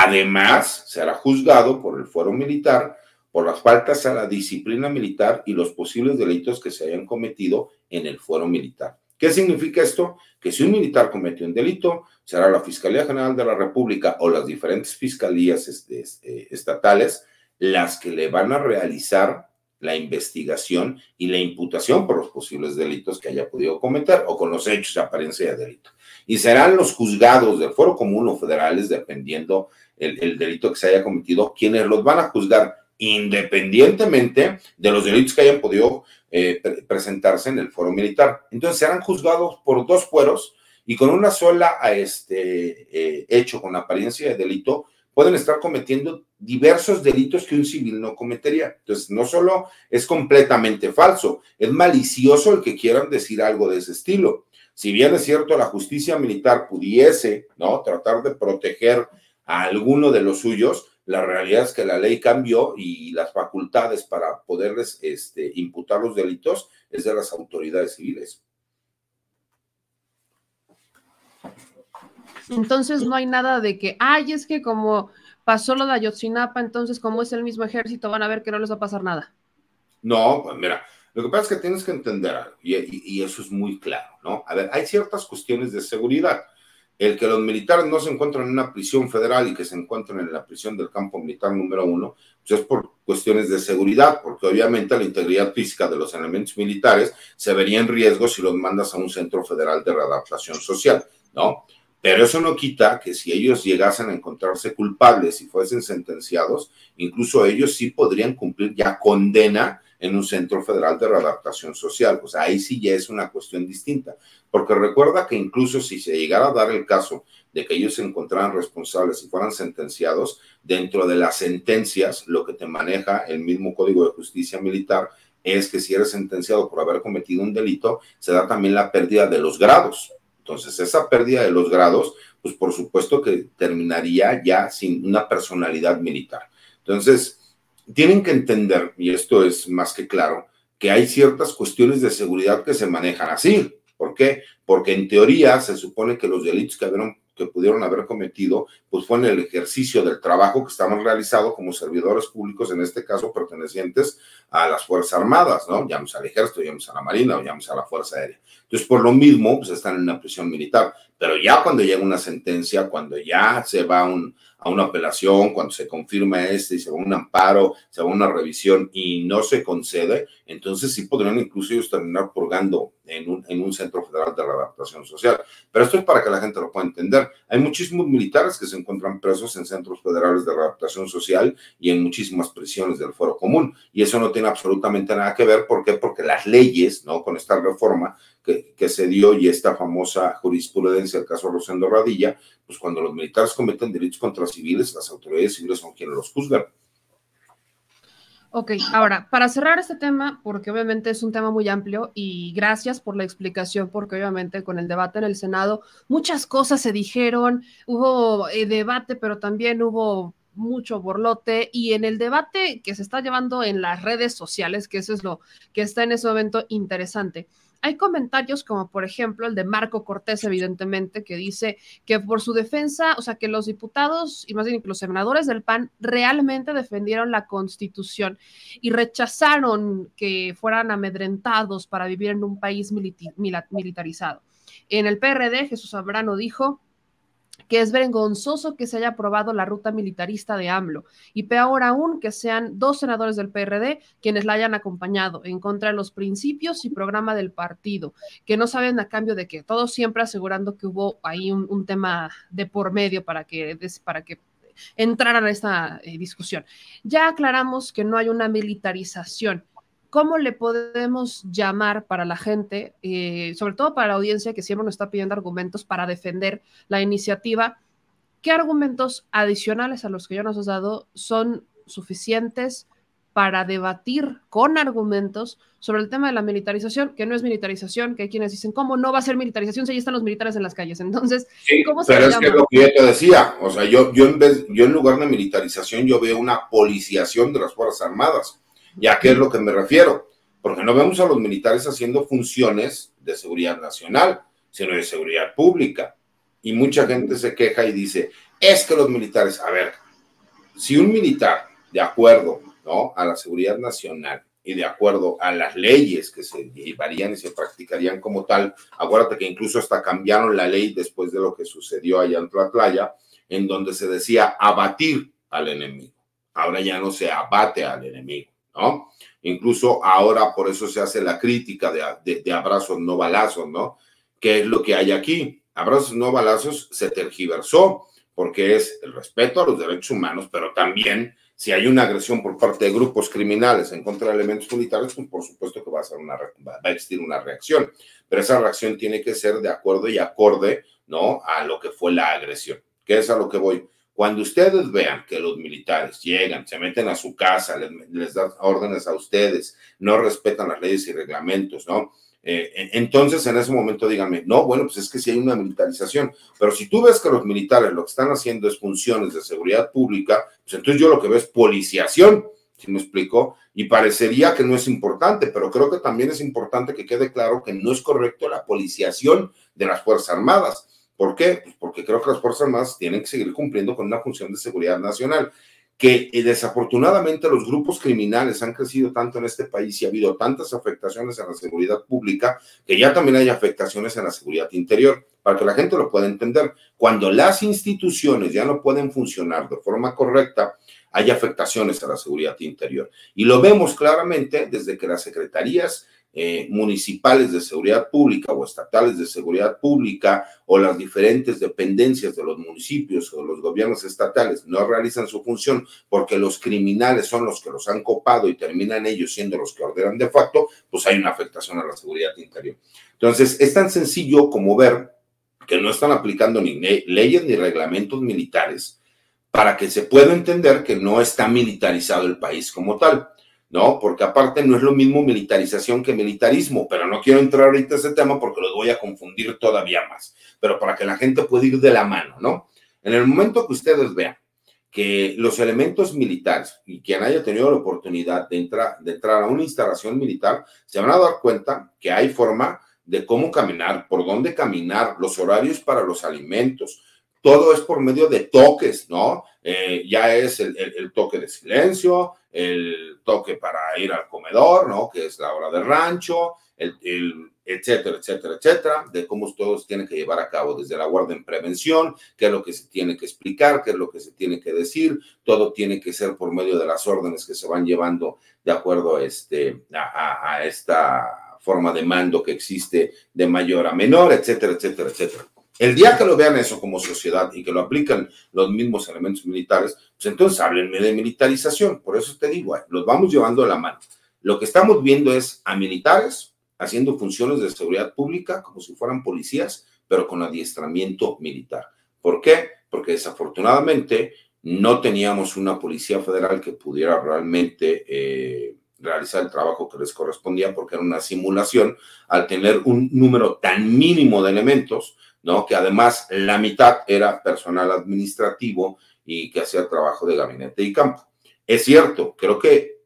[SPEAKER 13] Además, será juzgado por el fuero militar por las faltas a la disciplina militar y los posibles delitos que se hayan cometido en el fuero militar. ¿Qué significa esto? Que si un militar cometió un delito, será la Fiscalía General de la República o las diferentes fiscalías este, este, estatales las que le van a realizar la investigación y la imputación por los posibles delitos que haya podido cometer o con los hechos de apariencia de delito y serán los juzgados del foro común o federales, dependiendo el, delito que se haya cometido, quienes los van a juzgar independientemente de los delitos que hayan podido eh, presentarse en el foro militar. Entonces serán juzgados por dos fueros y con una sola este, eh, hecho con apariencia de delito pueden estar cometiendo diversos delitos que un civil no cometería. Entonces, no solo es completamente falso, es malicioso el que quieran decir algo de ese estilo si bien es cierto la justicia militar pudiese, ¿no? Tratar de proteger a alguno de los suyos, la realidad es que la ley cambió y las facultades para poderles este, imputar los delitos es de las autoridades civiles.
[SPEAKER 1] Entonces no hay nada de que, ay, es que como pasó lo de Ayotzinapa, entonces como es el mismo ejército, van a ver que no les va a pasar nada.
[SPEAKER 13] No, pues mira, lo que pasa es que tienes que entender algo, y, eso es muy claro, ¿no? A ver, hay ciertas cuestiones de seguridad. El que los militares no se encuentran en una prisión federal y que se encuentran en la prisión del campo militar número uno, pues es por cuestiones de seguridad, porque obviamente la integridad física de los elementos militares se vería en riesgo si los mandas a un centro federal de readaptación social, ¿no? Pero eso no quita que si ellos llegasen a encontrarse culpables y fuesen sentenciados, incluso ellos sí podrían cumplir ya condena en un centro federal de readaptación social. Pues ahí sí ya es una cuestión distinta, porque recuerda que incluso si se llegara a dar el caso de que ellos se encontraran responsables y fueran sentenciados, dentro de las sentencias, lo que te maneja el mismo Código de Justicia Militar es que si eres sentenciado por haber cometido un delito, se da también la pérdida de los grados. Entonces, esa pérdida de los grados, pues por supuesto que terminaría ya sin una personalidad militar. Entonces, tienen que entender, y esto es más que claro, que hay ciertas cuestiones de seguridad que se manejan así. ¿Por qué? Porque en teoría se supone que los delitos que, que pudieron haber cometido, pues fue en el ejercicio del trabajo que estamos realizando como servidores públicos, en este caso pertenecientes a las Fuerzas Armadas, ¿no? Llamamos al Ejército, llamamos a la Marina o llamamos a la Fuerza Aérea. Entonces, por lo mismo, pues están en una prisión militar. Pero ya cuando llega una sentencia, cuando ya se va a una apelación, cuando se confirma este y se va un amparo, se va una revisión y no se concede, entonces sí podrían incluso ellos terminar purgando en un, en un centro federal de readaptación social. Pero esto es para que la gente lo pueda entender. Hay muchísimos militares que se encuentran presos en centros federales de readaptación social y en muchísimas prisiones del foro común. Y eso no tiene absolutamente nada que ver. ¿Por qué? Porque las leyes, ¿no? Con esta reforma que, se dio y esta famosa jurisprudencia, el caso Rosendo Radilla, pues cuando los militares cometen delitos contra civiles, las autoridades civiles son quienes los juzgan.
[SPEAKER 1] Ok, ahora, para cerrar este tema, porque obviamente es un tema muy amplio y gracias por la explicación, porque obviamente con el debate en el Senado muchas cosas se dijeron, hubo eh, debate, pero también hubo mucho borlote y en el debate que se está llevando en las redes sociales, que eso es lo que está en ese momento interesante hay comentarios como por ejemplo el de Marco Cortés, evidentemente, que dice que por su defensa, o sea, que los diputados y más bien los senadores del PAN realmente defendieron la constitución y rechazaron que fueran amedrentados para vivir en un país militarizado. En el PRD, Jesús Zambrano dijo, que es vergonzoso que se haya aprobado la ruta militarista de AMLO y peor aún que sean dos senadores del PRD quienes la hayan acompañado en contra de los principios y programa del partido, que no saben a cambio de que todos siempre asegurando que hubo ahí un, tema de por medio para que, para que entraran a esta eh, discusión. Ya aclaramos que no hay una militarización ¿cómo le podemos llamar para la gente, eh, sobre todo para la audiencia que siempre nos está pidiendo argumentos para defender la iniciativa? ¿Qué argumentos adicionales a los que ya nos has dado son suficientes para debatir con argumentos sobre el tema de la militarización, que no es militarización, que hay quienes dicen, ¿cómo no va a ser militarización si ya están los militares en las calles? Entonces, ¿cómo se
[SPEAKER 13] pero
[SPEAKER 1] es
[SPEAKER 13] que lo que yo te decía, o sea, yo, yo, en vez, yo en lugar de militarización, yo veo una policiación de las Fuerzas Armadas ¿Ya qué es lo que me refiero? Porque no vemos a los militares haciendo funciones de seguridad nacional, sino de seguridad pública. Y mucha gente se queja y dice, es que los militares, a ver, si un militar, de acuerdo ¿no? a la seguridad nacional y de acuerdo a las leyes que se llevarían y se practicarían como tal, acuérdate que incluso hasta cambiaron la ley después de lo que sucedió allá en playa en donde se decía abatir al enemigo. Ahora ya no se abate al enemigo. ¿No? Incluso ahora por eso se hace la crítica de, abrazos no balazos, ¿no? ¿Qué es lo que hay aquí? Abrazos no balazos se tergiversó porque es el respeto a los derechos humanos, pero también si hay una agresión por parte de grupos criminales en contra de elementos militares, pues por supuesto que va a, ser una, va a existir una reacción, pero esa reacción tiene que ser de acuerdo y acorde, ¿no? A lo que fue la agresión. ¿Qué es a lo que voy? Cuando ustedes vean que los militares llegan, se meten a su casa, les, dan órdenes a ustedes, no respetan las leyes y reglamentos, ¿no? Eh, entonces, en ese momento díganme, no, bueno, pues es que sí hay una militarización, pero si tú ves que los militares lo que están haciendo es funciones de seguridad pública, pues entonces yo lo que veo es policiación, si me explico? Y parecería que no es importante, pero creo que también es importante que quede claro que no es correcto la policiación de las Fuerzas Armadas ¿Por qué? Pues porque creo que las Fuerzas Armadas tienen que seguir cumpliendo con una función de seguridad nacional, que eh, desafortunadamente los grupos criminales han crecido tanto en este país y ha habido tantas afectaciones en la seguridad pública, que ya también hay afectaciones en la seguridad interior. Para que la gente lo pueda entender, cuando las instituciones ya no pueden funcionar de forma correcta, hay afectaciones a la seguridad interior. Y lo vemos claramente desde que las secretarías eh, municipales de seguridad pública o estatales de seguridad pública o las diferentes dependencias de los municipios o los gobiernos estatales no realizan su función porque los criminales son los que los han copado y terminan ellos siendo los que ordenan de facto, pues hay una afectación a la seguridad interior. Entonces, es tan sencillo como ver que no están aplicando ni leyes ni reglamentos militares para que se pueda entender que no está militarizado el país como tal. ¿No? Porque aparte no es lo mismo militarización que militarismo, pero no quiero entrar ahorita a ese tema porque los voy a confundir todavía más, pero para que la gente pueda ir de la mano, ¿no? En el momento que ustedes vean que los elementos militares y quien haya tenido la oportunidad de entrar, de entrar a una instalación militar, se van a dar cuenta que hay forma de cómo caminar, por dónde caminar, los horarios para los alimentos, todo es por medio de toques, ¿no? Eh, ya es el, toque de silencio, el toque para ir al comedor, ¿no? Que es la hora de rancho, el, etcétera, etcétera, etcétera, de cómo todos tienen que llevar a cabo desde la guardia en prevención, qué es lo que se tiene que explicar, qué es lo que se tiene que decir, todo tiene que ser por medio de las órdenes que se van llevando de acuerdo este, a, a esta forma de mando que existe de mayor a menor, etcétera, etcétera, etcétera. El día que lo vean eso como sociedad y que lo aplican los mismos elementos militares, pues entonces háblenme de militarización. Por eso te digo, los vamos llevando a la mano. Lo que estamos viendo es a militares haciendo funciones de seguridad pública como si fueran policías, pero con adiestramiento militar. ¿Por qué? Porque desafortunadamente no teníamos una policía federal que pudiera realmente eh, realizar el trabajo que les correspondía porque era una simulación al tener un número tan mínimo de elementos ¿no? Que además la mitad era personal administrativo y que hacía trabajo de gabinete y campo. Es cierto, creo que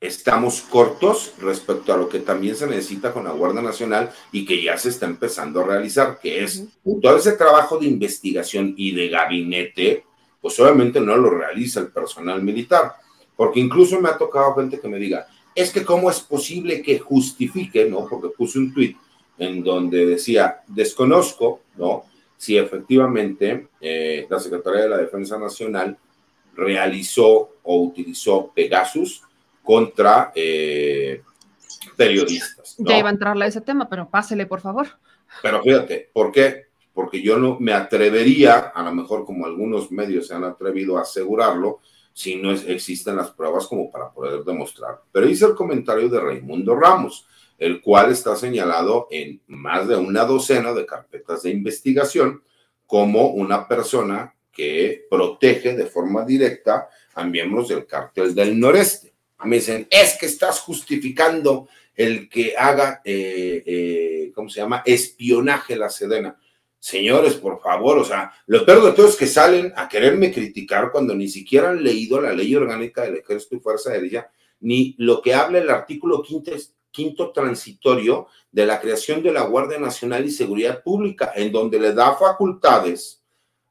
[SPEAKER 13] estamos cortos respecto a lo que también se necesita con la Guardia Nacional y que ya se está empezando a realizar, que es todo ese trabajo de investigación y de gabinete, pues obviamente no lo realiza el personal militar, porque incluso me ha tocado gente que me diga, es que cómo es posible que justifique, ¿no? Porque puse un tuit en donde decía, desconozco, ¿no? Si efectivamente eh, la Secretaría de la Defensa Nacional realizó o utilizó Pegasus contra eh, periodistas.
[SPEAKER 1] Ya iba a entrarle a ese tema, pero pásele, por favor.
[SPEAKER 13] Pero fíjate, ¿por qué? Porque yo no me atrevería, a lo mejor como algunos medios se han atrevido a asegurarlo, si no existen las pruebas como para poder demostrar. Pero hice el comentario de Raimundo Ramos, el cual está señalado en más de una docena de carpetas de investigación como una persona que protege de forma directa a miembros del cártel del noreste. Me dicen, es que estás justificando el que haga, eh, eh, ¿cómo se llama? Espionaje la Sedena. Señores, por favor, o sea, lo peor de todo es que salen a quererme criticar cuando ni siquiera han leído la ley orgánica del Ejército y Fuerza Aérea, ni lo que habla el artículo quinto, quinto transitorio de la creación de la Guardia Nacional y Seguridad Pública, en donde le da facultades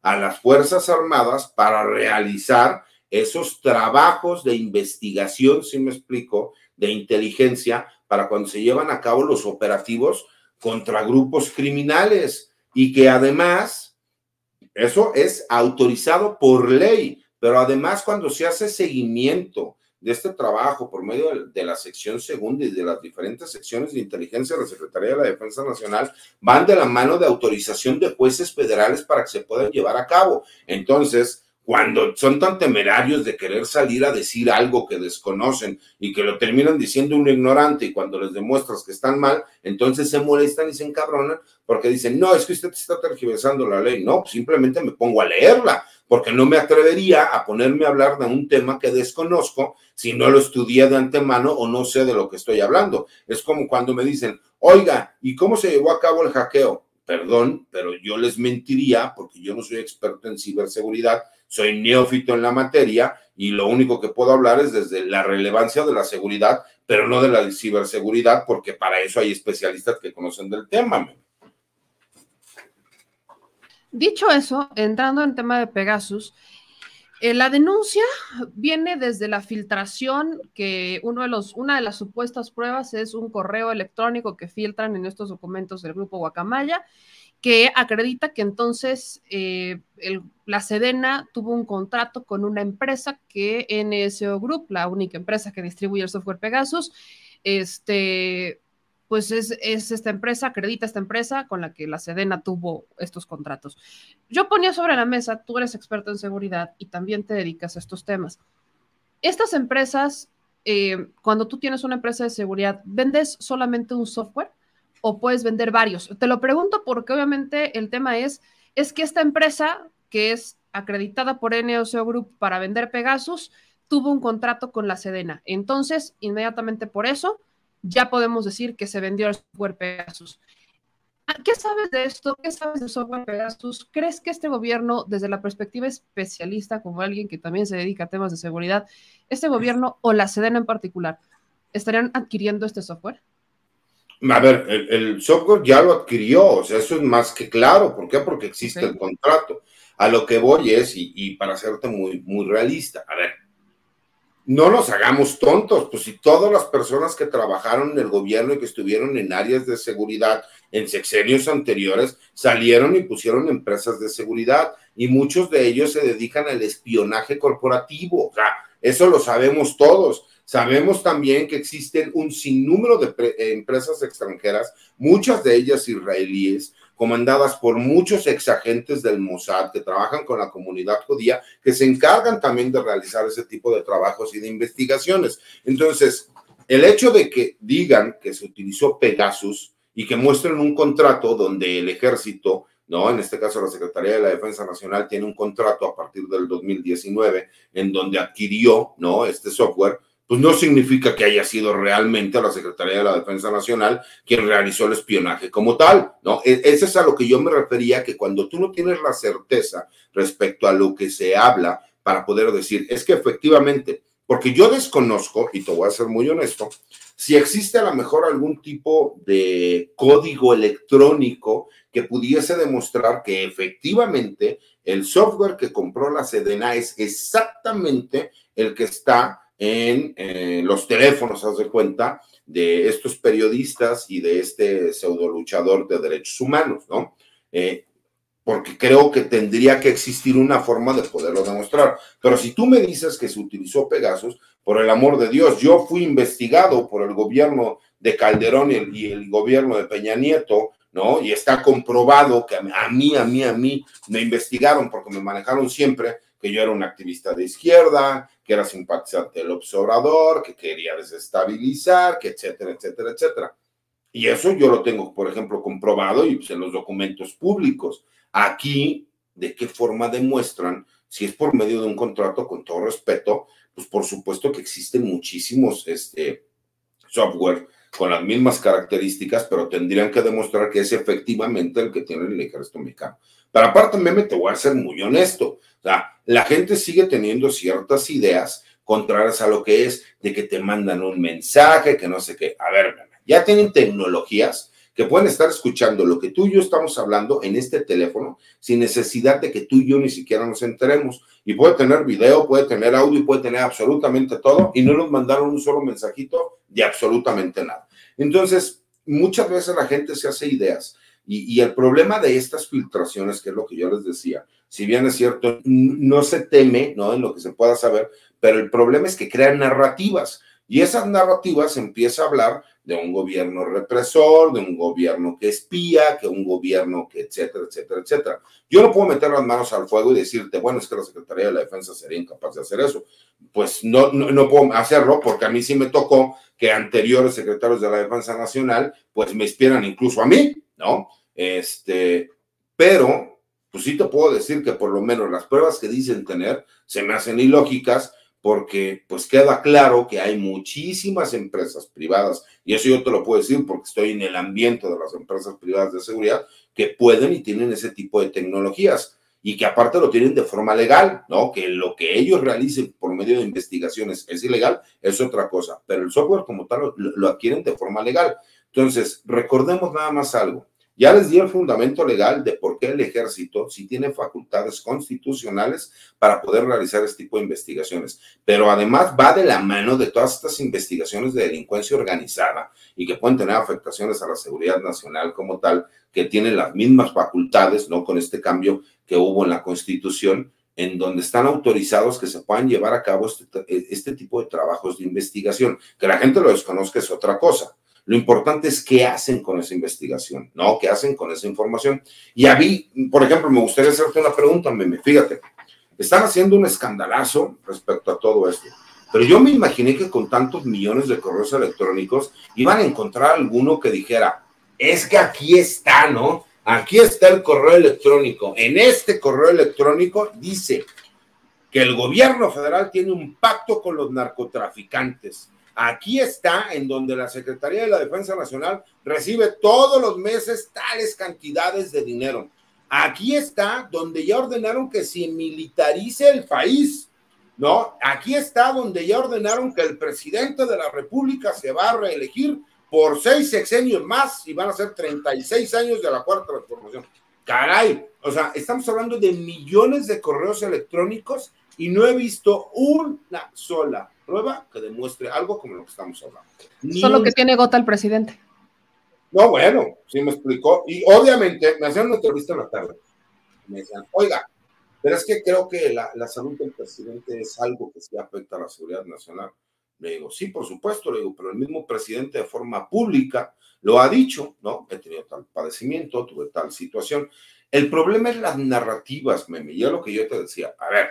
[SPEAKER 13] a las Fuerzas Armadas para realizar esos trabajos de investigación, si me explico, de inteligencia, para cuando se llevan a cabo los operativos contra grupos criminales. Y que además, eso es autorizado por ley, pero además cuando se hace seguimiento de este trabajo por medio de la sección segunda y de las diferentes secciones de inteligencia de la Secretaría de la Defensa Nacional, van de la mano de autorización de jueces federales para que se puedan llevar a cabo. Entonces, cuando son tan temerarios de querer salir a decir algo que desconocen y que lo terminan diciendo un ignorante y cuando les demuestras que están mal, entonces se molestan y se encabronan porque dicen, no, es que usted está tergiversando la ley. No, simplemente me pongo a leerla porque no me atrevería a ponerme a hablar de un tema que desconozco si no lo estudié de antemano o no sé de lo que estoy hablando. Es como cuando me dicen, oiga, ¿y cómo se llevó a cabo el hackeo? Perdón, pero yo les mentiría porque yo no soy experto en ciberseguridad soy neófito en la materia y lo único que puedo hablar es desde la relevancia de la seguridad, pero no de la ciberseguridad, porque para eso hay especialistas que conocen del tema.
[SPEAKER 1] Dicho eso, entrando en tema de Pegasus, eh, la denuncia viene desde la filtración que uno de los, una de las supuestas pruebas es un correo electrónico que filtran en estos documentos del grupo Guacamaya que acredita que entonces eh, la Sedena tuvo un contrato con una empresa que NSO Group, la única empresa que distribuye el software Pegasus, este, pues es, es, esta empresa, acredita esta empresa con la que la Sedena tuvo estos contratos. Yo ponía sobre la mesa, tú eres experto en seguridad y también te dedicas a estos temas. Estas empresas, eh, cuando tú tienes una empresa de seguridad, ¿vendes solamente un software? o puedes vender varios? Te lo pregunto porque obviamente el tema es, es que esta empresa que es acreditada por NOCO Group para vender Pegasus tuvo un contrato con la Sedena. Entonces, inmediatamente por eso, ya podemos decir que se vendió el software Pegasus. Ah, ¿Qué sabes de esto? ¿Qué sabes del software Pegasus? ¿Crees que este gobierno, desde la perspectiva especialista, como alguien que también se dedica a temas de seguridad, este gobierno o la Sedena en particular, estarían adquiriendo este software?
[SPEAKER 13] A ver, el, software ya lo adquirió, o sea, eso es más que claro. ¿Por qué? Porque existe el contrato. A lo que voy es, y, para hacerte muy, muy realista, a ver, no nos hagamos tontos, pues si todas las personas que trabajaron en el gobierno y que estuvieron en áreas de seguridad en sexenios anteriores salieron y pusieron empresas de seguridad y muchos de ellos se dedican al espionaje corporativo, o sea, eso lo sabemos todos. Sabemos también que existen un sinnúmero de eh, empresas extranjeras, muchas de ellas israelíes, comandadas por muchos exagentes del Mossad que trabajan con la comunidad judía, que se encargan también de realizar ese tipo de trabajos y de investigaciones. Entonces, el hecho de que digan que se utilizó Pegasus y que muestren un contrato donde el ejército ¿no? En este caso, la Secretaría de la Defensa Nacional tiene un contrato a partir del 2019 en donde adquirió, ¿no? Este software, pues no significa que haya sido realmente la Secretaría de la Defensa Nacional quien realizó el espionaje como tal, ¿no? E, Eso es a lo que yo me refería, que cuando tú no tienes la certeza respecto a lo que se habla para poder decir, es que efectivamente, porque yo desconozco, y te voy a ser muy honesto, si existe a lo mejor algún tipo de código electrónico que pudiese demostrar que efectivamente el software que compró la Sedena es exactamente el que está en eh, los teléfonos, haz de cuenta, de estos periodistas y de este pseudo luchador de derechos humanos, ¿no? Eh, porque creo que tendría que existir una forma de poderlo demostrar. Pero si tú me dices que se utilizó Pegasus, por el amor de Dios, yo fui investigado por el gobierno de Calderón y el, y el gobierno de Peña Nieto, ¿no? Y está comprobado que a mí, a mí, a mí me investigaron porque me manejaron siempre que yo era un activista de izquierda, que era simpatizante del observador, que quería desestabilizar, que etcétera, etcétera, etcétera. Y eso yo lo tengo, por ejemplo, comprobado y pues, en los documentos públicos. Aquí, ¿de qué forma demuestran? Si es por medio de un contrato, con todo respeto, pues por supuesto que existen muchísimos este, software con las mismas características, pero tendrían que demostrar que es efectivamente el que tiene el ejército mexicano. Pero aparte, meme, te voy a ser muy honesto. O sea, la gente sigue teniendo ciertas ideas contrarias a lo que es de que te mandan un mensaje, que no sé qué. A ver, meme, ya tienen tecnologías que pueden estar escuchando lo que tú y yo estamos hablando en este teléfono sin necesidad de que tú y yo ni siquiera nos enteremos. Y puede tener video, puede tener audio, puede tener absolutamente todo y no nos mandaron un solo mensajito de absolutamente nada. Entonces, muchas veces la gente se hace ideas y, el problema de estas filtraciones, que es lo que yo les decía, si bien es cierto, no se teme, ¿no? En lo que se pueda saber, pero el problema es que crean narrativas y esas narrativas empieza a hablar de un gobierno represor, de un gobierno que espía, que un gobierno que etcétera, etcétera, etcétera. Yo no puedo meter las manos al fuego y decirte, bueno, es que la Secretaría de la Defensa sería incapaz de hacer eso. Pues no, no, no puedo hacerlo porque a mí sí me tocó que anteriores secretarios de la Defensa Nacional, pues me espieran incluso a mí, ¿no? Este, pero, pues sí te puedo decir que por lo menos las pruebas que dicen tener se me hacen ilógicas porque pues queda claro que hay muchísimas empresas privadas, y eso yo te lo puedo decir porque estoy en el ambiente de las empresas privadas de seguridad, que pueden y tienen ese tipo de tecnologías y que aparte lo tienen de forma legal, ¿no? Que lo que ellos realicen por medio de investigaciones es ilegal, es otra cosa, pero el software como tal lo, lo adquieren de forma legal. Entonces, recordemos nada más algo. Ya les di el fundamento legal de por qué el ejército sí tiene facultades constitucionales para poder realizar este tipo de investigaciones, pero además va de la mano de todas estas investigaciones de delincuencia organizada y que pueden tener afectaciones a la seguridad nacional como tal, que tienen las mismas facultades, ¿no? Con este cambio que hubo en la constitución, en donde están autorizados que se puedan llevar a cabo este, este tipo de trabajos de investigación. Que la gente lo desconozca es otra cosa lo importante es qué hacen con esa investigación, ¿no? ¿Qué hacen con esa información? Y a mí, por ejemplo, me gustaría hacerte una pregunta, Meme. Fíjate, están haciendo un escandalazo respecto a todo esto. Pero yo me imaginé que con tantos millones de correos electrónicos iban a encontrar alguno que dijera, es que aquí está, ¿no? Aquí está el correo electrónico. En este correo electrónico dice que el gobierno federal tiene un pacto con los narcotraficantes Aquí está en donde la Secretaría de la Defensa Nacional recibe todos los meses tales cantidades de dinero. Aquí está donde ya ordenaron que se militarice el país, ¿no? Aquí está donde ya ordenaron que el presidente de la República se va a reelegir por seis sexenios más y van a ser 36 años de la cuarta transformación. Caray, o sea, estamos hablando de millones de correos electrónicos y no he visto una sola prueba que demuestre algo como lo que estamos hablando.
[SPEAKER 1] Ni Solo un... que tiene gota el presidente.
[SPEAKER 13] No, bueno, sí me explicó. Y obviamente me hacían una entrevista en la tarde. Me decían, oiga, pero es que creo que la, la salud del presidente es algo que sí afecta a la seguridad nacional. Le digo, sí, por supuesto, le digo, pero el mismo presidente de forma pública lo ha dicho, ¿no? He tenido tal padecimiento, tuve tal situación. El problema es las narrativas, meme. Ya lo que yo te decía, a ver,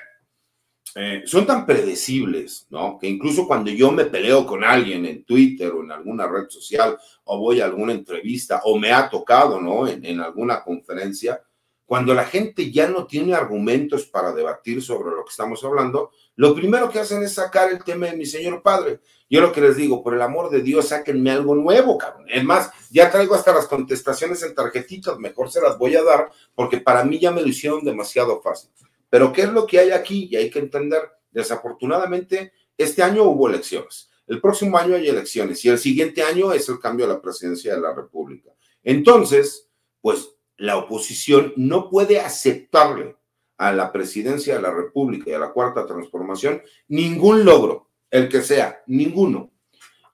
[SPEAKER 13] eh, son tan predecibles, ¿no? Que incluso cuando yo me peleo con alguien en Twitter o en alguna red social o voy a alguna entrevista o me ha tocado, ¿no? En, alguna conferencia, cuando la gente ya no tiene argumentos para debatir sobre lo que estamos hablando, lo primero que hacen es sacar el tema de mi señor padre. Yo lo que les digo, por el amor de Dios, sáquenme algo nuevo, cabrón. Es más, ya traigo hasta las contestaciones en tarjetitas, mejor se las voy a dar, porque para mí ya me lo hicieron demasiado fácil. Pero ¿qué es lo que hay aquí? Y hay que entender, desafortunadamente, este año hubo elecciones. El próximo año hay elecciones y el siguiente año es el cambio de la presidencia de la República. Entonces, pues la oposición no puede aceptarle a la presidencia de la República y a la cuarta transformación ningún logro, el que sea, ninguno.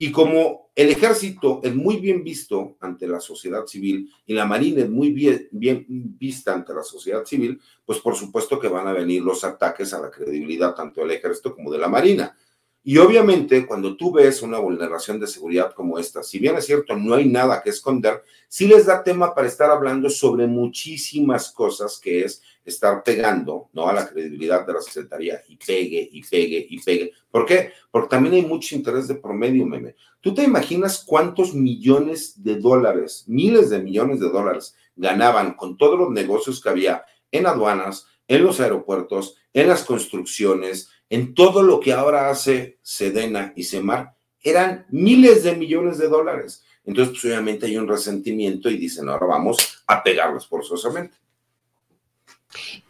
[SPEAKER 13] Y como el ejército es muy bien visto ante la sociedad civil y la marina es muy bien, vista ante la sociedad civil, pues por supuesto que van a venir los ataques a la credibilidad tanto del ejército como de la marina. Y obviamente cuando tú ves una vulneración de seguridad como esta, si bien es cierto, no hay nada que esconder, sí les da tema para estar hablando sobre muchísimas cosas que es estar pegando ¿no? a la credibilidad de la Secretaría y pegue y pegue y pegue. ¿Por qué? Porque también hay mucho interés de promedio, meme. ¿Tú te imaginas cuántos millones de dólares, miles de millones de dólares ganaban con todos los negocios que había en aduanas, en los aeropuertos, en las construcciones, en todo lo que ahora hace Sedena y Semar? Eran miles de millones de dólares. Entonces, pues, obviamente hay un resentimiento y dicen, ahora vamos a pegarlos forzosamente.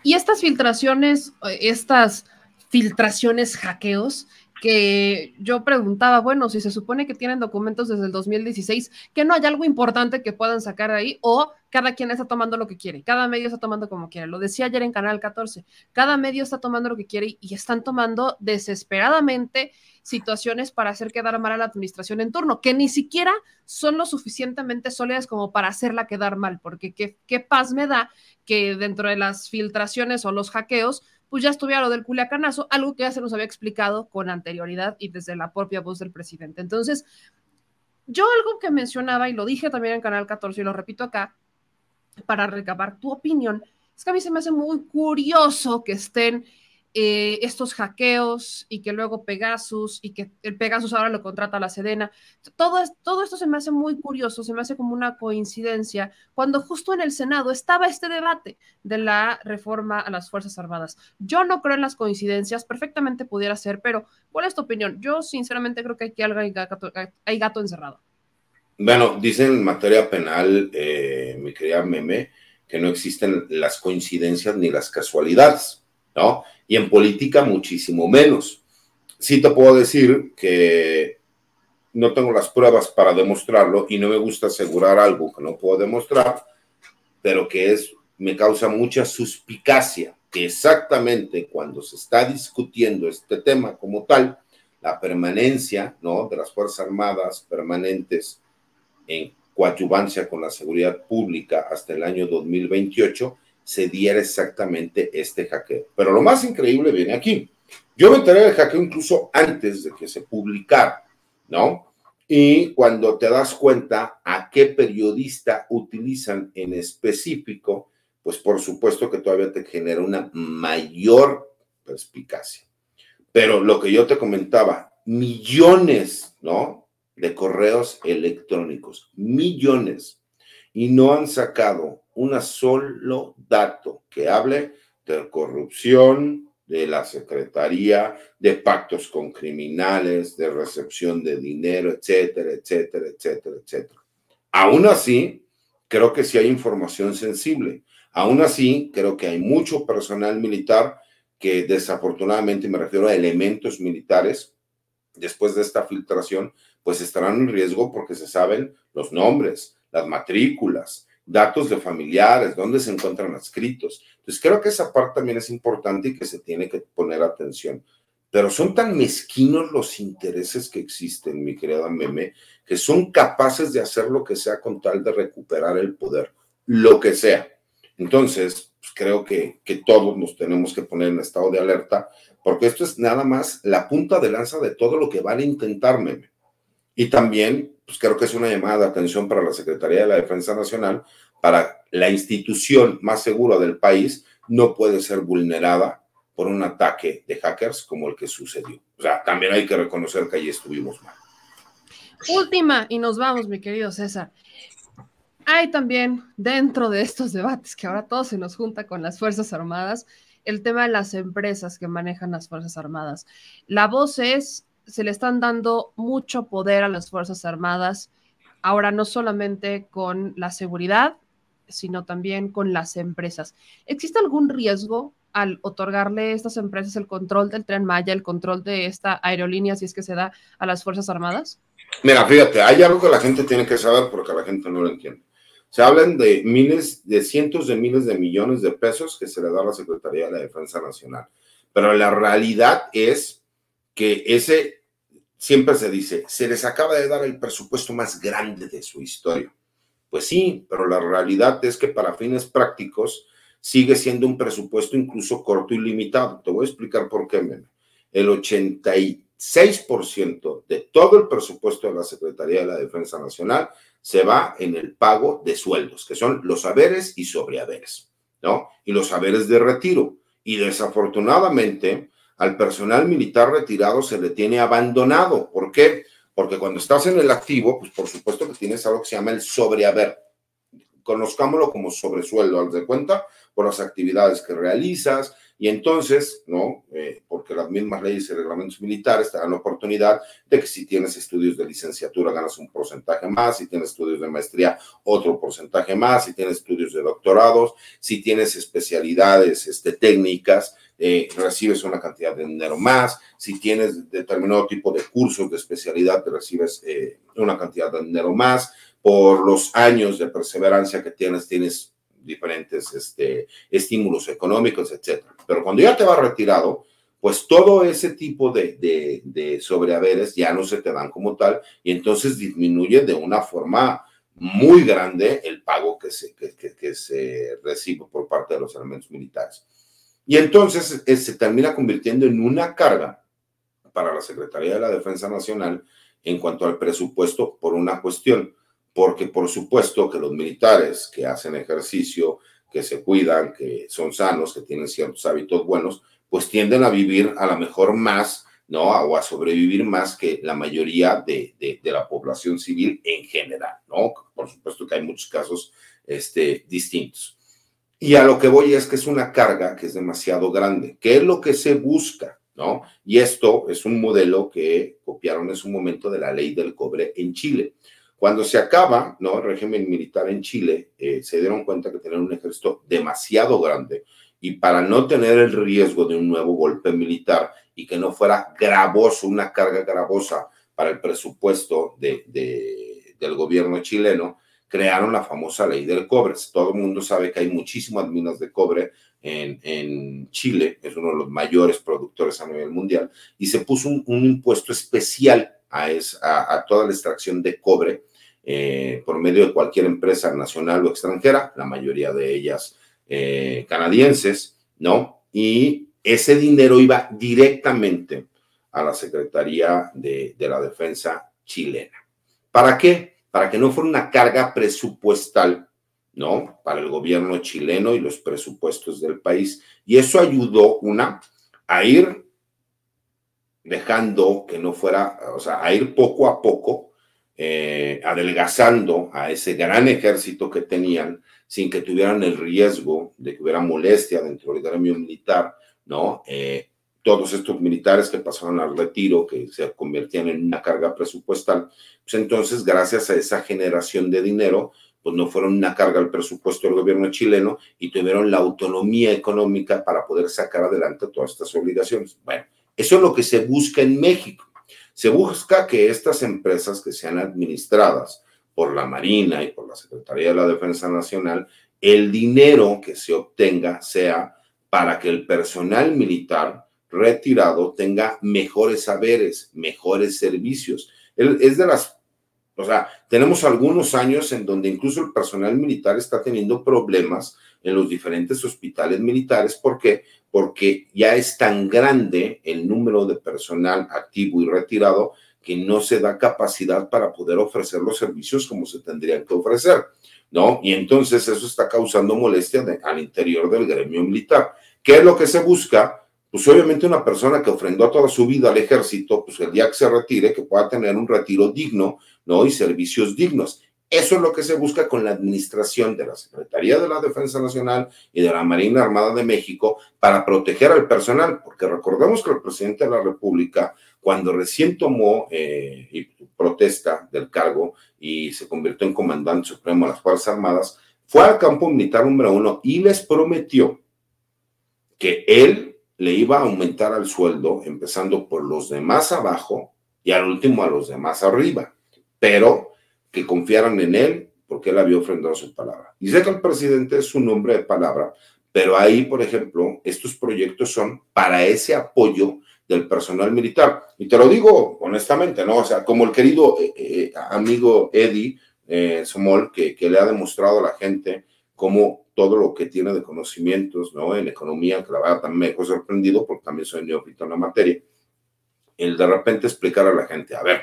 [SPEAKER 1] Y estas filtraciones, estas filtraciones, hackeos, que yo preguntaba, bueno, si se supone que tienen documentos desde el 2016, que no hay algo importante que puedan sacar ahí o cada quien está tomando lo que quiere, cada medio está tomando como quiere. Lo decía ayer en Canal 14, cada medio está tomando lo que quiere y están tomando desesperadamente situaciones para hacer quedar mal a la administración en turno, que ni siquiera son lo suficientemente sólidas como para hacerla quedar mal, porque qué, qué paz me da que dentro de las filtraciones o los hackeos, pues ya estuviera lo del culiacanazo, algo que ya se nos había explicado con anterioridad y desde la propia voz del presidente. Entonces, yo algo que mencionaba y lo dije también en Canal 14 y lo repito acá, para recabar tu opinión, es que a mí se me hace muy curioso que estén eh, estos hackeos y que luego Pegasus y que el Pegasus ahora lo contrata a la Sedena. Todo, todo esto se me hace muy curioso, se me hace como una coincidencia cuando justo en el Senado estaba este debate de la reforma a las Fuerzas Armadas. Yo no creo en las coincidencias, perfectamente pudiera ser, pero ¿cuál es tu opinión? Yo sinceramente creo que aquí hay gato, hay gato encerrado.
[SPEAKER 13] Bueno, dicen en materia penal, eh, mi querida Meme, que no existen las coincidencias ni las casualidades, ¿no? y en política muchísimo menos. Sí te puedo decir que no tengo las pruebas para demostrarlo y no me gusta asegurar algo que no puedo demostrar, pero que es me causa mucha suspicacia que exactamente cuando se está discutiendo este tema como tal, la permanencia ¿no? de las Fuerzas Armadas permanentes en coadyuvancia con la seguridad pública hasta el año 2028, se diera exactamente este hackeo. Pero lo más increíble viene aquí. Yo me enteré del hackeo incluso antes de que se publicara, ¿no? Y cuando te das cuenta a qué periodista utilizan en específico, pues por supuesto que todavía te genera una mayor perspicacia. Pero lo que yo te comentaba, millones, ¿no? De correos electrónicos, millones, y no han sacado un solo dato que hable de corrupción, de la Secretaría, de pactos con criminales, de recepción de dinero, etcétera, etcétera, etcétera, etcétera. Aún así, creo que sí hay información sensible. Aún así, creo que hay mucho personal militar que desafortunadamente, me refiero a elementos militares, después de esta filtración, pues estarán en riesgo porque se saben los nombres, las matrículas, datos de familiares, dónde se encuentran adscritos. Entonces, creo que esa parte también es importante y que se tiene que poner atención. Pero son tan mezquinos los intereses que existen, mi querida Meme, que son capaces de hacer lo que sea con tal de recuperar el poder, lo que sea. Entonces, pues, creo que, que todos nos tenemos que poner en estado de alerta, porque esto es nada más la punta de lanza de todo lo que van a intentar, Meme. Y también pues creo que es una llamada de atención para la Secretaría de la Defensa Nacional, para la institución más segura del país, no puede ser vulnerada por un ataque de hackers como el que sucedió. O sea, también hay que reconocer que ahí estuvimos mal.
[SPEAKER 1] Última, y nos vamos, mi querido César. hay también dentro de estos debates que ahora todo se nos junta con las Fuerzas Armadas, el tema de las empresas que manejan las Fuerzas Armadas. La voz es, se le están dando mucho poder a las Fuerzas Armadas, ahora no solamente con la seguridad, sino también con las empresas. ¿Existe algún riesgo al otorgarle a estas empresas el control del tren Maya, el control de esta aerolínea, si es que se da a las Fuerzas Armadas?
[SPEAKER 13] Mira, fíjate, hay algo que la gente tiene que saber porque la gente no lo entiende. Se hablan de miles, de cientos de miles de millones de pesos que se le da a la Secretaría de la Defensa Nacional. Pero la realidad es que ese, siempre se dice, se les acaba de dar el presupuesto más grande de su historia. Pues sí, pero la realidad es que para fines prácticos sigue siendo un presupuesto incluso corto y limitado. Te voy a explicar por qué, meme. El 86% de todo el presupuesto de la Secretaría de la Defensa Nacional se va en el pago de sueldos, que son los haberes y sobrehaberes, ¿no? Y los haberes de retiro. Y desafortunadamente al personal militar retirado se le tiene abandonado. ¿Por qué? Porque cuando estás en el activo, pues por supuesto que tienes algo que se llama el sobrehaber. Conozcámoslo como sobresueldo, al de cuenta, por las actividades que realizas, y entonces, ¿no? Eh, porque las mismas leyes y reglamentos militares te dan la oportunidad de que si tienes estudios de licenciatura ganas un porcentaje más, si tienes estudios de maestría otro porcentaje más, si tienes estudios de doctorados, si tienes especialidades este, técnicas, eh, recibes una cantidad de dinero más, si tienes determinado tipo de cursos de especialidad, te recibes eh, una cantidad de dinero más, por los años de perseverancia que tienes, tienes diferentes este, estímulos económicos, etcétera. Pero cuando ya te vas retirado, pues todo ese tipo de, de, sobrehaberes ya no se te dan como tal y entonces disminuye de una forma muy grande el pago que se, que, se recibe por parte de los elementos militares. Y entonces eh, se termina convirtiendo en una carga para la Secretaría de la Defensa Nacional en cuanto al presupuesto por una cuestión porque por supuesto que los militares que hacen ejercicio, que se cuidan, que son sanos, que tienen ciertos hábitos buenos, pues tienden a vivir a lo mejor más, ¿no? O a sobrevivir más que la mayoría de, de, la población civil en general, ¿no? Por supuesto que hay muchos casos este, distintos. Y a lo que voy es que es una carga que es demasiado grande. ¿Qué es lo que se busca? ¿No? Y esto es un modelo que copiaron en su momento de la ley del cobre en Chile. Cuando se acaba ¿no? el régimen militar en Chile, eh, se dieron cuenta que tenían un ejército demasiado grande y para no tener el riesgo de un nuevo golpe militar y que no fuera gravoso, una carga gravosa para el presupuesto de, del gobierno chileno, crearon la famosa ley del cobre. Todo el mundo sabe que hay muchísimas minas de cobre en, en, Chile, es uno de los mayores productores a nivel mundial, y se puso un, impuesto especial a, esa, a, toda la extracción de cobre eh, por medio de cualquier empresa nacional o extranjera, la mayoría de ellas eh, canadienses, ¿no? Y ese dinero iba directamente a la Secretaría de, de la Defensa chilena. ¿Para qué? Para que no fuera una carga presupuestal, ¿no? Para el gobierno chileno y los presupuestos del país. Y eso ayudó, una, a ir dejando que no fuera, o sea, a ir poco a poco eh, adelgazando a ese gran ejército que tenían sin que tuvieran el riesgo de que hubiera molestia dentro del gremio militar, ¿no? Eh, todos estos militares que pasaron al retiro, que se convertían en una carga presupuestal, pues entonces, gracias a esa generación de dinero, pues no fueron una carga al presupuesto del gobierno chileno y tuvieron la autonomía económica para poder sacar adelante todas estas obligaciones. Bueno, eso es lo que se busca en México. Se busca que estas empresas que sean administradas por la Marina y por la Secretaría de la Defensa Nacional, el dinero que se obtenga sea para que el personal militar retirado tenga mejores saberes, mejores servicios. Es de las, o sea, tenemos algunos años en donde incluso el personal militar está teniendo problemas en los diferentes hospitales militares. ¿Por qué? Porque ya es tan grande el número de personal activo y retirado que no se da capacidad para poder ofrecer los servicios como se tendrían que ofrecer, ¿no? Y entonces eso está causando molestia al interior del gremio militar. ¿Qué es lo que se busca? Pues obviamente una persona que ofrendó toda su vida al ejército, pues el día que se retire, que pueda tener un retiro digno, ¿no? Y servicios dignos. Eso es lo que se busca con la administración de la Secretaría de la Defensa Nacional y de la Marina Armada de México para proteger al personal, porque recordemos que el presidente de la República, cuando recién tomó eh, protesta del cargo y se convirtió en comandante supremo de las Fuerzas Armadas, fue al campo militar número uno y les prometió que él le iba a aumentar al sueldo, empezando por los demás abajo y al último a los demás arriba, pero que confiaran en él porque él había ofrendado su palabra. Y sé que el presidente es un hombre de palabra, pero ahí, por ejemplo, estos proyectos son para ese apoyo del personal militar. Y te lo digo honestamente, ¿no? O sea, como el querido eh, eh, amigo Eddie eh, Somol, que, que, le ha demostrado a la gente cómo todo lo que tiene de conocimientos, ¿no? En economía, que la verdad también me dejó sorprendido, porque también soy neófito en la materia, el de repente explicar a la gente, a ver,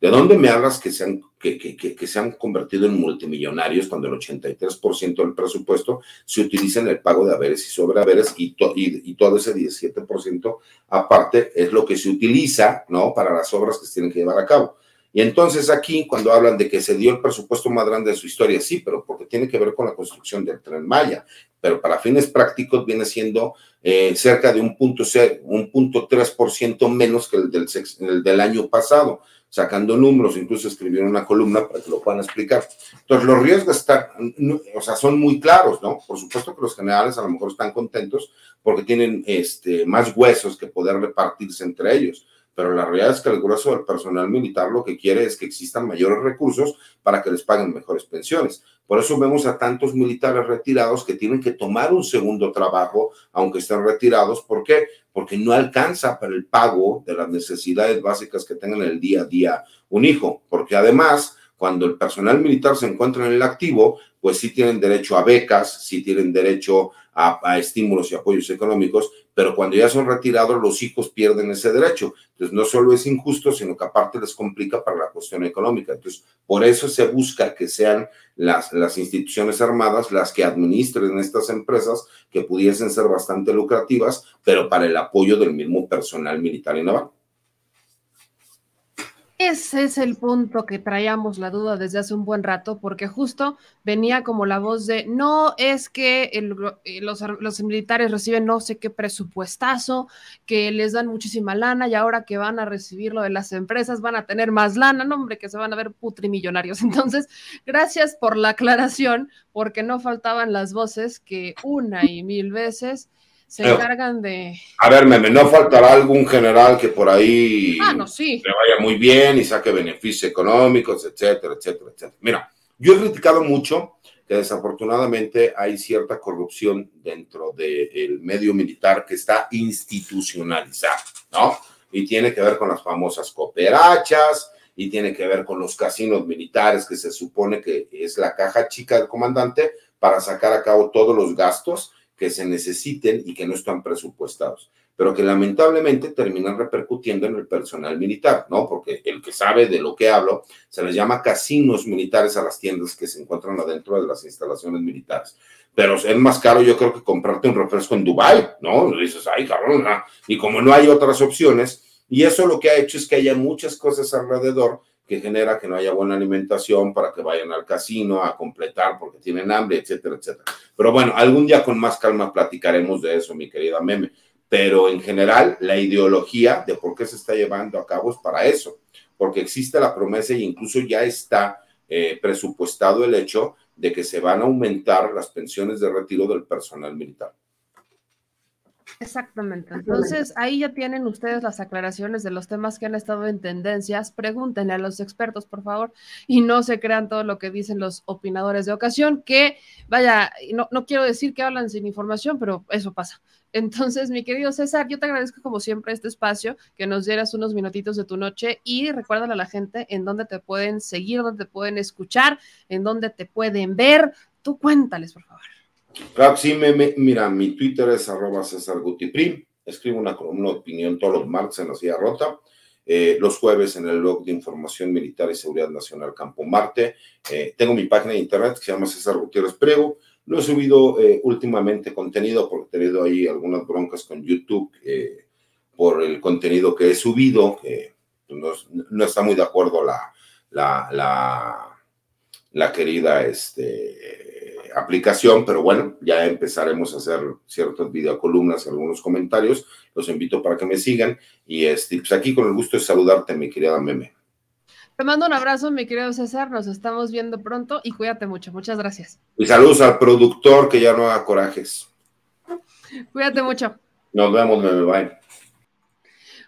[SPEAKER 13] ¿de dónde me hablas que se han, que, que, que se han convertido en multimillonarios cuando el 83% del presupuesto se utiliza en el pago de haberes y sobrehaberes y, y, y todo ese 17% aparte es lo que se utiliza, ¿no? Para las obras que se tienen que llevar a cabo. Y entonces aquí, cuando hablan de que se dio el presupuesto más grande de su historia, sí, pero porque tiene que ver con la construcción del tren Maya, pero para fines prácticos viene siendo eh, cerca de un punto, un punto 3% menos que el del, el del año pasado, sacando números, incluso escribieron una columna para que lo puedan explicar. Entonces, los riesgos están, o sea, son muy claros, ¿no? Por supuesto que los generales a lo mejor están contentos porque tienen este, más huesos que poder repartirse entre ellos pero la realidad es que el grueso del personal militar lo que quiere es que existan mayores recursos para que les paguen mejores pensiones. Por eso vemos a tantos militares retirados que tienen que tomar un segundo trabajo, aunque estén retirados. ¿Por qué? Porque no alcanza para el pago de las necesidades básicas que tengan el día a día un hijo. Porque además, cuando el personal militar se encuentra en el activo, pues sí tienen derecho a becas, sí tienen derecho a, estímulos y apoyos económicos, pero cuando ya son retirados, los hijos pierden ese derecho. Entonces, no solo es injusto, sino que aparte les complica para la cuestión económica. Entonces, por eso se busca que sean las, las instituciones armadas las que administren estas empresas que pudiesen ser bastante lucrativas, pero para el apoyo del mismo personal militar y naval.
[SPEAKER 1] Ese es el punto que traíamos la duda desde hace un buen rato, porque justo venía como la voz de, no es que eh, los, los, militares reciben no sé qué presupuestazo, que les dan muchísima lana y ahora que van a recibir lo de las empresas van a tener más lana, no hombre, que se van a ver putrimillonarios. Entonces, gracias por la aclaración, porque no faltaban las voces que una y mil veces se Pero, encargan de.
[SPEAKER 13] A ver, meme, no faltará algún general que por ahí
[SPEAKER 1] ah, no, sí.
[SPEAKER 13] le vaya muy bien y saque beneficios económicos, etcétera, etcétera, etcétera. Mira, yo he criticado mucho que desafortunadamente hay cierta corrupción dentro del medio militar que está institucionalizada, ¿no? Y tiene que ver con las famosas cooperachas, y tiene que ver con los casinos militares, que se supone que es la caja chica del comandante para sacar a cabo todos los gastos que se necesiten y que no están presupuestados, pero que lamentablemente terminan repercutiendo en el personal militar, ¿no? Porque el que sabe de lo que hablo, se les llama casinos militares a las tiendas que se encuentran adentro de las instalaciones militares. Pero es más caro, yo creo, que comprarte un refresco en Dubai, ¿no? Y dices, ay, cabrón, ¿no? y como no hay otras opciones, y eso lo que ha hecho es que haya muchas cosas alrededor que genera que no haya buena alimentación para que vayan al casino a completar porque tienen hambre, etcétera, etcétera. Pero bueno, algún día con más calma platicaremos de eso, mi querida Meme. Pero en general, la ideología de por qué se está llevando a cabo es para eso, porque existe la promesa e incluso ya está eh, presupuestado el hecho de que se van a aumentar las pensiones de retiro del personal militar.
[SPEAKER 1] Exactamente. Entonces, ahí ya tienen ustedes las aclaraciones de los temas que han estado en tendencias. Pregúntenle a los expertos, por favor, y no se crean todo lo que dicen los opinadores de ocasión, que, vaya, no, no quiero decir que hablan sin información, pero eso pasa. Entonces, mi querido César, yo te agradezco como siempre este espacio, que nos dieras unos minutitos de tu noche y recuérdale a la gente en dónde te pueden seguir, dónde te pueden escuchar, en dónde te pueden ver. Tú cuéntales, por favor.
[SPEAKER 13] Claro, sí, me, mira, mi Twitter es arroba César Gutiprim. Escribo una columna de opinión todos los martes en la silla rota. Eh, los jueves en el blog de información militar y seguridad nacional Campo Marte. Eh, tengo mi página de internet que se llama César Gutiérrez Prego. No he subido eh, últimamente contenido porque he tenido ahí algunas broncas con YouTube por el contenido que he subido. No, no, está muy de acuerdo la la querida este, aplicación, pero bueno, ya empezaremos a hacer ciertas videocolumnas, algunos comentarios. Los invito para que me sigan y este, pues aquí con el gusto de saludarte, mi querida Meme.
[SPEAKER 1] Te mando un abrazo, mi querido César. Nos estamos viendo pronto y cuídate mucho. Muchas gracias.
[SPEAKER 13] Y saludos al productor que ya no haga corajes.
[SPEAKER 1] Cuídate mucho.
[SPEAKER 13] Nos vemos, Meme. Bye.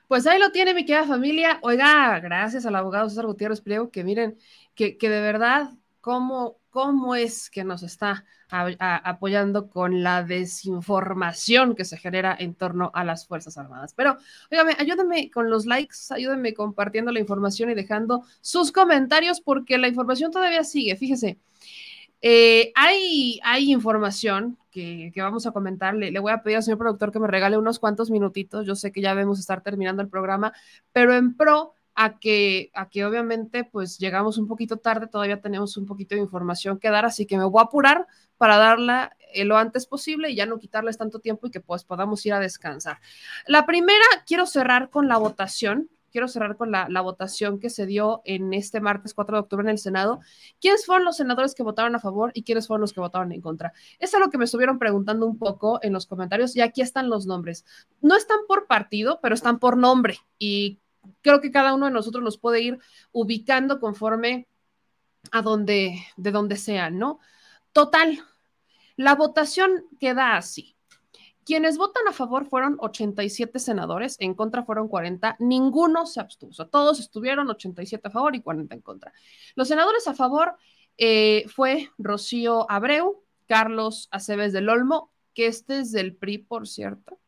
[SPEAKER 1] Pues ahí lo tiene mi querida familia. Oiga, gracias al abogado César Gutiérrez Pliego, que miren, que, que de verdad, cómo, cómo es que nos está apoyando con la desinformación que se genera en torno a las Fuerzas Armadas. Pero, oígame, ayúdenme con los likes, ayúdenme compartiendo la información y dejando sus comentarios porque la información todavía sigue. Fíjese, eh, hay, hay información que, vamos a comentar. Le, voy a pedir al señor productor que me regale unos cuantos minutitos. Yo sé que ya vemos estar terminando el programa, pero en pro a que, a que obviamente pues llegamos un poquito tarde, todavía tenemos un poquito de información que dar, así que me voy a apurar para darla eh, lo antes posible y ya no quitarles tanto tiempo y que pues podamos ir a descansar. La primera, quiero cerrar con la votación. Quiero cerrar con la, la votación que se dio en este martes 4 de octubre en el Senado. ¿Quiénes fueron los senadores que votaron a favor y quiénes fueron los que votaron en contra? Es lo que me estuvieron preguntando un poco en los comentarios y aquí están los nombres. No están por partido, pero están por nombre y creo que cada uno de nosotros nos puede ir ubicando conforme a donde, de donde sea, ¿no? Total, la votación queda así. Quienes votan a favor fueron 87 senadores, en contra fueron 40, ninguno se abstuvo, todos estuvieron 87 a favor y 40 en contra. Los senadores a favor eh, fue Rocío Abreu, Carlos Aceves del Olmo, que este es del PRI, por cierto,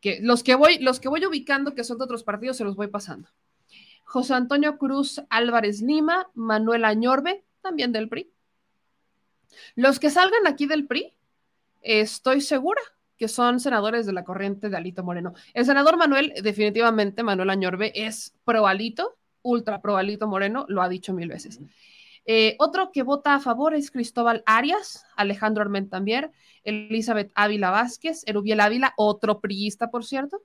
[SPEAKER 1] que los que voy, los que voy ubicando que son de otros partidos se los voy pasando. José Antonio Cruz Álvarez Lima, Manuel Añorbe, también del PRI. Los que salgan aquí del PRI, estoy segura que son senadores de la corriente de Alito Moreno. El senador Manuel, definitivamente, Manuel Añorbe, es pro Alito, ultra pro Alito Moreno, lo ha dicho mil veces. Eh, otro que vota a favor es Cristóbal Arias, Alejandro Armentambier, Elizabeth Ávila Vázquez, Erubiel Ávila, otro priista, por cierto,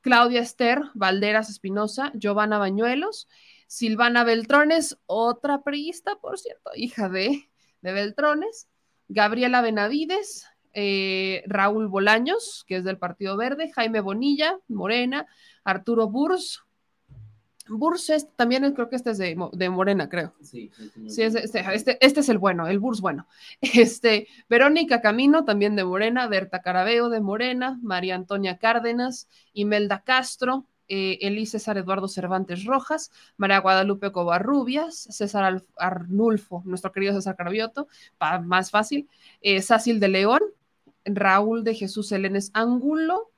[SPEAKER 1] Claudia Esther, Valderas Espinosa, Giovanna Bañuelos, Silvana Beltrones, otra priista, por cierto, hija de, de Beltrones, Gabriela Benavides, eh, Raúl Bolaños, que es del Partido Verde, Jaime Bonilla, Morena, Arturo Burs, Burs también creo que este es de, Morena, creo. Sí, este, este, este, es el bueno, el Burs bueno. Este, Verónica Camino, también de Morena, Berta Carabeo de Morena, María Antonia Cárdenas, Imelda Castro, eh, Elí César Eduardo Cervantes Rojas, María Guadalupe Covarrubias, César Arnulfo, nuestro querido César Carabioto, más fácil, eh, Sácil de León, Raúl de Jesús Helenes Angulo,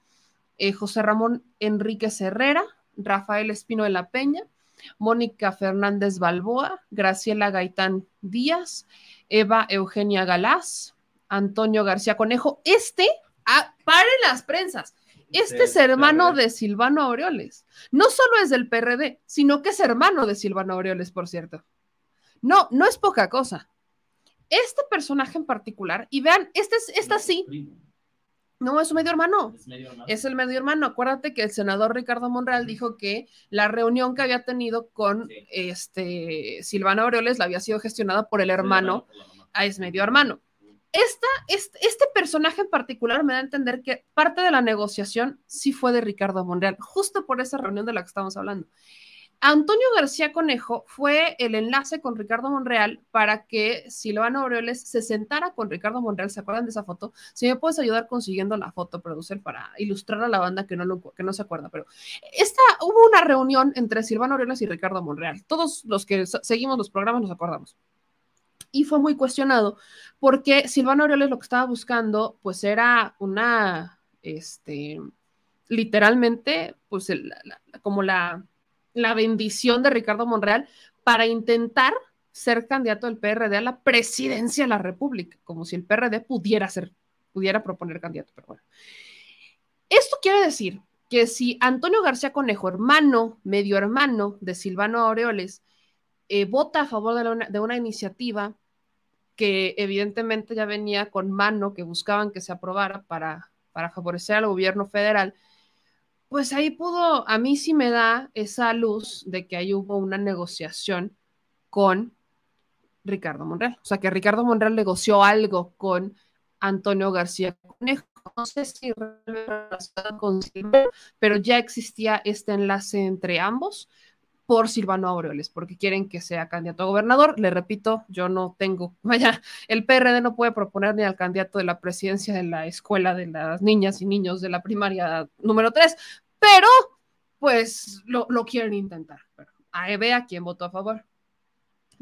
[SPEAKER 1] eh, José Ramón Enríquez Herrera, Rafael Espino de la Peña, Mónica Fernández Balboa, Graciela Gaitán Díaz, Eva Eugenia Galás, Antonio García Conejo. Este, ah, paren las prensas. Este es hermano de Silvano Aureoles. No solo es del PRD, sino que es hermano de Silvano Aureoles, por cierto. No, no es poca cosa. Este personaje en particular, y vean, este es, esta sí, no, es su medio hermano. Es, el medio hermano. Acuérdate que el senador Ricardo Monreal dijo que la reunión que había tenido con este Silvana Aureoles la había sido gestionada por el hermano, a es medio hermano. Esta, este, este, personaje en particular me da a entender que parte de la negociación sí fue de Ricardo Monreal, justo por esa reunión de la que estamos hablando. Antonio García Conejo fue el enlace con Ricardo Monreal para que Silvano Aureoles se sentara con Ricardo Monreal. ¿Se acuerdan de esa foto? Si me puedes ayudar consiguiendo la foto, producer, para ilustrar a la banda que no, que no se acuerda. Pero esta, hubo una reunión entre Silvano Aureoles y Ricardo Monreal. Todos los que seguimos los programas nos acordamos. Y fue muy cuestionado porque Silvano Aureoles lo que estaba buscando, pues era una, este, literalmente, pues como la la bendición de Ricardo Monreal para intentar ser candidato del PRD a la presidencia de la República, como si el PRD pudiera ser, pudiera proponer candidato, pero bueno. Esto quiere decir que si Antonio García Conejo, hermano, medio hermano de Silvano Aureoles, eh, vota a favor de, una, de una iniciativa que evidentemente ya venía con mano, que buscaban que se aprobara para, para favorecer al gobierno federal, pues ahí pudo, a mí sí me da esa luz de que ahí hubo una negociación con Ricardo Monreal. O sea que Ricardo Monreal negoció algo con Antonio García Conejo. No sé si pero ya existía este enlace entre ambos por Silvano Aureoles, porque quieren que sea candidato a gobernador. Le repito, yo no tengo, vaya, el PRD no puede proponer ni al candidato de la presidencia de la escuela de las niñas y niños de la primaria número 3, pero pues lo, lo quieren intentar. Pero ahí vea quién votó a favor.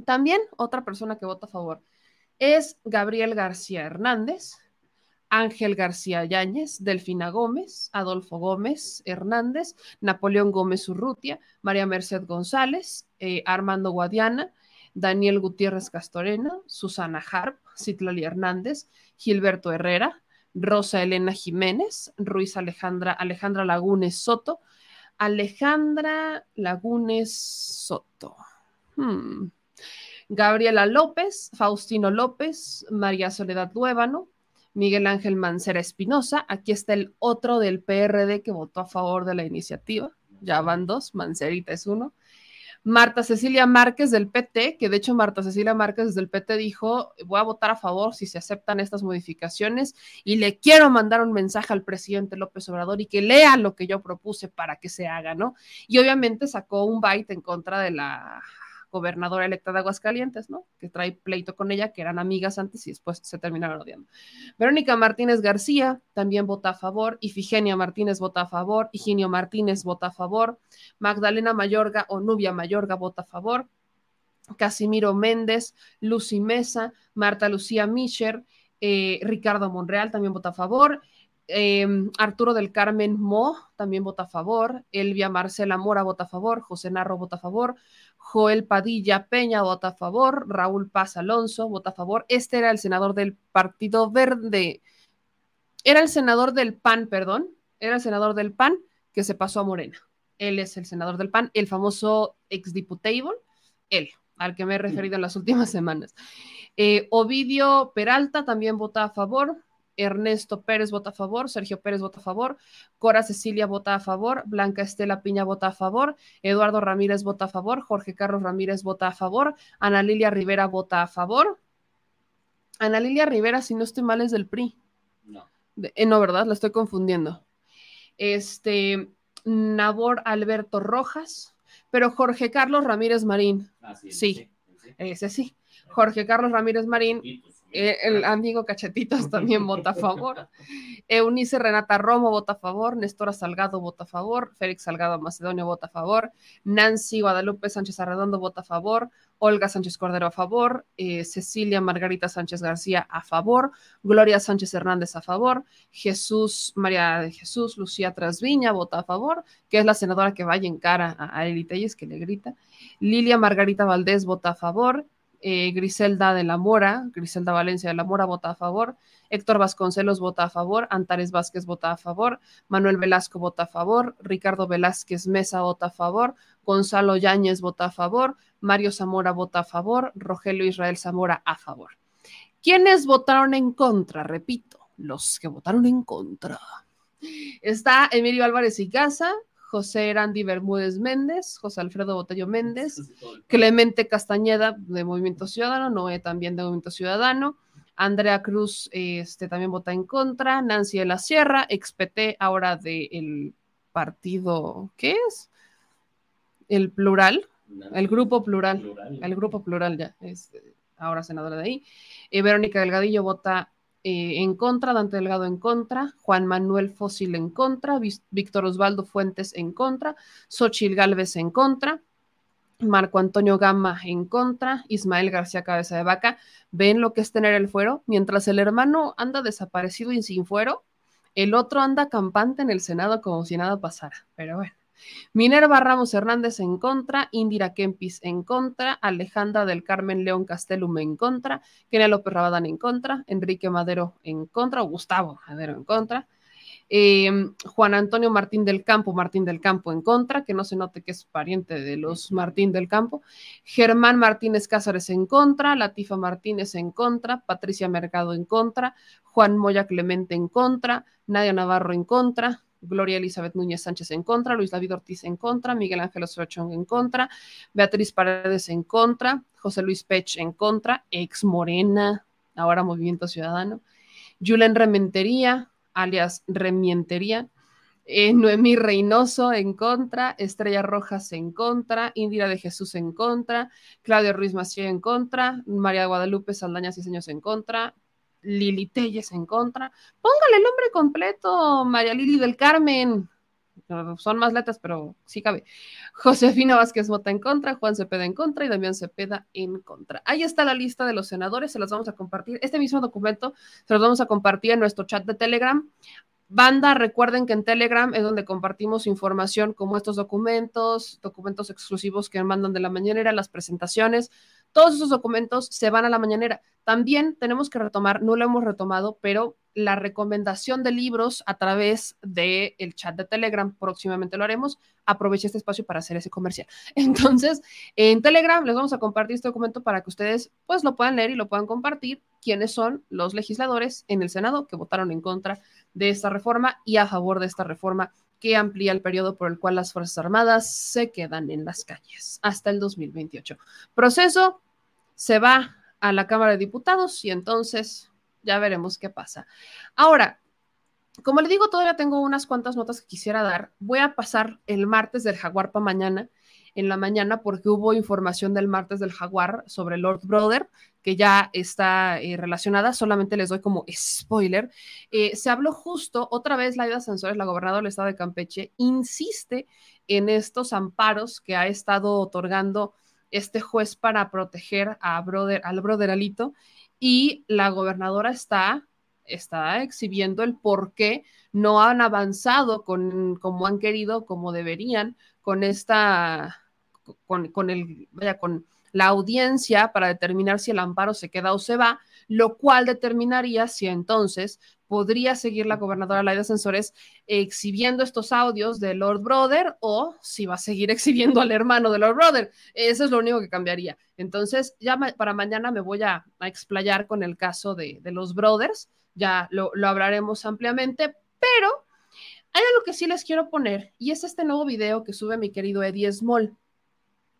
[SPEAKER 1] También otra persona que vota a favor es Gabriel García Hernández, Ángel García Yáñez, Delfina Gómez, Adolfo Gómez Hernández, Napoleón Gómez Urrutia, María Merced González, eh, Armando Guadiana, Daniel Gutiérrez Castorena, Susana Harp, Citlali Hernández, Gilberto Herrera, Rosa Elena Jiménez, Ruiz Alejandra, Alejandra Lagunes Soto, Alejandra Lagunes Soto. Hmm. Gabriela López, Faustino López, María Soledad Luébano, Miguel Ángel Mancera Espinosa. Aquí está el otro del PRD que votó a favor de la iniciativa. Ya van dos, Mancerita es uno. Marta Cecilia Márquez del PT, que de hecho Marta Cecilia Márquez del PT dijo, voy a votar a favor si se aceptan estas modificaciones y le quiero mandar un mensaje al presidente López Obrador y que lea lo que yo propuse para que se haga, ¿no? Y obviamente sacó un byte en contra de la gobernadora electa de Aguascalientes, ¿no? Que trae pleito con ella, que eran amigas antes y después se terminaron odiando. Verónica Martínez García también vota a favor, Ifigenia Martínez vota a favor, Higinio Martínez vota a favor, Magdalena Mayorga o Nubia Mayorga vota a favor, Casimiro Méndez, Lucy Mesa, Marta Lucía Mischer, eh, Ricardo Monreal también vota a favor, eh, Arturo del Carmen Mo también vota a favor, Elvia Marcela Mora vota a favor, José Narro vota a favor, Joel Padilla Peña vota a favor, Raúl Paz Alonso vota a favor. Este era el senador del Partido Verde, era el senador del PAN, perdón, era el senador del PAN que se pasó a Morena. Él es el senador del PAN, el famoso exdiputable, él, al que me he referido en las últimas semanas. Eh, Ovidio Peralta también vota a favor, Ernesto Pérez vota a favor, Sergio Pérez vota a favor, Cora Cecilia vota a favor, Blanca Estela Piña vota a favor, Eduardo Ramírez vota a favor, Jorge Carlos Ramírez vota a favor, Ana Lilia Rivera vota a favor. Ana Lilia Rivera, si no estoy mal, es del PRI.
[SPEAKER 10] No.
[SPEAKER 1] Eh, no, ¿verdad? La estoy confundiendo. Este, Nabor Alberto Rojas, pero Jorge Carlos Ramírez Marín.
[SPEAKER 10] Ah, sí,
[SPEAKER 1] sí,
[SPEAKER 10] sí, sí.
[SPEAKER 1] ese sí. Jorge Carlos Ramírez Marín el amigo Cachetitos también vota a favor. Eunice Renata Romo vota a favor. Nestora Salgado vota a favor. Félix Salgado Macedonio vota a favor. Nancy Guadalupe Sánchez Arredondo vota a favor. Olga Sánchez Cordero a favor. Eh, Cecilia Margarita Sánchez García a favor. Gloria Sánchez Hernández a favor. Jesús María de Jesús Lucía Trasviña vota a favor, que es la senadora que vaya en cara a, a Eli Telles, que le grita. Lilia Margarita Valdés vota a favor eh, Griselda de la Mora, Griselda Valencia de la Mora vota a favor, Héctor Vasconcelos vota a favor, Antares Vázquez vota a favor, Manuel Velasco vota a favor, Ricardo Velázquez Mesa vota a favor, Gonzalo Yáñez vota a favor, Mario Zamora vota a favor, Rogelio Israel Zamora a favor. ¿Quiénes votaron en contra? Repito, los que votaron en contra. Está Emilio Álvarez y Casa, José Erandi Bermúdez Méndez, José Alfredo Botello Méndez, Clemente Castañeda de Movimiento Ciudadano, Noé también de Movimiento Ciudadano, Andrea Cruz este, también vota en contra, Nancy de la Sierra, ex-PT, ahora del partido, ¿qué es? El plural, el grupo plural, el grupo plural ya, es ahora senadora de ahí. Eh, Verónica Delgadillo vota eh, en contra, Dante Delgado en contra, Juan Manuel Fósil en contra, Víctor Osvaldo Fuentes en contra, Xochil Gálvez en contra, Marco Antonio Gama en contra, Ismael García Cabeza de Vaca. ¿Ven lo que es tener el fuero? Mientras el hermano anda desaparecido y sin fuero, el otro anda campante en el Senado como si nada pasara. Pero bueno. Minerva Ramos Hernández en contra, Indira Kempis en contra, Alejandra del Carmen León Castellum en contra, Kenia López Rabadán en contra, Enrique Madero en contra, Gustavo Madero en contra, eh, Juan Antonio Martín del Campo, Martín del Campo en contra, que no se note que es pariente de los Martín del Campo, Germán Martínez Cázares en contra, Latifa Martínez en contra, Patricia Mercado en contra, Juan Moya Clemente en contra, Nadia Navarro en contra, Gloria Elizabeth Núñez Sánchez en contra, Luis David Ortiz en contra, Miguel Ángel Osochón en contra, Beatriz Paredes en contra, José Luis Pech en contra, ex Morena, ahora Movimiento Ciudadano, Julen Rementería, alias Remientería, eh, Noemí Reynoso en contra, Estrella Rojas en contra, Indira de Jesús en contra, Claudio Ruiz Macié en contra, María Guadalupe Saldaña Ciseños en contra, Lili Telles en contra. Póngale el nombre completo, María Lili del Carmen. Son más letras, pero sí cabe. Josefina Vázquez Mota en contra, Juan Cepeda en contra y Damián Cepeda en contra. Ahí está la lista de los senadores, se las vamos a compartir. Este mismo documento se los vamos a compartir en nuestro chat de Telegram. Banda, recuerden que en Telegram es donde compartimos información como estos documentos, documentos exclusivos que mandan de la mañanera, las presentaciones, todos esos documentos se van a la mañanera. También tenemos que retomar, no lo hemos retomado, pero la recomendación de libros a través del el chat de Telegram, próximamente lo haremos. Aproveche este espacio para hacer ese comercial. Entonces, en Telegram les vamos a compartir este documento para que ustedes pues lo puedan leer y lo puedan compartir quiénes son los legisladores en el Senado que votaron en contra de esta reforma y a favor de esta reforma que amplía el periodo por el cual las Fuerzas Armadas se quedan en las calles hasta el 2028. Proceso se va a la Cámara de Diputados y entonces ya veremos qué pasa. Ahora, como le digo, todavía tengo unas cuantas notas que quisiera dar. Voy a pasar el martes del Jaguar para mañana, en la mañana, porque hubo información del martes del Jaguar sobre Lord Brother, que ya está eh, relacionada. Solamente les doy como spoiler. Eh, se habló justo, otra vez Laida Sansores, la gobernadora del estado de Campeche, insiste en estos amparos que ha estado otorgando este juez para proteger a brother, al brother Alito y la gobernadora está, está exhibiendo el por qué no han avanzado con, como han querido, como deberían, con esta, con, con el, vaya, con la audiencia para determinar si el amparo se queda o se va, lo cual determinaría si entonces podría seguir la gobernadora Laida Sensores exhibiendo estos audios de Lord Brother o si va a seguir exhibiendo al hermano de Lord Brother. Eso es lo único que cambiaría. Entonces, ya para mañana me voy a, explayar con el caso de, los Brothers, ya lo, lo hablaremos ampliamente, pero hay algo que sí les quiero poner y es este nuevo video que sube mi querido Eddie Small.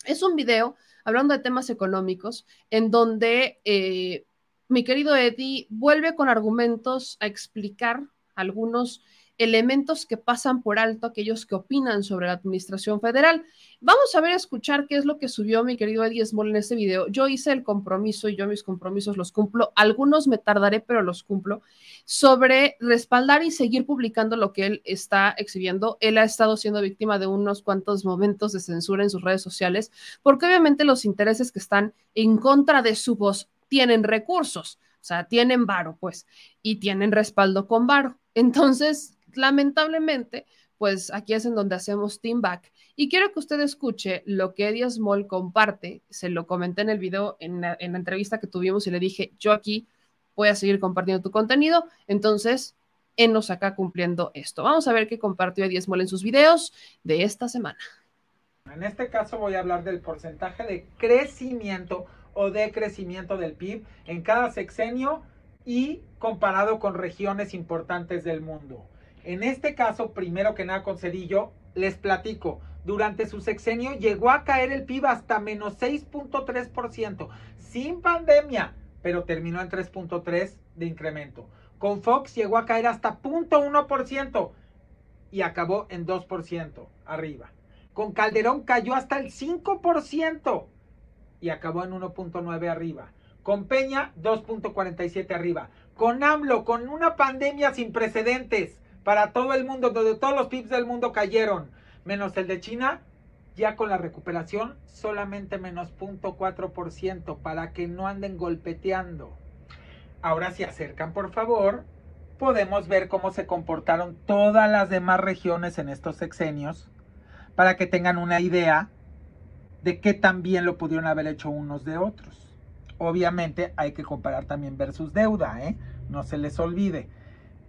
[SPEAKER 1] Es un video hablando de temas económicos en donde eh, mi querido Eddie vuelve con argumentos a explicar algunos elementos que pasan por alto aquellos que opinan sobre la administración federal. Vamos a ver, a escuchar qué es lo que subió mi querido Eddie Small en este video. Yo hice el compromiso y yo mis compromisos los cumplo. Algunos me tardaré, pero los cumplo. Sobre respaldar y seguir publicando lo que él está exhibiendo. Él ha estado siendo víctima de unos cuantos momentos de censura en sus redes sociales, porque obviamente los intereses que están en contra de su voz tienen recursos, o sea, tienen varo, pues, y tienen respaldo con varo. Entonces, lamentablemente, pues aquí es en donde hacemos team back. Y quiero que usted escuche lo que Eddie Small comparte. Se lo comenté en el video, en la, en la entrevista que tuvimos y le dije, yo aquí voy a seguir compartiendo tu contenido. Entonces, nos acá cumpliendo esto. Vamos a ver qué compartió Eddie Small en sus videos de esta semana.
[SPEAKER 14] En este caso voy a hablar del porcentaje de crecimiento o de crecimiento del PIB en cada sexenio y comparado con regiones importantes del mundo. En este caso, primero que nada con Cedillo, les platico, durante su sexenio llegó a caer el PIB hasta menos 6.3%, sin pandemia, pero terminó en 3.3% de incremento. Con Fox llegó a caer hasta 0.1% y acabó en 2% arriba. Con Calderón cayó hasta el 5% y acabó en 1.9 arriba. Con Peña, 2.47 arriba. Con AMLO, con una pandemia sin precedentes para todo el mundo, donde todos los PIBs del mundo cayeron, menos el de China, ya con la recuperación, solamente menos 0.4% para que no anden golpeteando. Ahora si acercan, por favor, podemos ver cómo se comportaron todas las demás regiones en estos sexenios, para que tengan una idea de qué tan bien lo pudieron haber hecho unos de otros. Obviamente hay que comparar también versus deuda, ¿eh? no se les olvide.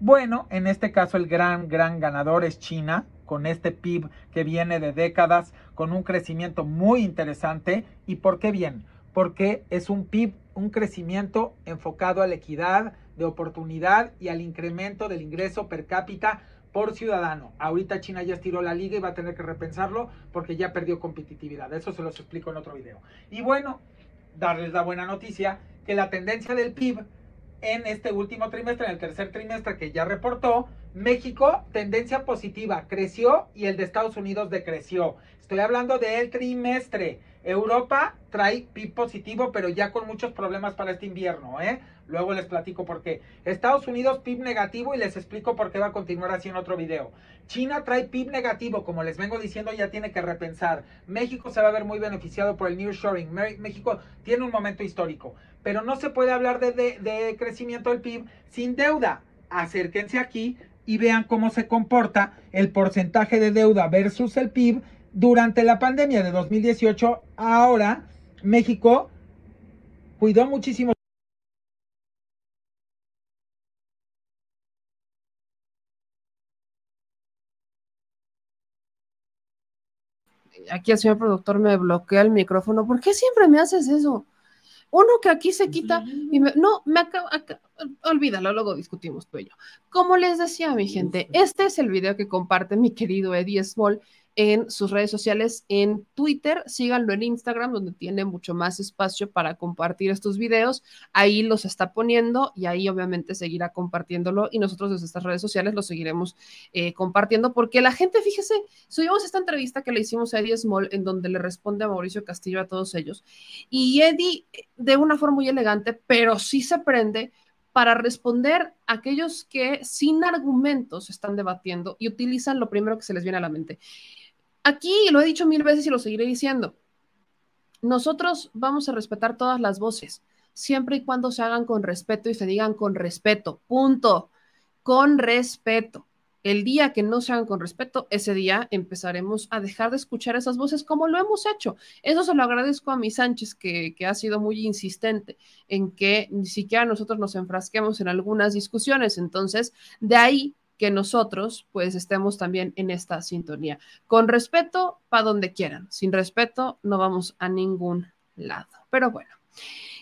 [SPEAKER 14] Bueno, en este caso el gran, gran ganador es China, con este PIB que viene de décadas, con un crecimiento muy interesante. ¿Y por qué bien? Porque es un PIB, un crecimiento enfocado a la equidad de oportunidad y al incremento del ingreso per cápita por ciudadano. Ahorita China ya estiró la liga y va a tener que repensarlo porque ya perdió competitividad. Eso se los explico en otro video. Y bueno, darles la buena noticia que la tendencia del PIB en este último trimestre, en el tercer trimestre que ya reportó, México, tendencia positiva, creció y el de Estados Unidos decreció. Estoy hablando del trimestre. Europa trae PIB positivo, pero ya con muchos problemas para este invierno, ¿eh? Luego les platico por qué. Estados Unidos PIB negativo y les explico por qué va a continuar así en otro video. China trae PIB negativo, como les vengo diciendo, ya tiene que repensar. México se va a ver muy beneficiado por el nearshoring. México tiene un momento histórico, pero no se puede hablar de, de, de crecimiento del PIB sin deuda. Acérquense aquí y vean cómo se comporta el porcentaje de deuda versus el PIB durante la pandemia de 2018, ahora México cuidó muchísimo.
[SPEAKER 1] Aquí el señor productor me bloquea el micrófono. ¿Por qué siempre me haces eso? Uno que aquí se quita y me, no, me acaba, olvídalo, luego discutimos tú y yo. Como les decía mi gente, este es el video que comparte mi querido Eddie Small en sus redes sociales, en Twitter, síganlo en Instagram, donde tiene mucho más espacio para compartir estos videos. Ahí los está poniendo y ahí obviamente seguirá compartiéndolo y nosotros desde estas redes sociales lo seguiremos eh, compartiendo porque la gente, fíjese, subimos esta entrevista que le hicimos a Eddie Small en donde le responde a Mauricio Castillo a todos ellos y Eddie de una forma muy elegante, pero sí se prende para responder a aquellos que sin argumentos están debatiendo y utilizan lo primero que se les viene a la mente. Aquí lo he dicho mil veces y lo seguiré diciendo. Nosotros vamos a respetar todas las voces, siempre y cuando se hagan con respeto y se digan con respeto. Punto. Con respeto. El día que no se hagan con respeto, ese día empezaremos a dejar de escuchar esas voces como lo hemos hecho. Eso se lo agradezco a mi Sánchez, que, que ha sido muy insistente en que ni siquiera nosotros nos enfrasquemos en algunas discusiones. Entonces, de ahí que nosotros pues estemos también en esta sintonía. Con respeto, para donde quieran. Sin respeto, no vamos a ningún lado. Pero bueno.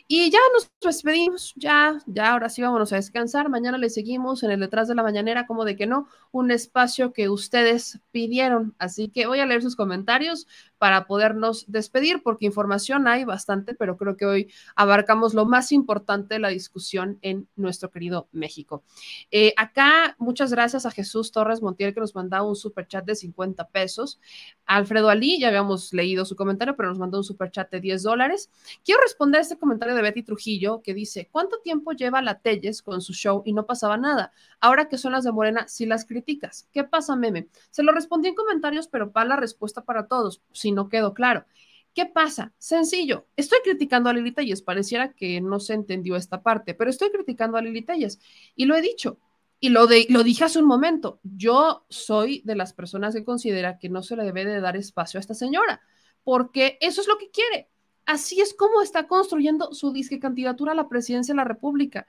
[SPEAKER 1] Y ya nos despedimos, ya, ya, ahora sí vámonos a descansar. Mañana le seguimos en el detrás de la mañanera, como de que no, un espacio que ustedes pidieron. Así que voy a leer sus comentarios para podernos despedir, porque información hay bastante, pero creo que hoy abarcamos lo más importante de la discusión en nuestro querido México. Eh, acá, muchas gracias a Jesús Torres Montiel, que nos mandó un super chat de 50 pesos. Alfredo Ali, ya habíamos leído su comentario, pero nos mandó un super chat de 10 dólares. Quiero responder este comentario de Betty Trujillo, que dice, ¿cuánto tiempo lleva la Telles con su show y no pasaba nada? Ahora que son las de Morena, si las criticas. ¿Qué pasa, meme? Se lo respondí en comentarios, pero para la respuesta para todos. Si no quedó claro. ¿Qué pasa? Sencillo, estoy criticando a Lili Telles, pareciera que no se entendió esta parte, pero estoy criticando a Lili Telles y lo he dicho y lo, de, lo dije hace un momento, yo soy de las personas que considera que no se le debe de dar espacio a esta señora, porque eso es lo que quiere. Así es como está construyendo su disque candidatura a la presidencia de la República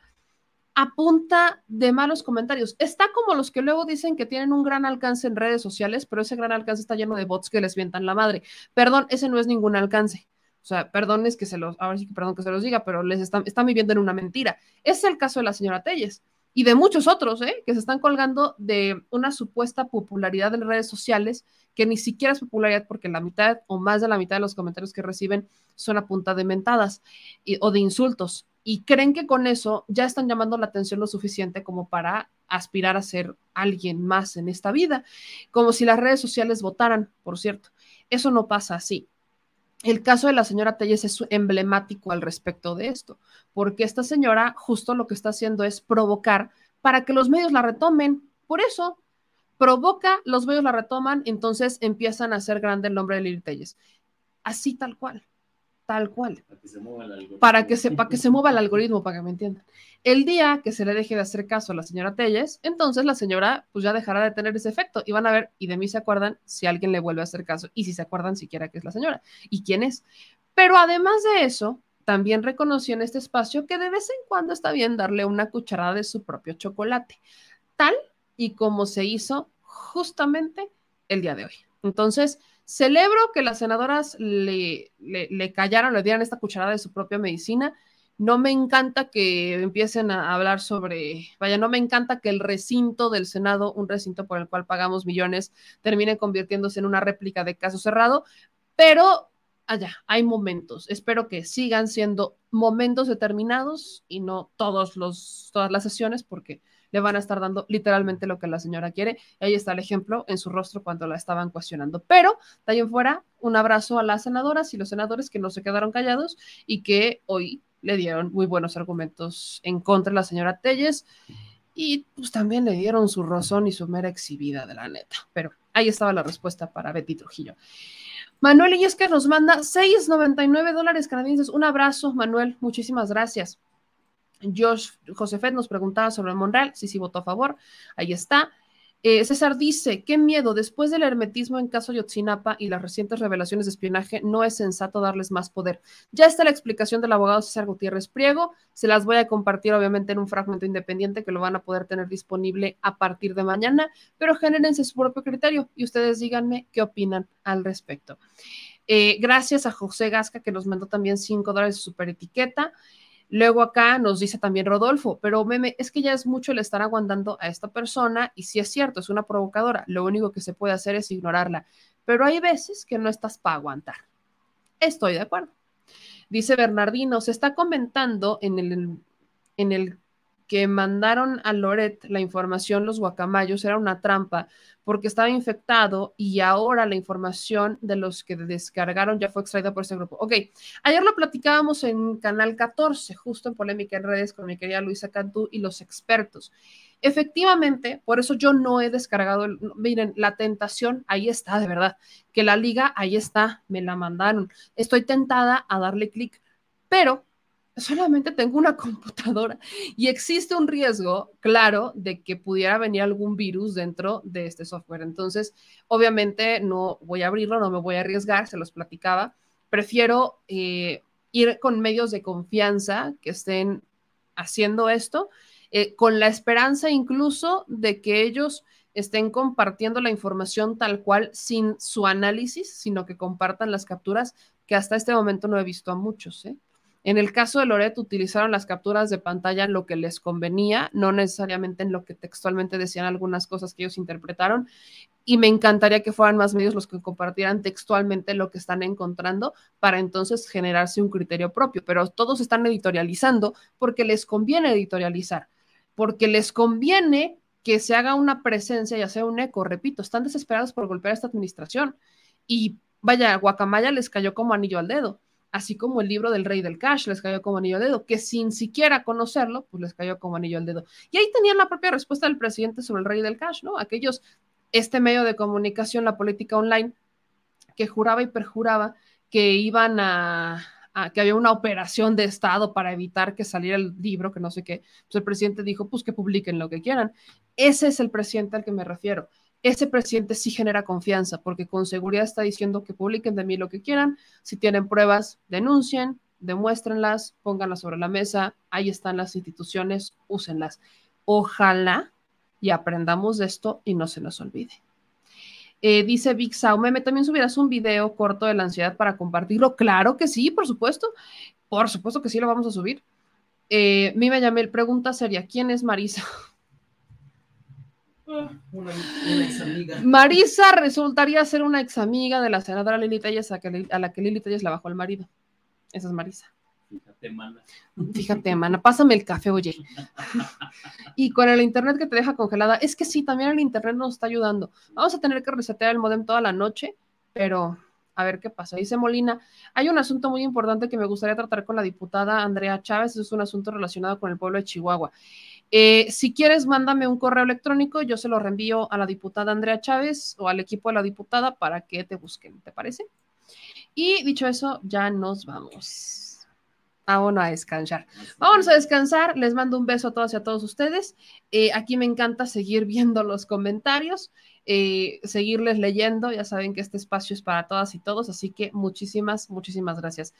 [SPEAKER 1] a punta de malos comentarios. Está como los que luego dicen que tienen un gran alcance en redes sociales, pero ese gran alcance está lleno de bots que les vientan la madre. Perdón, ese no es ningún alcance. O sea, perdón es que se los, ahora sí que perdón que se los diga, pero les están, están viviendo en una mentira. es el caso de la señora Telles y de muchos otros, ¿eh? que se están colgando de una supuesta popularidad en redes sociales que ni siquiera es popularidad porque la mitad o más de la mitad de los comentarios que reciben son a punta de mentadas o de insultos y creen que con eso ya están llamando la atención lo suficiente como para aspirar a ser alguien más en esta vida, como si las redes sociales votaran, por cierto. Eso no pasa así. El caso de la señora Telles es emblemático al respecto de esto, porque esta señora justo lo que está haciendo es provocar para que los medios la retomen. Por eso, provoca, los medios la retoman, entonces empiezan a hacer grande el nombre de Lili Telles. Así tal cual tal cual. Para que se mueva el algoritmo. Para que se, para que se mueva el algoritmo, para que me entiendan. El día que se le deje de hacer caso a la señora Telles, entonces la señora pues ya dejará de tener ese efecto y van a ver, y de mí se acuerdan si alguien le vuelve a hacer caso y si se acuerdan siquiera que es la señora y quién es. Pero además de eso, también reconoció en este espacio que de vez en cuando está bien darle una cucharada de su propio chocolate, tal y como se hizo justamente el día de hoy. Entonces, Celebro que las senadoras le, le, callaron, le dieran esta cucharada de su propia medicina, No me encanta que empiecen a hablar sobre, vaya, no me encanta que el recinto del Senado, un recinto por el cual pagamos millones, termine convirtiéndose en una réplica de caso cerrado, pero allá, hay momentos. Espero que sigan siendo momentos determinados y no todos los, todas las sesiones, porque le van a estar dando literalmente lo que la señora quiere. Ahí está el ejemplo en su rostro cuando la estaban cuestionando. Pero de ahí en fuera, un abrazo a las senadoras y los senadores que no se quedaron callados y que hoy le dieron muy buenos argumentos en contra de la señora Telles y pues también le dieron su razón y su mera exhibida de la neta. Pero ahí estaba la respuesta para Betty Trujillo. Manuel que nos manda 6.99 dólares canadienses. Un abrazo, Manuel. Muchísimas gracias. Josh Josefet nos preguntaba sobre Monreal, sí, sí votó a favor, ahí está. Eh, César dice, qué miedo, después del hermetismo en caso Yotzinapa y las recientes revelaciones de espionaje, no es sensato darles más poder. Ya está la explicación del abogado César Gutiérrez Priego, se las voy a compartir obviamente en un fragmento independiente que lo van a poder tener disponible a partir de mañana, pero genérense su propio criterio y ustedes díganme qué opinan al respecto. Eh, gracias a José Gasca que nos mandó también 5 dólares de super etiqueta. Luego acá nos dice también Rodolfo, pero meme, es que ya es mucho el estar aguantando a esta persona y si es cierto, es una provocadora, lo único que se puede hacer es ignorarla, pero hay veces que no estás para aguantar. Estoy de acuerdo. Dice Bernardino, se está comentando en el, en el que mandaron a Loret la información los guacamayos era una trampa porque estaba infectado y ahora la información de los que descargaron ya fue extraída por ese grupo. Ok, ayer lo platicábamos en Canal 14, justo en Polémica en Redes con mi querida Luisa Cantú y los expertos. Efectivamente, por eso yo no he descargado, miren, la tentación ahí está, de verdad, que la liga ahí está, me la mandaron. Estoy tentada a darle clic, pero solamente tengo una computadora y existe un riesgo, claro, de que pudiera venir algún virus dentro de este software. Entonces, obviamente no voy a abrirlo, no me voy a arriesgar, se los platicaba. Prefiero eh, ir con medios de confianza que estén haciendo esto, eh, con la esperanza incluso de que ellos estén compartiendo la información tal cual sin su análisis, sino que compartan las capturas, que hasta este momento no he visto a muchos. ¿eh? En el caso de Loret, utilizaron las capturas de pantalla en lo que les convenía, no necesariamente en lo que textualmente decían algunas cosas que ellos interpretaron. Y me encantaría que fueran más medios los que compartieran textualmente lo que están encontrando para entonces generarse un criterio propio. Pero todos están editorializando porque les conviene editorializar, porque les conviene que se haga una presencia y hacer un eco. Repito, están desesperados por golpear a esta administración. Y vaya, Guacamaya les cayó como anillo al dedo así como el libro del rey del cash les cayó como anillo al dedo, que sin siquiera conocerlo, pues les cayó como anillo al dedo. Y ahí tenían la propia respuesta del presidente sobre el rey del cash, ¿no? Aquellos, este medio de comunicación, la política online, que juraba y perjuraba que iban a, que había una operación de Estado para evitar que saliera el libro, que no sé qué, pues el presidente dijo, pues que publiquen lo que quieran. Ese es el presidente al que me refiero ese presidente sí genera confianza, porque con seguridad está diciendo que publiquen de mí lo que quieran, si tienen pruebas, denuncien, demuéstrenlas, pónganlas sobre la mesa, ahí están las instituciones, úsenlas. Ojalá y aprendamos de esto y no se nos olvide. Eh, dice Big meme, ¿también subirás un video corto de la ansiedad para compartirlo? Claro que sí, por supuesto. Por supuesto que sí lo vamos a subir. Eh, Mime Yamel, pregunta seria, ¿quién es Marisa?
[SPEAKER 10] Una, ex amiga.
[SPEAKER 1] Marisa resultaría ser una ex amiga de la senadora Lili Telles a, la que Lili Telles la bajó el marido. Esa es Marisa.
[SPEAKER 10] Fíjate, mana.
[SPEAKER 1] Fíjate, mana, pásame el café, oye. y con el internet que te deja congelada, es que sí, también el internet nos está ayudando. Vamos a tener que resetear el modem toda la noche, pero a ver qué pasa. Dice Molina, hay un asunto muy importante que me gustaría tratar con la diputada Andrea Chávez, es un asunto relacionado con el pueblo de Chihuahua. Eh, si quieres, mándame un correo electrónico, yo se lo reenvío a la diputada Andrea Chávez o al equipo de la diputada para que te busquen, ¿te parece? Y dicho eso, ya nos vamos. Vámonos a descansar. Vámonos a descansar. Les mando un beso a todos y a todos ustedes. Eh, aquí me encanta seguir viendo los comentarios, eh, seguirles leyendo. Ya saben que este espacio es para todas y todos, así que muchísimas, muchísimas gracias.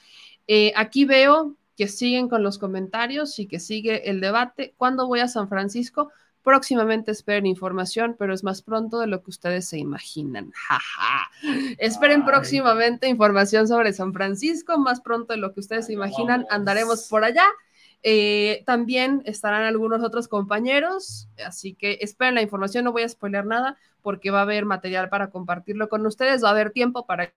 [SPEAKER 1] aquí veo que siguen con los comentarios y que sigue el debate. ¿Cuándo voy a San Francisco? Próximamente esperen información, pero es más pronto de lo que ustedes se imaginan. Esperen próximamente información sobre San Francisco, más pronto de lo que ustedes se imaginan. Andaremos por allá Eh, también estarán algunos otros compañeros, así que esperen la información, no voy a spoiler nada porque va a haber material para compartirlo con ustedes, va a haber tiempo para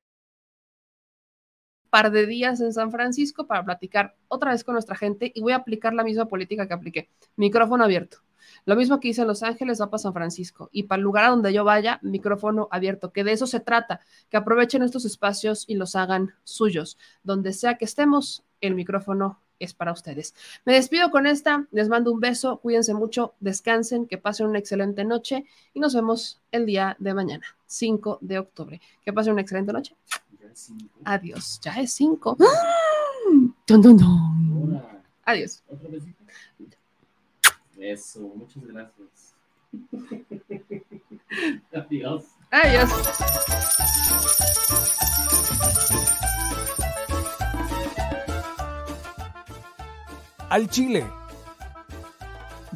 [SPEAKER 1] par de días en San Francisco para platicar otra vez con nuestra gente y voy a aplicar la misma política que apliqué. Micrófono abierto. Lo mismo que hice en Los Ángeles va para San Francisco y para el lugar a donde yo vaya, micrófono abierto, que de eso se trata, que aprovechen estos espacios y los hagan suyos. Donde sea que estemos, el micrófono es para ustedes. Me despido con esta, les mando un beso, cuídense mucho, descansen, que pasen una excelente noche y nos vemos el día de mañana, 5 de octubre. Que pasen una excelente noche. Adiós, ya es 5. Adiós.
[SPEAKER 10] Eso, muchas gracias. Adiós.
[SPEAKER 1] Adiós.
[SPEAKER 15] Al Chile.